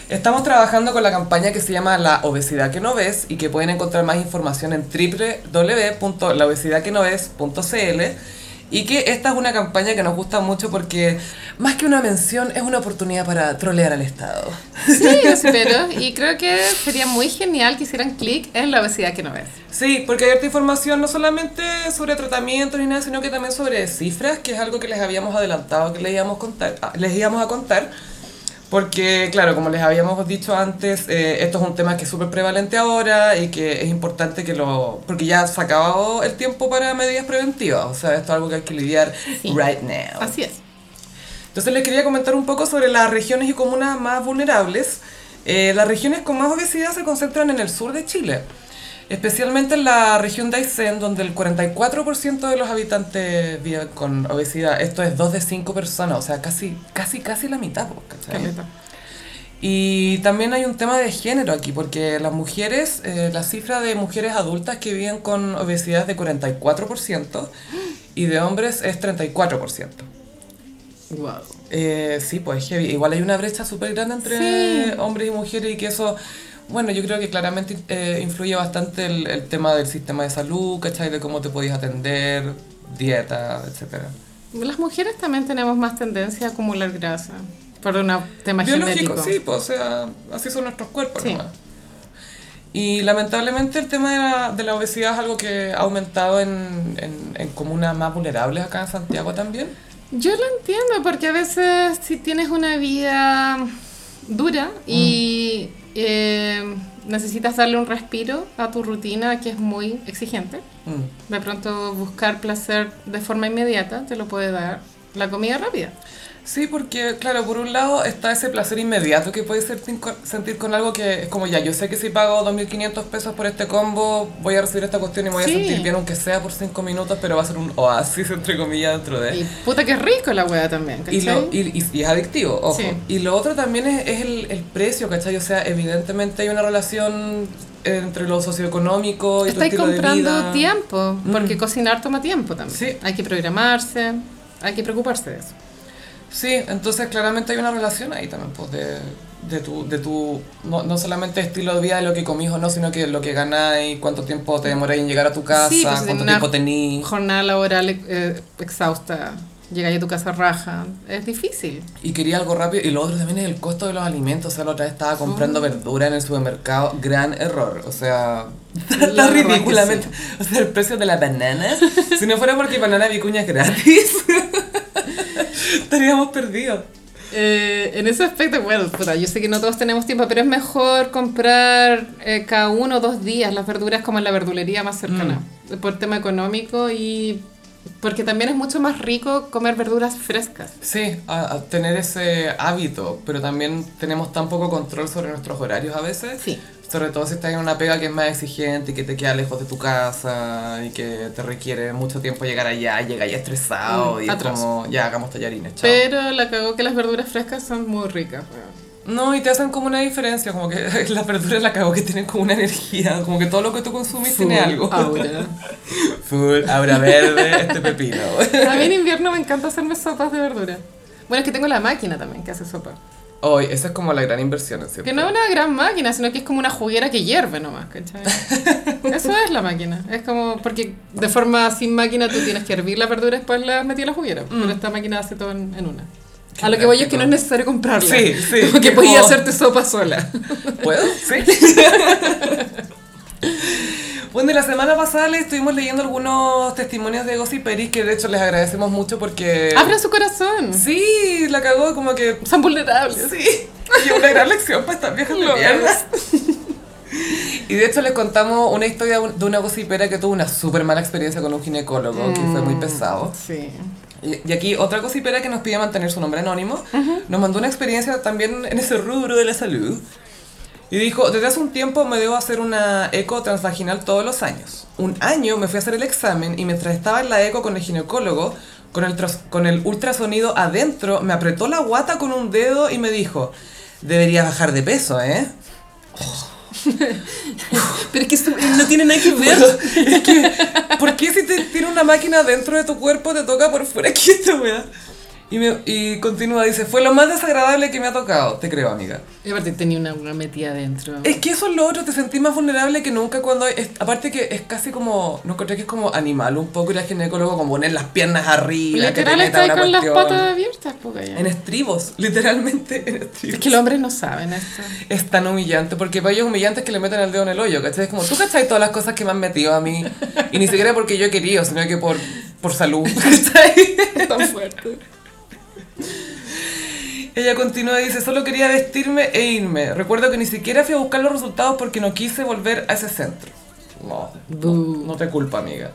Estamos trabajando con la campaña que se llama La Obesidad que no ves y que pueden encontrar más información en www.laobesidadquenoves.cl y que esta es una campaña que nos gusta mucho porque más que una mención es una oportunidad para trolear al Estado. Sí, espero. Y creo que sería muy genial que hicieran clic en la obesidad que no ves. Sí, porque hay harta información no solamente sobre tratamientos ni nada, sino que también sobre cifras, que es algo que les habíamos adelantado que les íbamos a contar. ah, les íbamos a contar porque, claro, como les habíamos dicho antes, eh, esto es un tema que es súper prevalente ahora y que es importante que lo... porque ya se ha acabado el tiempo para medidas preventivas, o sea, esto es algo que hay que lidiar Sí. right now. Así es. Entonces les quería comentar un poco sobre las regiones y comunas más vulnerables. Eh, las regiones con más obesidad se concentran en el sur de Chile, especialmente en la región de Aysén, donde el 44% de los habitantes viven con obesidad. Esto es 2 de 5 personas, o sea, casi, casi, casi la mitad. Y también hay un tema de género aquí, porque las mujeres, eh, la cifra de mujeres adultas que viven con obesidad es de 44% y de hombres es 34%. Wow. Eh, sí, pues heavy. Igual hay una brecha súper grande entre Sí. hombres y mujeres y que eso, bueno, yo creo que claramente eh, influye bastante el, el tema del sistema de salud, ¿cachai? De cómo te podías atender, dieta, etcétera. Las mujeres también tenemos más tendencia a acumular grasa por un tema Biológico, genético. sí, pues, o sea, así son nuestros cuerpos. Sí. nomás. Y lamentablemente el tema de la, de la obesidad es algo que ha aumentado en, en, en comunas más vulnerables acá en Santiago también. Yo lo entiendo porque a veces si tienes una vida dura y eh, necesitas darle un respiro a tu rutina que es muy exigente, Mm. de pronto buscar placer de forma inmediata te lo puede dar la comida rápida. Sí, porque, claro, por un lado está ese placer inmediato que puedes sentir con, algo que es como ya, yo sé que si pago 2.500 pesos por este combo, voy a recibir esta cuestión y me voy Sí. a sentir bien, aunque sea por 5 minutos, pero va a ser un oasis, entre comillas, dentro de... Y puta que rico la wea también, ¿cachai? Y, lo, y, y- y es adictivo, ojo. Sí. Y lo otro también es, es el, el precio, ¿cachai? O sea, evidentemente hay una relación entre lo socioeconómico y tu Estáis estilo de comprando vida. tiempo, porque Mm. cocinar toma tiempo también. Sí. Hay que programarse, hay que preocuparse de eso. Sí, entonces claramente hay una relación ahí también, pues, de, de tu, de tu no, no solamente estilo de vida de lo que comís o no, sino que lo que ganáis, cuánto tiempo te demoráis en llegar a tu casa, Sí, pues, cuánto tiempo tenís. Jornada laboral eh, exhausta, llegáis a tu casa raja, es difícil. Y quería algo rápido. Y lo otro también es el costo de los alimentos. O sea, la otra vez estaba comprando Oh. verdura en el supermercado. Gran error. O sea, (laughs) está ridículamente. O sea, el precio de la banana. si no fuera porque banana vicuña es gratis, (laughs) (laughs) estaríamos perdidos. Eh, en ese aspecto, bueno, puta, yo sé que no todos tenemos tiempo, pero es mejor comprar eh, cada uno o dos días las verduras como en la verdulería más cercana, por tema económico y porque también es mucho más rico comer verduras frescas. Sí, a, a tener ese hábito, pero también tenemos tan poco control sobre nuestros horarios a veces. Sí. Sobre todo si estás en una pega que es más exigente y que te queda lejos de tu casa y que te requiere mucho tiempo llegar allá, llega ya estresado Mm, y es como, ya hagamos tallarines, chao. Pero la cagó que las verduras frescas son muy ricas. No, y te hacen como una diferencia, como que (laughs) las verduras la cago que tienen como una energía, como que todo lo que tú consumís tiene Full algo. aura. (laughs) Full, aura verde, este pepino. (laughs) A mí en invierno me encanta hacerme sopas de verdura. Bueno, es que tengo la máquina también que hace sopa. Hoy, esa es como la gran inversión, ¿cierto? Que no es una gran máquina, sino que es como una juguera que hierve nomás, ¿cachai? (laughs) Eso es la máquina. Es como, porque de forma sin máquina tú tienes que hervir la verdura y después la metí a la juguera. Pero esta máquina hace todo en, en una. Qué A lo que voy es que no es necesario comprarla. Sí, sí, Como que podías hacerte sopa sola. ¿Puedo? Sí. (laughs) Bueno, la semana pasada le estuvimos leyendo algunos testimonios de Gossiperi que de hecho les agradecemos mucho porque... Abra su corazón. Sí, la cagó como que... Son vulnerables. Sí, y una gran lección para estas viejas (laughs) de mierda. Y de hecho les contamos una historia de una gossipera que tuvo una súper mala experiencia con un ginecólogo, que fue muy pesado. Sí. Y y aquí otra gossipera que nos pide mantener su nombre anónimo, nos mandó una experiencia también en ese rubro de la salud. Y dijo, desde hace un tiempo me debo hacer una eco transvaginal todos los años. Un año me fui a hacer el examen y mientras estaba en la eco con el ginecólogo, con el, con el ultrasonido adentro, me apretó la guata con un dedo y me dijo, deberías bajar de peso, ¿eh? (laughs) Pero es que esto no tiene nada que (laughs) ver. es que, ¿por qué si te tiene una máquina dentro de tu cuerpo te toca por fuera (laughs) aquí esta weá? Y, me- y continúa, dice, fue lo más desagradable que me ha tocado, te creo, amiga. Y aparte tenía una, una metida adentro. Es que eso es lo otro, te sentís más vulnerable que nunca cuando es- aparte que es casi como, no encontré que es como animal un poco ir al ginecólogo como poner las piernas arriba, Literal está con las cuestión. patas abiertas, porque ya. En estribos, (laughs) literalmente en estribos. Es que los hombres no saben esto. Es tan humillante, porque para ellos es humillante que le metan el dedo en el hoyo, ¿cachai? Es como, tú cachai todas las cosas que me han metido a mí, y ni siquiera porque yo he querido, sino que por, por salud, (laughs) ¿cachai? (laughs) Tan fuerte. Ella continúa y dice, solo quería vestirme e irme. Recuerdo que ni siquiera fui a buscar los resultados porque no quise volver a ese centro. No, no, te culpa, amiga.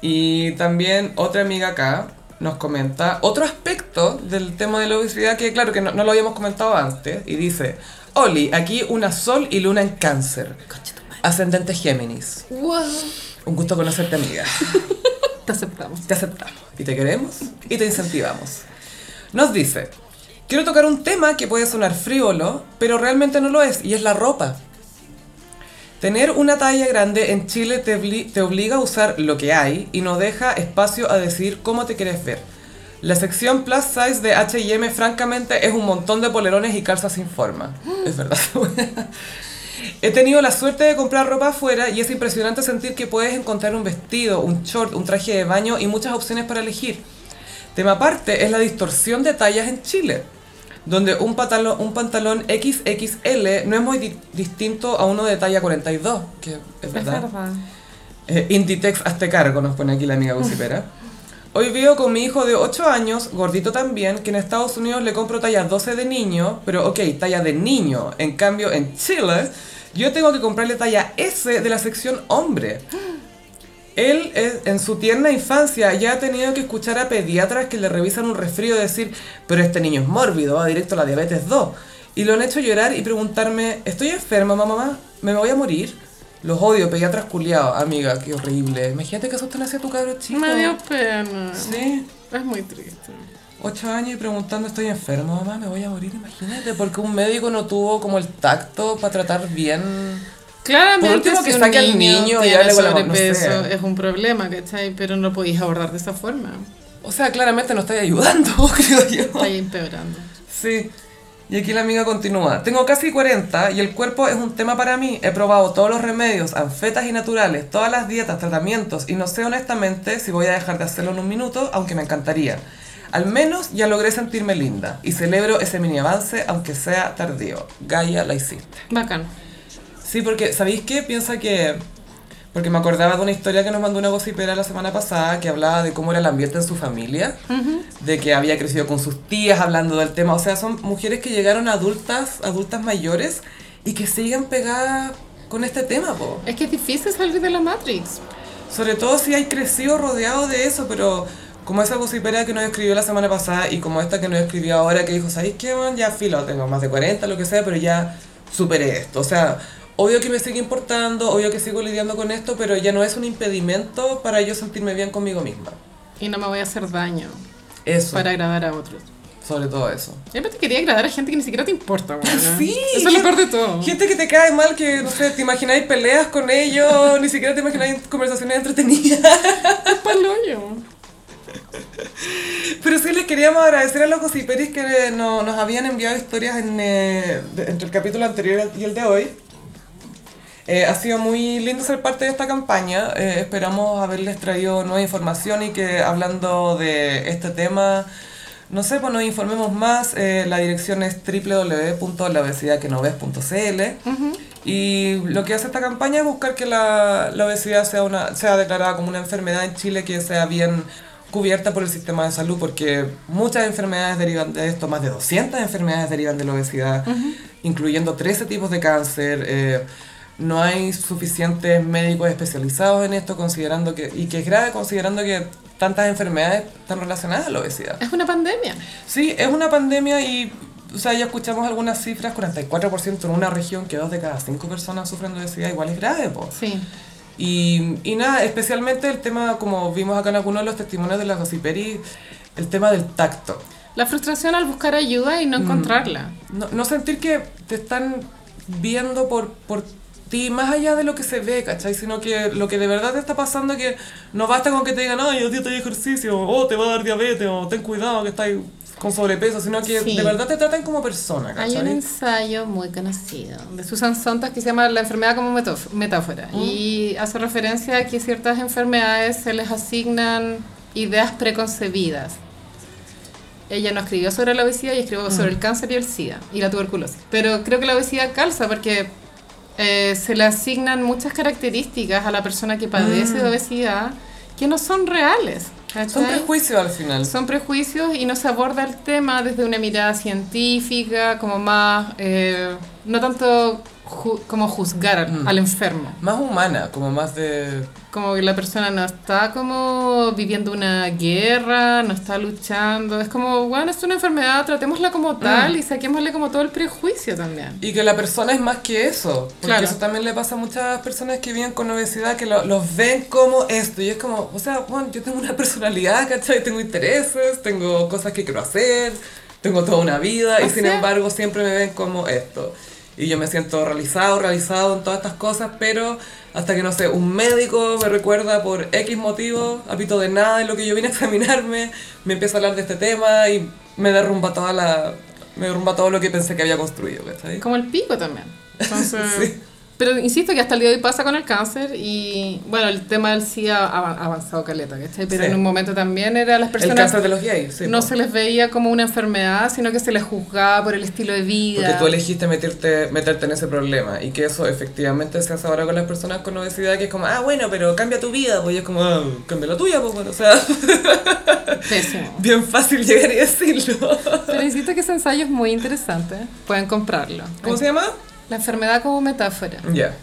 Y también otra amiga acá nos comenta otro aspecto del tema de la obesidad que claro que no, no lo habíamos comentado antes. Y dice, Oli, aquí una sol y luna en cáncer. Ascendente Géminis. Wow. Un gusto conocerte, amiga. (laughs) Te aceptamos. Te aceptamos y te queremos y te incentivamos. Nos dice, quiero tocar un tema que puede sonar frívolo, pero realmente no lo es, y es la ropa. Tener una talla grande en Chile te, obli- te obliga a usar lo que hay y no deja espacio a decir cómo te quieres ver. La sección plus size de H&M francamente es un montón de polerones y calzas sin forma. (gasps) Es verdad. (laughs) He tenido la suerte de comprar ropa afuera y es impresionante sentir que puedes encontrar un vestido, un short, un traje de baño y muchas opciones para elegir. Tema aparte es la distorsión de tallas en Chile, donde un pantalón, un pantalón XXL no es muy di- distinto a uno de talla 42, que es Es verdad. verdad. Eh, Inditex, hazte cargo, nos pone aquí la amiga Lucipera. (laughs) Hoy vivo con mi hijo de 8 años, gordito también, que en Estados Unidos le compro talla 12 de niño, pero ok, talla de niño. En cambio, en Chile, yo tengo que comprarle talla S de la sección hombre. (gasps) Él, en su tierna infancia, ya ha tenido que escuchar a pediatras que le revisan un resfrío y decir, pero este niño es mórbido, va directo a la diabetes 2. Y lo han hecho llorar y preguntarme, ¿estoy enferma, mamá? ¿Me voy a morir? Los odio, pediatras culiados, amiga, qué horrible. Imagínate que asustan hacia tu cabro chico. Me dio pena. Sí, Es muy triste. ocho años y preguntando, ¿estoy enfermo, mamá? ¿Me voy a morir? Imagínate, porque un médico no tuvo como el tacto para tratar bien... Claramente, Por último, si que un saque al niño niño tiene no sobrepeso sé. es un problema, ¿cachai? Pero no lo podéis abordar de esa forma. O sea, claramente no estoy ayudando, (laughs) creo yo. Está ahí empeorando. Sí. Y aquí la amiga continúa. Tengo casi 40 y el cuerpo es un tema para mí. He probado todos los remedios, anfetas y naturales, todas las dietas, tratamientos y no sé honestamente si voy a dejar de hacerlo en un minuto, aunque me encantaría. Al menos ya logré sentirme linda y celebro ese mini avance aunque sea tardío. Gaia la hiciste. Bacán. Sí, porque ¿sabéis qué? Piensa que... Porque me acordaba de una historia que nos mandó una gocipera la semana pasada que hablaba de cómo era el ambiente en su familia, de que había crecido con sus tías hablando del tema. O sea, son mujeres que llegaron adultas, adultas mayores y que siguen pegadas con este tema, po. Es que es difícil salir de la Matrix. Sobre todo si hay crecido rodeado de eso, pero como esa gocipera que nos escribió la semana pasada y como esta que nos escribió ahora que dijo, ¿sabéis qué, man? Ya filo, tengo más de 40, lo que sea, pero ya superé esto. O sea, obvio que me sigue importando, obvio que sigo lidiando con esto, pero ya no es un impedimento para yo sentirme bien conmigo misma. Y no me voy a hacer daño Eso, para agradar a otros. sobre todo eso. Y aparte quería agradar a gente que ni siquiera te importa, weón. (laughs) Sí, Eso es lo peor de todo. Gente que te cae mal, que no sé, te imagináis peleas con ellos, (laughs) ni siquiera te imagináis conversaciones entretenidas. (laughs) Es. Pero sí les queríamos agradecer a los gossiperis que no- nos habían enviado historias en, eh, entre el capítulo anterior y el de hoy. Eh, ha sido muy lindo ser parte de esta campaña. Eh, esperamos haberles traído nueva información y que hablando de este tema, no sé, pues nos informemos más. Eh, la dirección es www.laobesidadquenoves.cl y lo que hace esta campaña es buscar que la, la obesidad sea, una, sea declarada como una enfermedad en Chile que sea bien cubierta por el sistema de salud, porque muchas enfermedades derivan de esto, más de 200 enfermedades derivan de la obesidad, incluyendo 13 tipos de cáncer. No hay suficientes médicos especializados en esto, considerando que, y que es grave considerando que tantas enfermedades están relacionadas a la obesidad. Es una pandemia. Sí, es una pandemia y, o sea, ya escuchamos algunas cifras, 44% en una región que dos de cada cinco personas sufren de obesidad, igual es grave, pues. Sí. Y, y nada, especialmente el tema, como vimos acá en algunos de los testimonios de la Gossiperi, el tema del tacto. La frustración al buscar ayuda y no encontrarla. No, no sentir que te están viendo por, por ti más allá de lo que se ve, ¿cachai? Sino que lo que de verdad te está pasando es que no basta con que te digan, ay, dieta y ejercicio, o te va a dar diabetes, o ten cuidado que estás con sobrepeso, sino que Sí. de verdad te tratan como persona, Hay un ¿cachai? ensayo muy conocido de Susan Sontag que se llama La enfermedad como metáfora y hace referencia a que ciertas enfermedades se les asignan ideas preconcebidas. Ella no escribió sobre la obesidad y escribió sobre el cáncer y el SIDA y la tuberculosis. Pero creo que la obesidad calza porque eh, se le asignan muchas características a la persona que padece de obesidad que no son reales. Son prejuicios al final. Son prejuicios y no se aborda el tema desde una mirada científica, como más, eh, no tanto ju- como juzgar al, Mm. al enfermo. Más humana, como más de... Como que la persona no está como viviendo una guerra, no está luchando. Es como, bueno, es una enfermedad, tratémosla como tal y saquémosle como todo el prejuicio también. Y que la persona es más que eso. Porque Claro. eso también le pasa a muchas personas que viven con obesidad, que lo- los ven como esto. Y es como, o sea, bueno, yo tengo una personalidad, ¿cachai? Tengo intereses, tengo cosas que quiero hacer, tengo toda una vida. y sin sea- embargo siempre me ven como esto. Y yo me siento realizado, realizado en todas estas cosas, pero hasta que, no sé, un médico me recuerda por X motivo, apito de nada en lo que yo vine a (laughs) examinarme, me empieza a hablar de este tema y me derrumba toda la... Me derrumba todo lo que pensé que había construido, ¿cachai? Como el pico también. Entonces, (laughs) Sí. Pero insisto que hasta el día de hoy pasa con el cáncer y bueno, el tema del SIDA ha av- avanzado caleta, ¿cachai? Pero Sí. en un momento también era las El personas... cáncer de los gays, sí. no se les veía como una enfermedad, sino que se les juzgaba por el estilo de vida. Porque tú elegiste meterte, meterte en ese problema y que eso efectivamente se hace ahora con las personas con obesidad, que es como, ah, bueno, pero cambia tu vida, pues y es como, ah, cambia la tuya, pues bueno, o sea, (laughs) Pésimo. bien fácil llegar y decirlo. Pero insisto que ese ensayo es muy interesante. Pueden comprarlo. ¿Cómo se llama? La enfermedad como metáfora. Ya,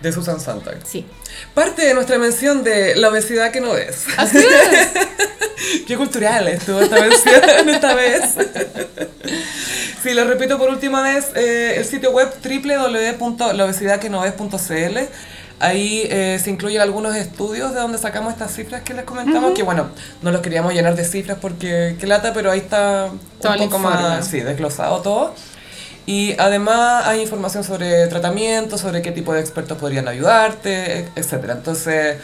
de Susan Sontag. Sí. Parte de nuestra mención de la obesidad que no es. Así es. (laughs) Qué cultural estuvo esta mención esta vez. Sí, lo repito por última vez, eh, el sitio web www.laobesidadquenoes.cl Ahí eh, se incluyen algunos estudios de donde sacamos estas cifras que les comentamos, que bueno, no los queríamos llenar de cifras porque qué lata, pero ahí está Todo un poco más sí, desglosado todo. Y además hay información sobre tratamiento, sobre qué tipo de expertos podrían ayudarte, etc. Entonces,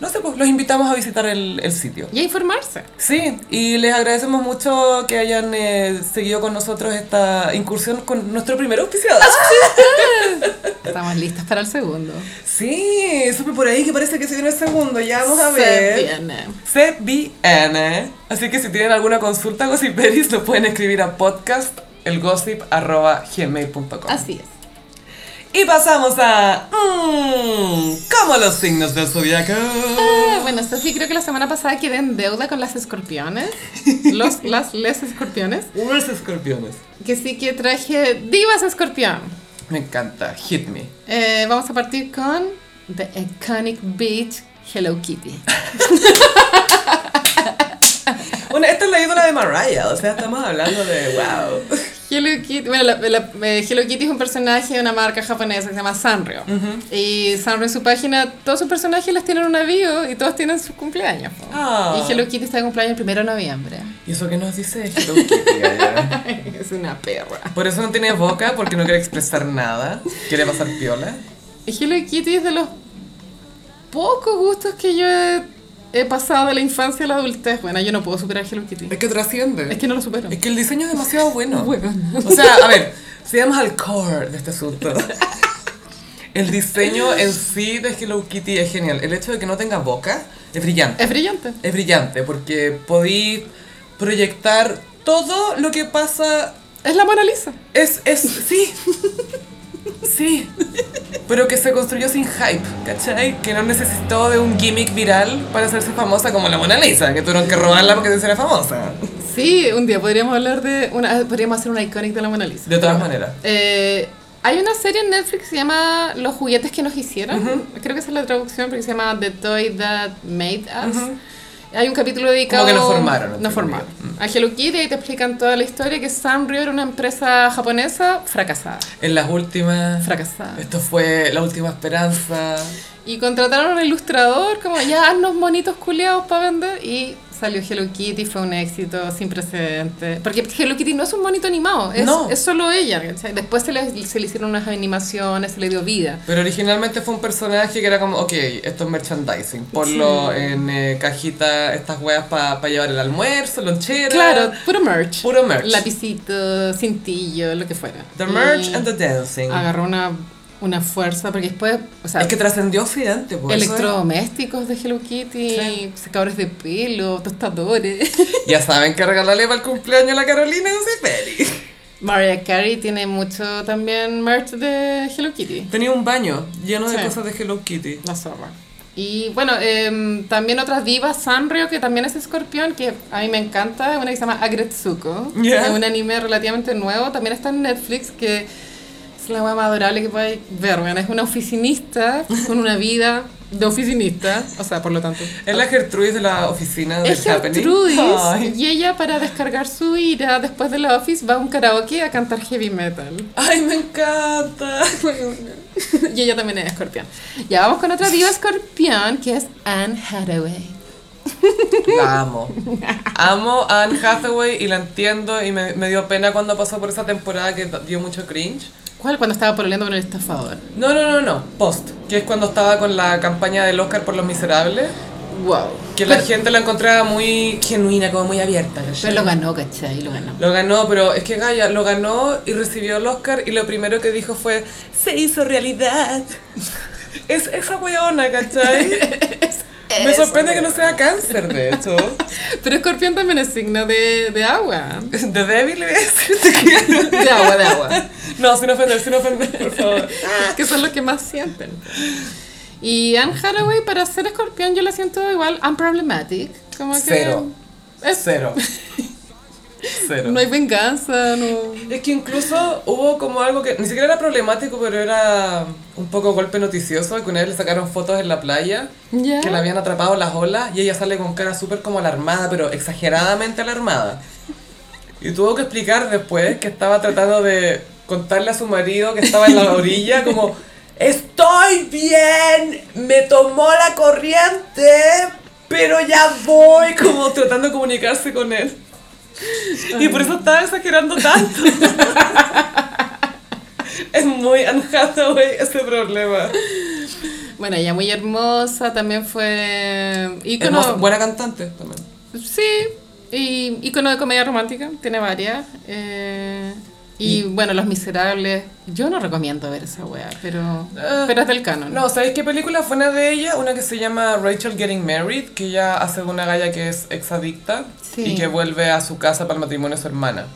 no sé, pues los invitamos a visitar el, el sitio. Y a informarse. Sí, y les agradecemos mucho que hayan eh, seguido con nosotros esta incursión con nuestro primer auspiciador. (laughs) Estamos listas para el segundo. Sí, supe por ahí que parece que se viene el segundo, ya vamos a Se ver. viene. Se viene. Así que si tienen alguna consulta Gossiperis, lo pueden escribir a podcast elgossip.gmail.com Así es. Y pasamos a... Mmm, como los signos del zodiaco. Ah, bueno, Sofi, creo que la semana pasada quedé en deuda con las escorpiones. (laughs) Los, las, les escorpiones. Los escorpiones. Que sí que traje divas escorpión. Me encanta, hit me. Eh, vamos a partir con The Iconic Beach Hello Kitty. (laughs) Bueno, esta es la ídola de Mariah, o sea, estamos hablando de wow. Hello Kitty, bueno, la, la- eh, Hello Kitty es un personaje de una marca japonesa que se llama Sanrio. Y Sanrio en su página, todos sus personajes les tienen una bio y todos tienen su cumpleaños. Ah. Y Hello Kitty está de cumpleaños el primero de noviembre. ¿Y eso qué nos dice (laughs) Hello Kitty, (laughs) es una perra. Por eso no tiene boca, porque no quiere expresar nada. Quiere pasar piola. Y Hello Kitty es de los pocos gustos que yo he, he pasado de la infancia a la adultez. Bueno, yo no puedo superar Hello Kitty. Es que trasciende. Es que no lo supero. Es que el diseño es demasiado bueno. (laughs) Bueno. O sea, a ver, si vamos al core de este asunto. (laughs) El diseño en sí de Hello Kitty es genial. El hecho de que no tenga boca es brillante. Es brillante. Es brillante porque podí proyectar todo lo que pasa Es la Mona Lisa. Es, es, sí. (laughs) Sí. Pero que se construyó sin hype, ¿cachai? Que no necesitó de un gimmick viral para hacerse famosa como la Mona Lisa, que tuvieron que robarla porque se era famosa. Sí, un día podríamos hablar de una, podríamos hacer una iconic de la Mona Lisa. De todas maneras. Eh, hay una serie en Netflix que se llama Los juguetes que nos hicieron. Creo que esa es la traducción porque se llama The Toy That Made Us. Hay un capítulo dedicado... Como que nos formaron, Nos formaron. A Hello Kitty y te explican toda la historia que Sanrio era una empresa japonesa fracasada. En las últimas... Fracasada. Esto fue la última esperanza. Y contrataron a un ilustrador como ya haznos monitos culeados para vender y salió Hello Kitty, fue un éxito sin precedentes. Porque Hello Kitty no es un monito animado, es, No. es solo ella. ¿cachai? Después se le, se le hicieron unas animaciones, se le dio vida. Pero originalmente fue un personaje que era como, ok, esto es merchandising. Ponlo en eh, cajita, estas weas para llevar el almuerzo, lonchera. Claro, puro merch. Puro merch. Lapicito, cintillo, lo que fuera. The merch Y and the dancing. Agarró una, una fuerza, porque después, o sea, Es que trascendió Occidente, pues. eso es- electrodomésticos de Hello Kitty, Sí. secadores de pelo, tostadores. (laughs) Ya saben que regalarle para el cumpleaños a la Carolina sé feliz. Mariah Carey tiene mucho también merch de Hello Kitty. Tenía un baño lleno de Sí. cosas de Hello Kitty. La zorra. Y bueno, em, también otras divas, Sanrio, que también es escorpión, que a mí me encanta, una que se llama Agretsuko, Ya. es un anime relativamente nuevo, también está en Netflix, que es la más adorable que puedes ver, weón. es una oficinista con una vida de oficinista, o sea, por lo tanto. Es la Gertrudis de la oficina de Es. Gertrudis Ay. y ella para descargar su ira después de la office va a un karaoke a cantar heavy metal. Ay, me encanta. y ella también es escorpión. Ya vamos con otra diva escorpión que es Anne Hathaway. La amo. Amo a Anne Hathaway y la entiendo y me, me dio pena cuando pasó por esa temporada que dio mucho cringe. ¿Cuál? Cuando estaba pololeando con el estafador. No, no, no, no, post, que es cuando estaba con la campaña del Oscar por Los Miserables, Wow. que la gente la encontraba muy genuina, como muy abierta. ¿cachai? pero lo ganó, ¿cachai? Lo ganó. Lo ganó, pero es que Gaia lo ganó y recibió el Oscar y lo primero que dijo fue, se hizo realidad. (laughs) Es esa weona, ¿cachai? (laughs) Me sorprende que no sea cáncer, de hecho. (laughs) Pero Escorpión también es signo de, de agua. De débil, quiero. De agua, de agua. No, sin ofender, sin ofender, por favor. que son los que más sienten. Y Anne Hathaway, para ser escorpión, yo la siento igual unproblematic. Como que Cero. Es, Cero. Cero. no hay venganza, no. Es que incluso hubo como algo que ni siquiera era problemático, pero era un poco golpe noticioso, que una vez le sacaron fotos en la playa, Ya. que la habían atrapado las olas, y ella sale con cara súper como alarmada, pero exageradamente alarmada. Y tuvo que explicar después que estaba tratando de contarle a su marido que estaba en la (laughs) orilla, como, estoy bien, me tomó la corriente, pero ya voy, como tratando de comunicarse con él. (laughs) Y por eso estaba exagerando tanto. (laughs) es muy Anne Hathaway ese problema. Bueno, ella muy hermosa, también fue ícono. Hermosa, buena cantante también. Sí, y ícono de comedia romántica, tiene varias. eh, y, bueno, Los Miserables. Yo no recomiendo ver esa wea, pero, Ah, pero es del canon. No, ¿sabéis qué película fue una de ellas? Una que se llama Rachel Getting Married, que ella hace de una galla que es exadicta Sí. y que vuelve a su casa para el matrimonio de su hermana.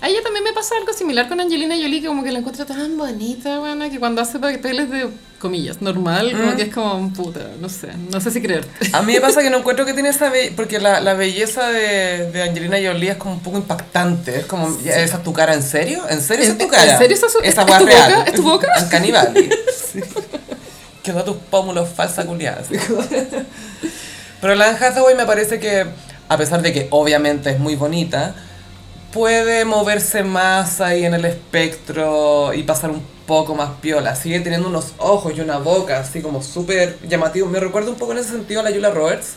A ella también me pasa algo similar con Angelina Jolie, que como que la encuentro tan bonita, buena, que cuando hace papeles de, comillas, normal, como Mm. que es como, puta, no sé, no sé si creer. A mí me pasa que no (laughs) encuentro que tiene esa belleza, porque la, la belleza de, de Angelina Jolie es como un poco impactante. Es como, ¿ya ¿esa es tu cara en serio? ¿En serio esa es tu ¿En- cara? en serio esa es su- Esa es tu real. boca? ¿Es tu boca? En Canibali. (laughs) Sí. Quedó a tus pómulos falsa culiada. así como. Pero la Hathaway me parece que, a pesar de que obviamente es muy bonita, puede moverse más ahí en el espectro y pasar un poco más piola. Sigue teniendo unos ojos y una boca así como súper llamativo. Me recuerda un poco en ese sentido a la Julia Roberts.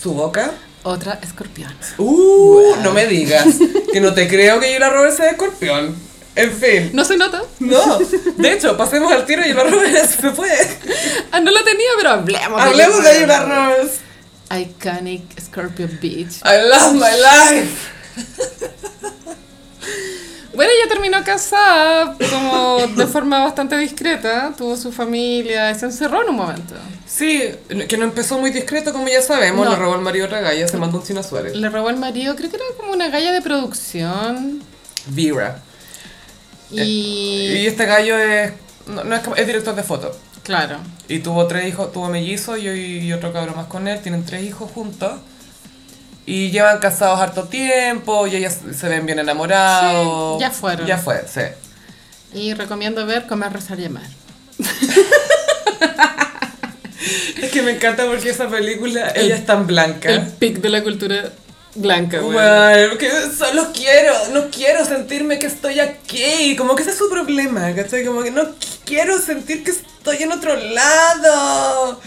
Su boca. Otra escorpión. Uh, no me digas que no te creo que Julia Roberts sea escorpión. En fin. ¿No se nota? No, de hecho, pasemos al tiro y Julia Roberts se fue. Ah, no la tenía, pero hablemos. Hablemos de Julia Roberts. Iconic Scorpio Beach. I love my life. Bueno, ella terminó casada como de forma bastante discreta, tuvo su familia, y se encerró en un momento. Sí, que no empezó muy discreto, como ya sabemos. No. Le robó el marido otra galla, se mandó un China Suárez. Le robó el marido, creo que era como una galla de producción. Vera. Y Y. este gallo es, no, no es, es director de foto. Claro. Y tuvo tres hijos, tuvo mellizos y, y otro cabrón más con él. Tienen tres hijos juntos. Y llevan casados harto tiempo y ellas se ven bien enamorados. Sí, ya fueron. Ya fue, sí. Y recomiendo ver Comer, Rezar y Amar. (laughs) Es que me encanta porque esa película, ella es tan blanca. El pic de la cultura blanca, güey. Bueno, que solo quiero, no quiero sentirme que estoy aquí, como que ese es su problema, ¿cachai? Como que no quiero sentir que estoy en otro lado,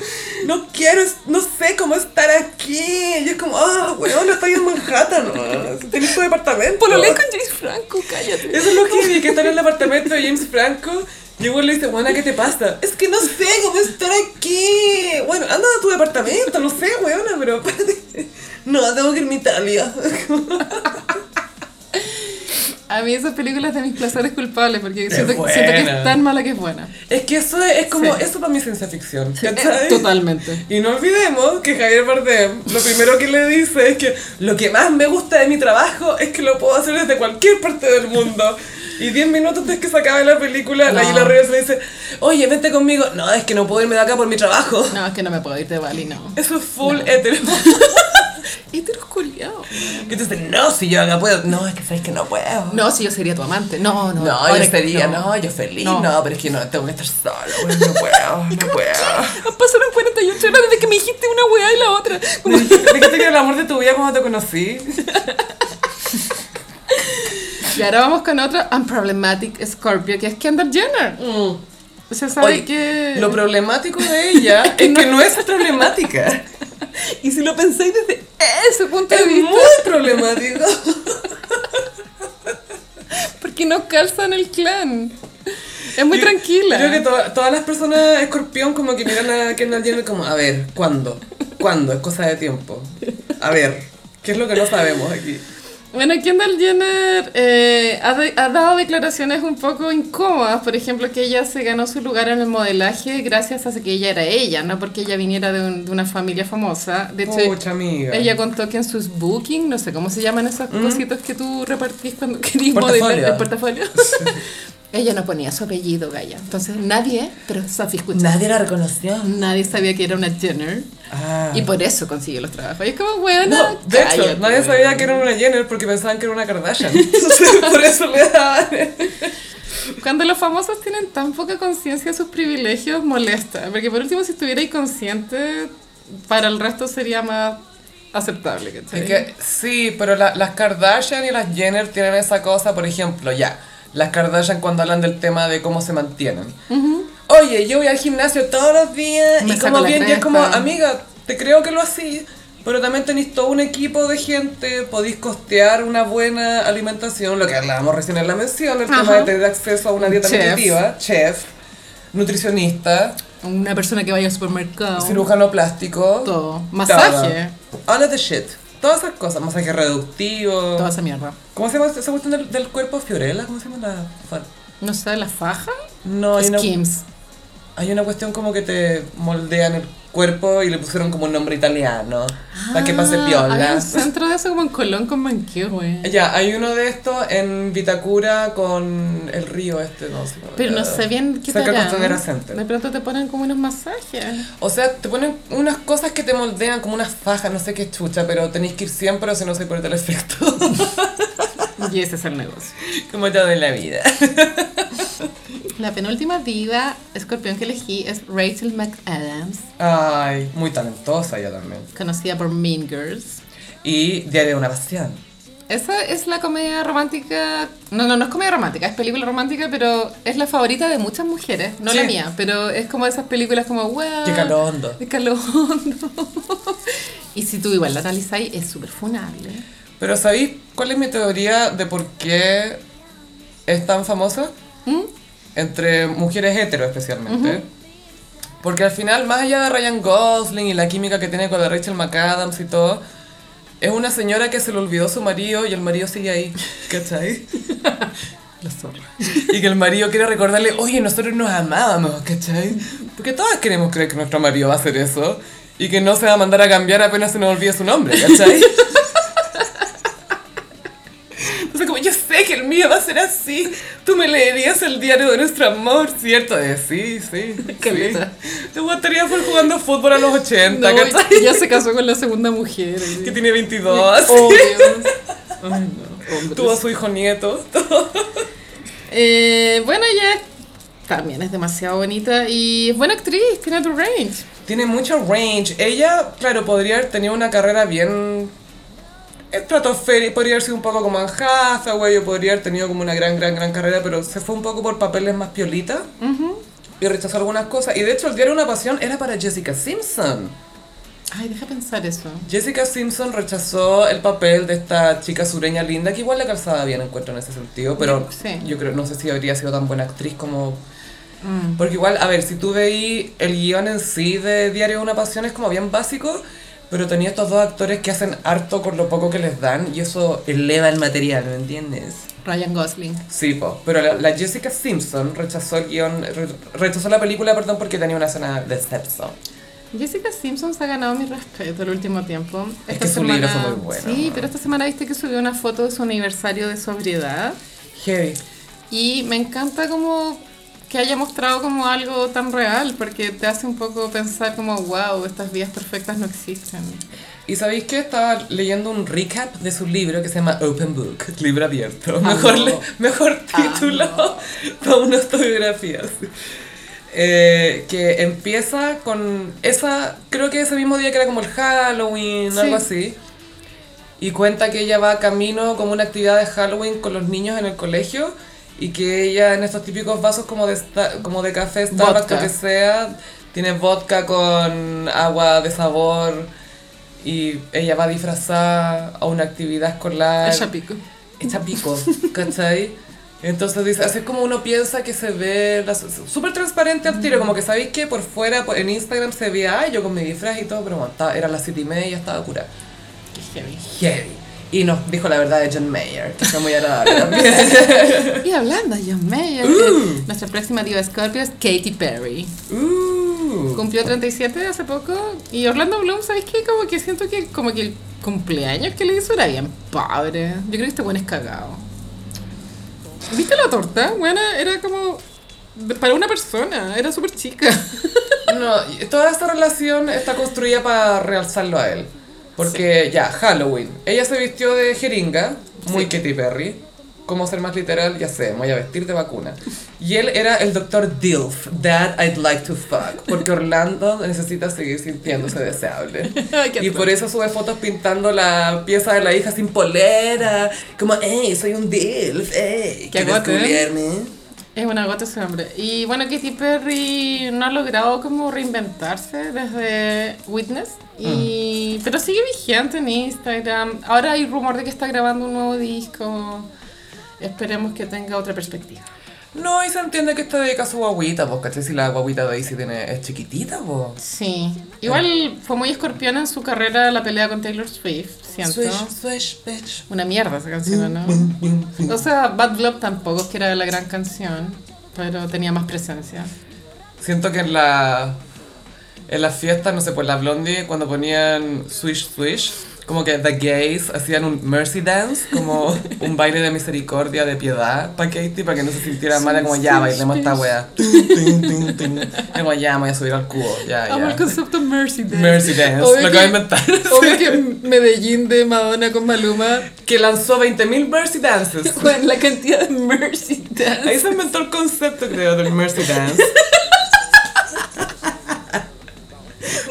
no quiero, no sé cómo estar aquí, y es como, ah, weón, estoy en Manhattan, (laughs) ¿no? tienes tu departamento. Pololé con James Franco, cállate. Eso es lo que vi, que está en el apartamento de James Franco. Y igual le dice, buena, ¿qué te pasa? Es que no sé cómo estar aquí. Bueno, anda a tu departamento, no sé, weona, pero. (laughs) No, tengo que irme a Italia. A mí esas películas de mis placeres culpables, porque siento, siento que es tan mala que es buena. Es que eso es, es como, Sí. eso para es ciencia ficción, Eh, ¿cachai? Totalmente. Y no olvidemos que Javier Bardem, lo primero que le dice es que lo que más me gusta de mi trabajo es que lo puedo hacer desde cualquier parte del mundo. Y 10 minutos antes que se acabe la película, la No. Gila Reyes le dice, oye, vente conmigo. No, es que no puedo irme de acá por mi trabajo. No, es que no me puedo ir de Bali, no. Eso es full hetero. (laughs) (laughs) Heteros culiados. Que te dicen, no, si yo acá puedo. No, es que sabes que no puedo. No, si yo sería tu amante. No, no. No, yo sería, no. yo feliz, no. No. pero es que no, tengo que estar güey, no puedo, (laughs) no puedo. Pasaron 48 horas desde que me dijiste una weá y la otra. (laughs) Me dijiste que era el amor de tu vida cuando te conocí. Y ahora vamos con otro Unproblematic Scorpio, que es Kendall Jenner. O sea, sabe Oye, que... Lo problemático de ella es que no es problemática. (laughs) Y si lo pensáis desde ese punto de Es vista, muy (laughs) problemático. porque no calza en el clan. Es muy Yo- tranquila. Creo que to- todas las personas escorpión como que miran a Kendall Jenner como, a ver, ¿cuándo? ¿Cuándo? Es cosa de tiempo. A ver, ¿qué es lo que no sabemos aquí? Bueno, Kendall Jenner eh, ha, de- ha dado declaraciones un poco incómodas. Por ejemplo, que ella se ganó su lugar en el modelaje gracias a que ella era ella, no porque ella viniera de, un- de una familia famosa. De hecho, Pucha amiga. ella contó que en sus booking, no sé cómo se llaman esas cositas que tú repartís cuando (laughs) querís modelar el portafolio. (laughs) ella no ponía su apellido, Gaia. Entonces nadie, pero Sophie escucha. Nadie la reconoció. Nadie sabía que era una Jenner. Ah. Y por eso consiguió los trabajos. Y es como, bueno, No, de hecho, cállate, nadie weón. sabía que era una Jenner porque pensaban que era una Kardashian. (laughs) Entonces, por eso le daban. Cuando los famosos tienen tan poca conciencia de sus privilegios, molesta. Porque por último, si estuvierais consciente, para el resto sería más aceptable. ¿cachai? Es que sí, pero la- las Kardashian y las Jenner tienen esa cosa, por ejemplo, ya. Las Kardashian cuando hablan del tema de cómo se mantienen. Oye, yo voy al gimnasio todos los días Me y como bien, ya es como, amiga, te creo que lo así, pero también tenéis todo un equipo de gente, podéis costear una buena alimentación, lo que hablábamos recién en la mención, el tema Ajá. de tener acceso a una dieta Chef. nutritiva, chef, nutricionista, Una persona que vaya al supermercado. cirujano plástico, Todo. Masaje. all of the shit. Todas esas cosas, masaje reductivo. Toda esa mierda. ¿Cómo se llama esa cuestión del, del cuerpo Fiorella? ¿Cómo se llama la No sé, la faja. No, Skims. Hay una cuestión como que te moldean el cuerpo y le pusieron como un nombre italiano. para que pase Ah, piola. Había un centro de eso como en Colón con Manquehue. Ya, hay uno de estos en Vitacura con el río este, no sé. Pero no era. sé bien qué te Cerca harán. Costanera Center. De pronto te ponen como unos masajes. O sea, te ponen unas cosas que te moldean como unas fajas, no sé qué chucha, pero tenéis que ir siempre o si no se pierde el efecto. (laughs) Y ese es el negocio. como todo en la vida. (laughs) La penúltima diva escorpión que elegí es Rachel McAdams, Ay, muy talentosa ella también. conocida por Mean Girls. Y Diario de una Pasión. Esa es la comedia romántica. No, no, no es comedia romántica, es película romántica, pero es la favorita de muchas mujeres. No la mía, pero es como esas películas como, wow. Qué calondo. De calondo. (laughs) y si tú igual la analizáis, es súper funable. Pero ¿sabéis cuál es mi teoría de por qué es tan famosa? ¿Mm? Entre mujeres hetero especialmente. Porque al final, más allá de Ryan Gosling y la química que tiene con la Rachel McAdams y todo, es una señora que se le olvidó su marido y el marido sigue ahí, ¿cachai? (laughs) La zorra. Y que el marido quiere recordarle, oye, nosotros nos amábamos, ¿cachai? Porque todas queremos creer que nuestro marido va a hacer eso y que no se va a mandar a cambiar apenas se nos olvide su nombre, ¿cachai? (laughs) yo mío va a ser así, tú me leerías el diario de nuestro amor, ¿cierto? De sí, sí, sí. Caleta. Te gustaría por jugando fútbol a los 80, No, (laughs) ya se casó con la segunda mujer. Que tiene 22, Obvio. (laughs) Ay, no, tuvo a su hijo nieto. (laughs) Eh, bueno, ella también es demasiado bonita y es buena actriz, tiene tu range. Tiene mucho range. Ella, claro, podría haber tenido una carrera bien estratosférica, podría haber sido un poco como Anne Hathaway, o podría haber tenido como una gran, gran, gran carrera, pero se fue un poco por papeles más piolitas y rechazó algunas cosas. Y de hecho, el diario Una Pasión era para Jessica Simpson. Ay, deja pensar eso. Jessica Simpson rechazó el papel de esta chica sureña linda, que igual le calzaba bien, encuentro en ese sentido, pero Sí. yo creo, no sé si habría sido tan buena actriz como... Porque igual, a ver, si tú veis el guion en sí de Diario de una Pasión es como bien básico, pero tenía estos dos actores que hacen harto con lo poco que les dan y eso eleva el material, ¿me entiendes? Ryan Gosling. Sí, po. pero la, la Jessica Simpson rechazó el guion, re- rechazó la película, perdón, porque tenía una escena de sexo. Jessica Simpson se ha ganado mi respeto el último tiempo. Es que su libro fue muy bueno. Sí, pero esta semana viste que subió una foto de su aniversario de sobriedad. Heavy. Y me encanta como que haya mostrado como algo tan real, porque te hace un poco pensar como, wow, estas vidas perfectas no existen. ¿Y sabéis que estaba leyendo un recap de su libro que se llama Open Book, (laughs) libro abierto? Mejor, no. le- mejor Ah, título no. (laughs) para una autobiografía. Eh, que empieza con esa, creo que ese mismo día que era como el Halloween, Sí. algo así. Y cuenta que ella va camino como una actividad de Halloween con los niños en el colegio y que ella en estos típicos vasos como de, como de café, Starbucks, Vodka. lo que sea, tiene vodka con agua de sabor y ella va disfrazada a una actividad escolar. Ella pico. Hecha pico, ¿cachai? Entonces dice, así es como uno piensa que se ve súper transparente al tiro, como que sabéis que por fuera, por- en Instagram se veía, ay, yo con mi disfraz y todo, pero bueno, estaba- era las siete y media y ya estaba curada. Qué heavy. Heavy. Y nos dijo la verdad de John Mayer, que fue muy agradable (laughs) también. Y hablando de John Mayer, que nuestra próxima diva Scorpio es Katy Perry. Uh. Cumplió 37 hace poco y Orlando Bloom, ¿sabes qué? Como que siento que como que el cumpleaños que le hizo era bien padre. Yo creo que este buen es cagado. ¿Viste la torta? Bueno, era como para una persona, era súper chica. No, toda esta relación está construida para realzarlo a él. Porque ya, Halloween. Ella se vistió de jeringa, muy Katy Perry. ¿Cómo ser más literal? Ya sé, me voy a vestir de vacuna. Y él era el doctor Dilf, That I'd Like to Fuck. Porque Orlando (laughs) necesita seguir sintiéndose deseable. (laughs) Y por eso sube fotos pintando la pieza de la hija sin polera. Como, hey, soy un Dilf, hey, ¿quieres ¿eh? culiarme?" Es una gota ese hombre. Y bueno, Katy Perry no ha logrado como reinventarse desde Witness. Y, Pero sigue vigente en Instagram. Ahora hay rumor de que está grabando un nuevo disco. Esperemos que tenga otra perspectiva. No, y se entiende que está dedicada a su guaguita, pues, ¿cachai? Si la guaguita de Daisy tiene, es chiquitita, pues. Sí. Igual fue muy escorpión en su carrera la pelea con Taylor Swift, siento. swish, bitch. Una mierda esa canción, ¿no? O sea, Bad Blood tampoco es que era la gran canción, pero tenía más presencia. Siento que en la en las fiestas, no sé, pues la Blondie, cuando ponían swish, swish, como que the gays hacían un mercy dance, como (laughs) un baile de misericordia, de piedad para Katie, para que no se sintiera mala, como ya, bailemos esta wea. Como (laughs) ya, me voy a subir al cubo, ya, Amo el concepto Mercy Dance. Mercy dance, Obvio lo acabo de que- inventar. (laughs) Obvio que Medellín de Madonna con Maluma, Que lanzó 20.000 mercy dances. con la cantidad de Mercy Dance. Ahí se inventó el concepto, creo, del Mercy Dance.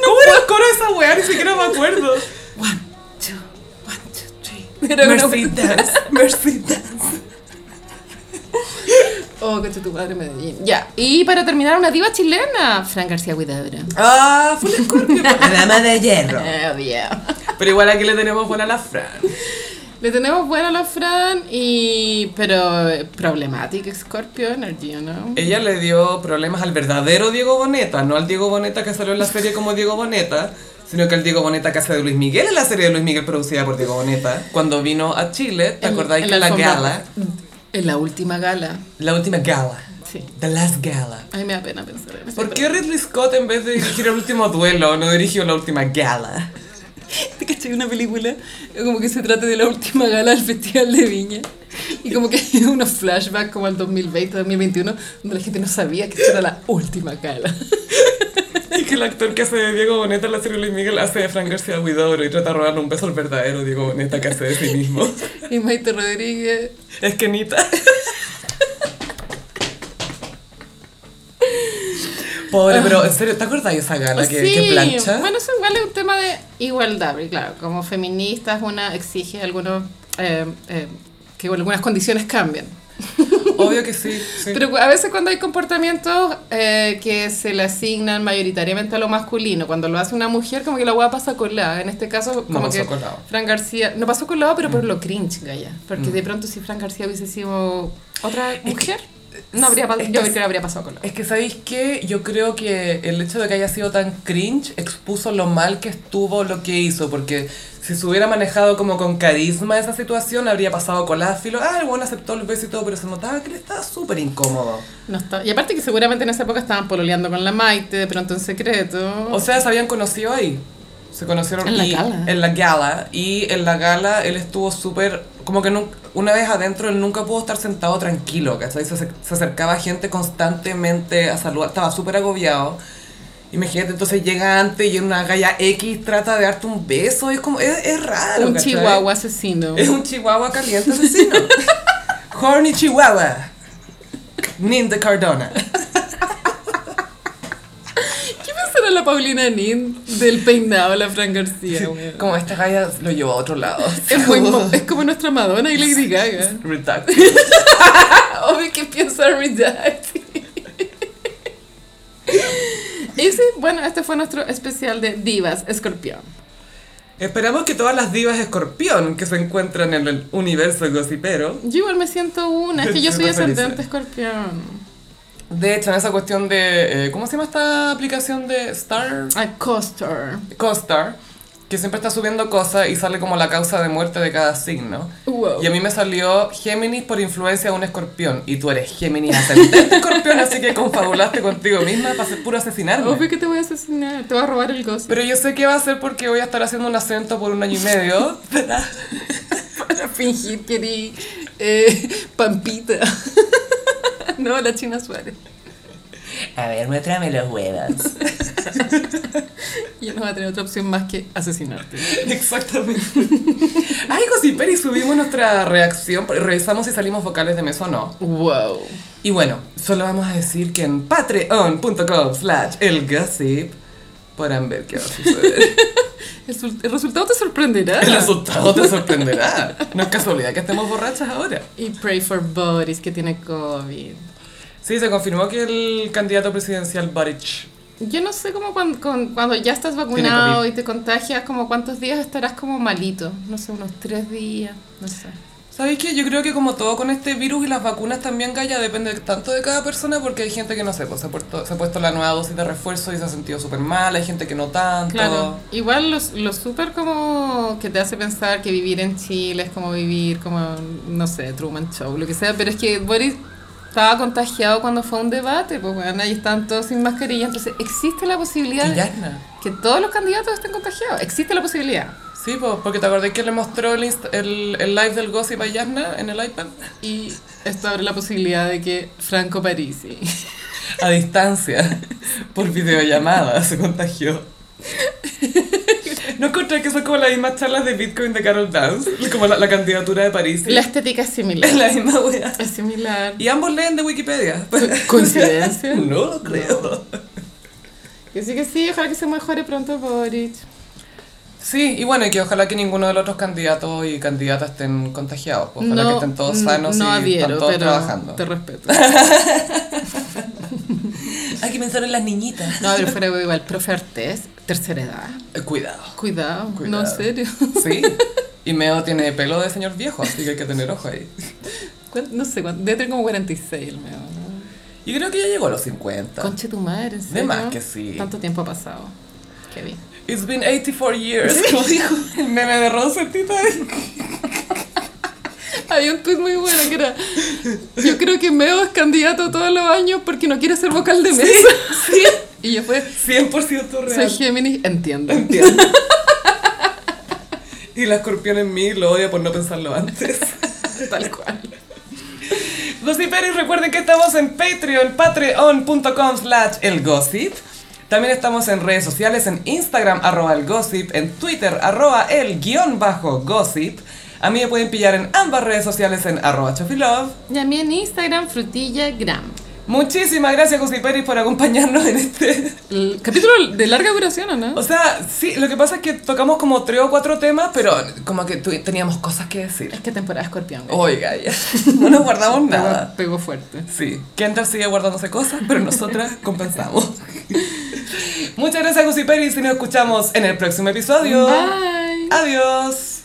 ¿Cómo era el coro de esa weá? Ni siquiera me acuerdo. Era Mercy Dance. Oh, que tu madre Medellín. Ya. Y para terminar, una diva chilena, Fran García Huidobro. Ah, fue escorpio. (laughs) La dama de hierro. Oh, yeah. Pero igual aquí le tenemos buena a la Fran. Le tenemos buena a la Fran y... Pero eh, problemática Scorpio Energy, ¿o ¿no? Ella le dio problemas al verdadero Diego Boneta, no al Diego Boneta que salió en la serie como Diego Boneta, sino que al Diego Boneta hace de Luis Miguel en la serie de Luis Miguel producida por Diego Boneta. Cuando vino a Chile, ¿te En- acordáis en que la gala, En la última gala. la última gala, Sí. the last gala, A mí me da pena pensar en eso. ¿Por qué Ridley Scott en vez de dirigir el último duelo no dirigió la última gala? ¿Te cachai una película? Como que se trata de la última gala del Festival de Viña. Y como que hay unos flashbacks como al 2020, 2021, donde la gente no sabía que esta era la última gala. Que el actor que hace de Diego Boneta en la serie Luis Miguel hace de Fran García Huidobro y trata de robarle un beso al verdadero Diego Boneta que hace de sí mismo. (laughs) Y Maite Rodríguez. Es que Nita. Pobre, pero en serio, ¿te acuerdas de esa gala que, sí, que plancha? bueno, eso igual es un tema de igualdad, y claro, como feministas una exige algunos, eh, eh, que algunas condiciones cambien. (laughs) Obvio que sí. sí. Pero a veces cuando hay comportamientos eh, que se le asignan mayoritariamente a lo masculino, cuando lo hace una mujer, como que la hueá pasa colada. En este caso, No como pasó que colado. Fran García, no pasó colado, pero por lo cringe, Gaya. Porque de pronto si Fran García hubiese sido otra mujer, no habría, yo creo que habría pasado colado. Es que, ¿sabéis qué? Yo creo que el hecho de que haya sido tan cringe expuso lo mal que estuvo lo que hizo, porque si se hubiera manejado como con carisma esa situación, habría pasado coláfilo. Ah, el bueno aceptó el beso y todo, pero se notaba que le estaba súper incómodo. No está. Y aparte que seguramente en esa época estaban pololeando con la Maite, de pronto en secreto. O sea, se habían conocido ahí. Se conocieron En la y- gala. En la gala. Y en la gala él estuvo súper. Como que nun- una vez adentro él nunca pudo estar sentado tranquilo, ¿cachai? Se, se acercaba gente constantemente a saludar. Estaba súper agobiado. Imagínate, entonces llega antes y en una galla X trata de darte un beso. Es como. Es, es raro. un ¿cachai? chihuahua asesino. Es un chihuahua caliente asesino. (laughs) Horny chihuahua. Ninda Cardona. ¿Qué pensará la Paulina Nin del peinado la Fran García? Como esta galla lo llevó a otro lado. Es, muy es como nuestra Madonna y Lady Gaga. Redacted. (laughs) Obvio que piensa Redacted. Y sí, bueno, este fue nuestro especial de Divas Escorpión. Esperamos que todas las divas escorpión que se encuentran en el universo gossipero Yo igual me siento una, es que yo (laughs) soy ascendente escorpión. De hecho, en esa cuestión de. eh, ¿Cómo se llama esta aplicación de Star? A coaster. CoStar, que siempre está subiendo cosas y sale como la causa de muerte de cada signo. Wow. Y a mí me salió Géminis por influencia de un escorpión. Y tú eres Géminis ascendente (laughs) escorpión, así que confabulaste contigo misma para hacer puro asesinarme. Obvio que te voy a asesinar, te voy a robar el gossip. Pero yo sé que va a ser porque voy a estar haciendo un acento por un año y medio. (laughs) Para fingir que eres eh, Pampita. (laughs) (laughs) no, la China Suárez. A ver, muéstrame los huevos. (laughs) Y no va a tener otra opción más que asesinarte. (laughs) Exactamente. Ay, Gossiperi, subimos nuestra reacción, revisamos si salimos vocales de mes o no. Wow. Y bueno, solo vamos a decir que en patreon.com slash el gossip podrán ver qué va a suceder. El, el resultado te sorprenderá. El resultado te sorprenderá. No es casualidad que estemos borrachas ahora. Y pray for Boris, que tiene COVID. Sí, se confirmó que el candidato presidencial Boric Yo no sé cómo cuando, cuando ya estás vacunado y te contagias, como cuántos días estarás como malito. No sé, unos tres días, no sé. ¿Sabéis qué? Yo creo que como todo con este virus y las vacunas también, Gaya, depende tanto de cada persona porque hay gente que no sé, pues se ha puesto, se ha puesto la nueva dosis de refuerzo y se ha sentido súper mal, hay gente que no tanto. Claro, igual lo, lo súper como que te hace pensar que vivir en Chile es como vivir como, no sé, Truman Show, lo que sea, pero es que Boris estaba contagiado cuando fue a un debate, pues bueno, ahí están todos sin mascarilla, entonces existe la posibilidad de que todos los candidatos estén contagiados, existe la posibilidad. Sí, pues, porque te acordás que le mostró el, inst- el, el live del gossip a Yasna en el iPad. Y esto abre la posibilidad de que Franco Parisi A distancia, por videollamada, se contagió. (laughs) ¿No encontré que son como las mismas charlas de Bitcoin de Carol Dance? Como la, la candidatura de París. La estética es similar. Es (laughs) la misma wea. Es similar. Y ambos leen de Wikipedia. ¿Coincidencia? (laughs) No lo creo. Que sí que sí, ojalá que se mejore pronto Boric. Sí, y bueno, y que ojalá que ninguno de los otros candidatos y candidatas estén contagiados. pues, Ojalá que estén todos sanos no y adhiero, están todos pero trabajando. te respeto. (laughs) Hay que pensar en las niñitas. No, pero fuera de igual, profe Artés, tercera edad. Eh, Cuidado. Cuidado, Cuidado. no, en serio. Sí. (laughs) Y Meo tiene pelo de señor viejo, así que hay que tener ojo ahí. ¿Cuán- No sé, cuánto- debe tener como 46 el mío. ¿no? Y creo que ya llegó a los 50. Conche tu madre, ¿en serio? más que sí. Tanto tiempo ha pasado. Qué bien. It's been 84 years, como dijo el meme de Rosetita. Había un tweet muy bueno que era Yo creo que Meo es candidato todos los años porque no quiere ser vocal de mesa. Y yo fue 100% Soy real. Géminis, entiendo. Entiendo. Y la escorpión en mí lo odia por no pensarlo antes. Tal cual. Gossiperis, recuerden que estamos en Patreon, patreon.com slash elgossip. También estamos en redes sociales, en Instagram, arroba el gossip, en Twitter, arroba el guion bajo gossip. A mí me pueden pillar en ambas redes sociales en arroba chofilove. Y a mí en Instagram, frutillagram. Muchísimas gracias, Gossiperis, por acompañarnos en este... El capítulo de larga duración, ¿o no? O sea, sí, lo que pasa es que tocamos como tres o cuatro temas, pero como que teníamos cosas que decir. Es que temporada escorpión. güey. Oiga, ya. (laughs) No nos guardamos nada. Pegó, fuerte. Sí, Kendall sigue guardándose cosas, pero nosotras (laughs) compensamos. Muchas gracias, Gossiperis, y nos escuchamos en el próximo episodio. Bye. Adiós.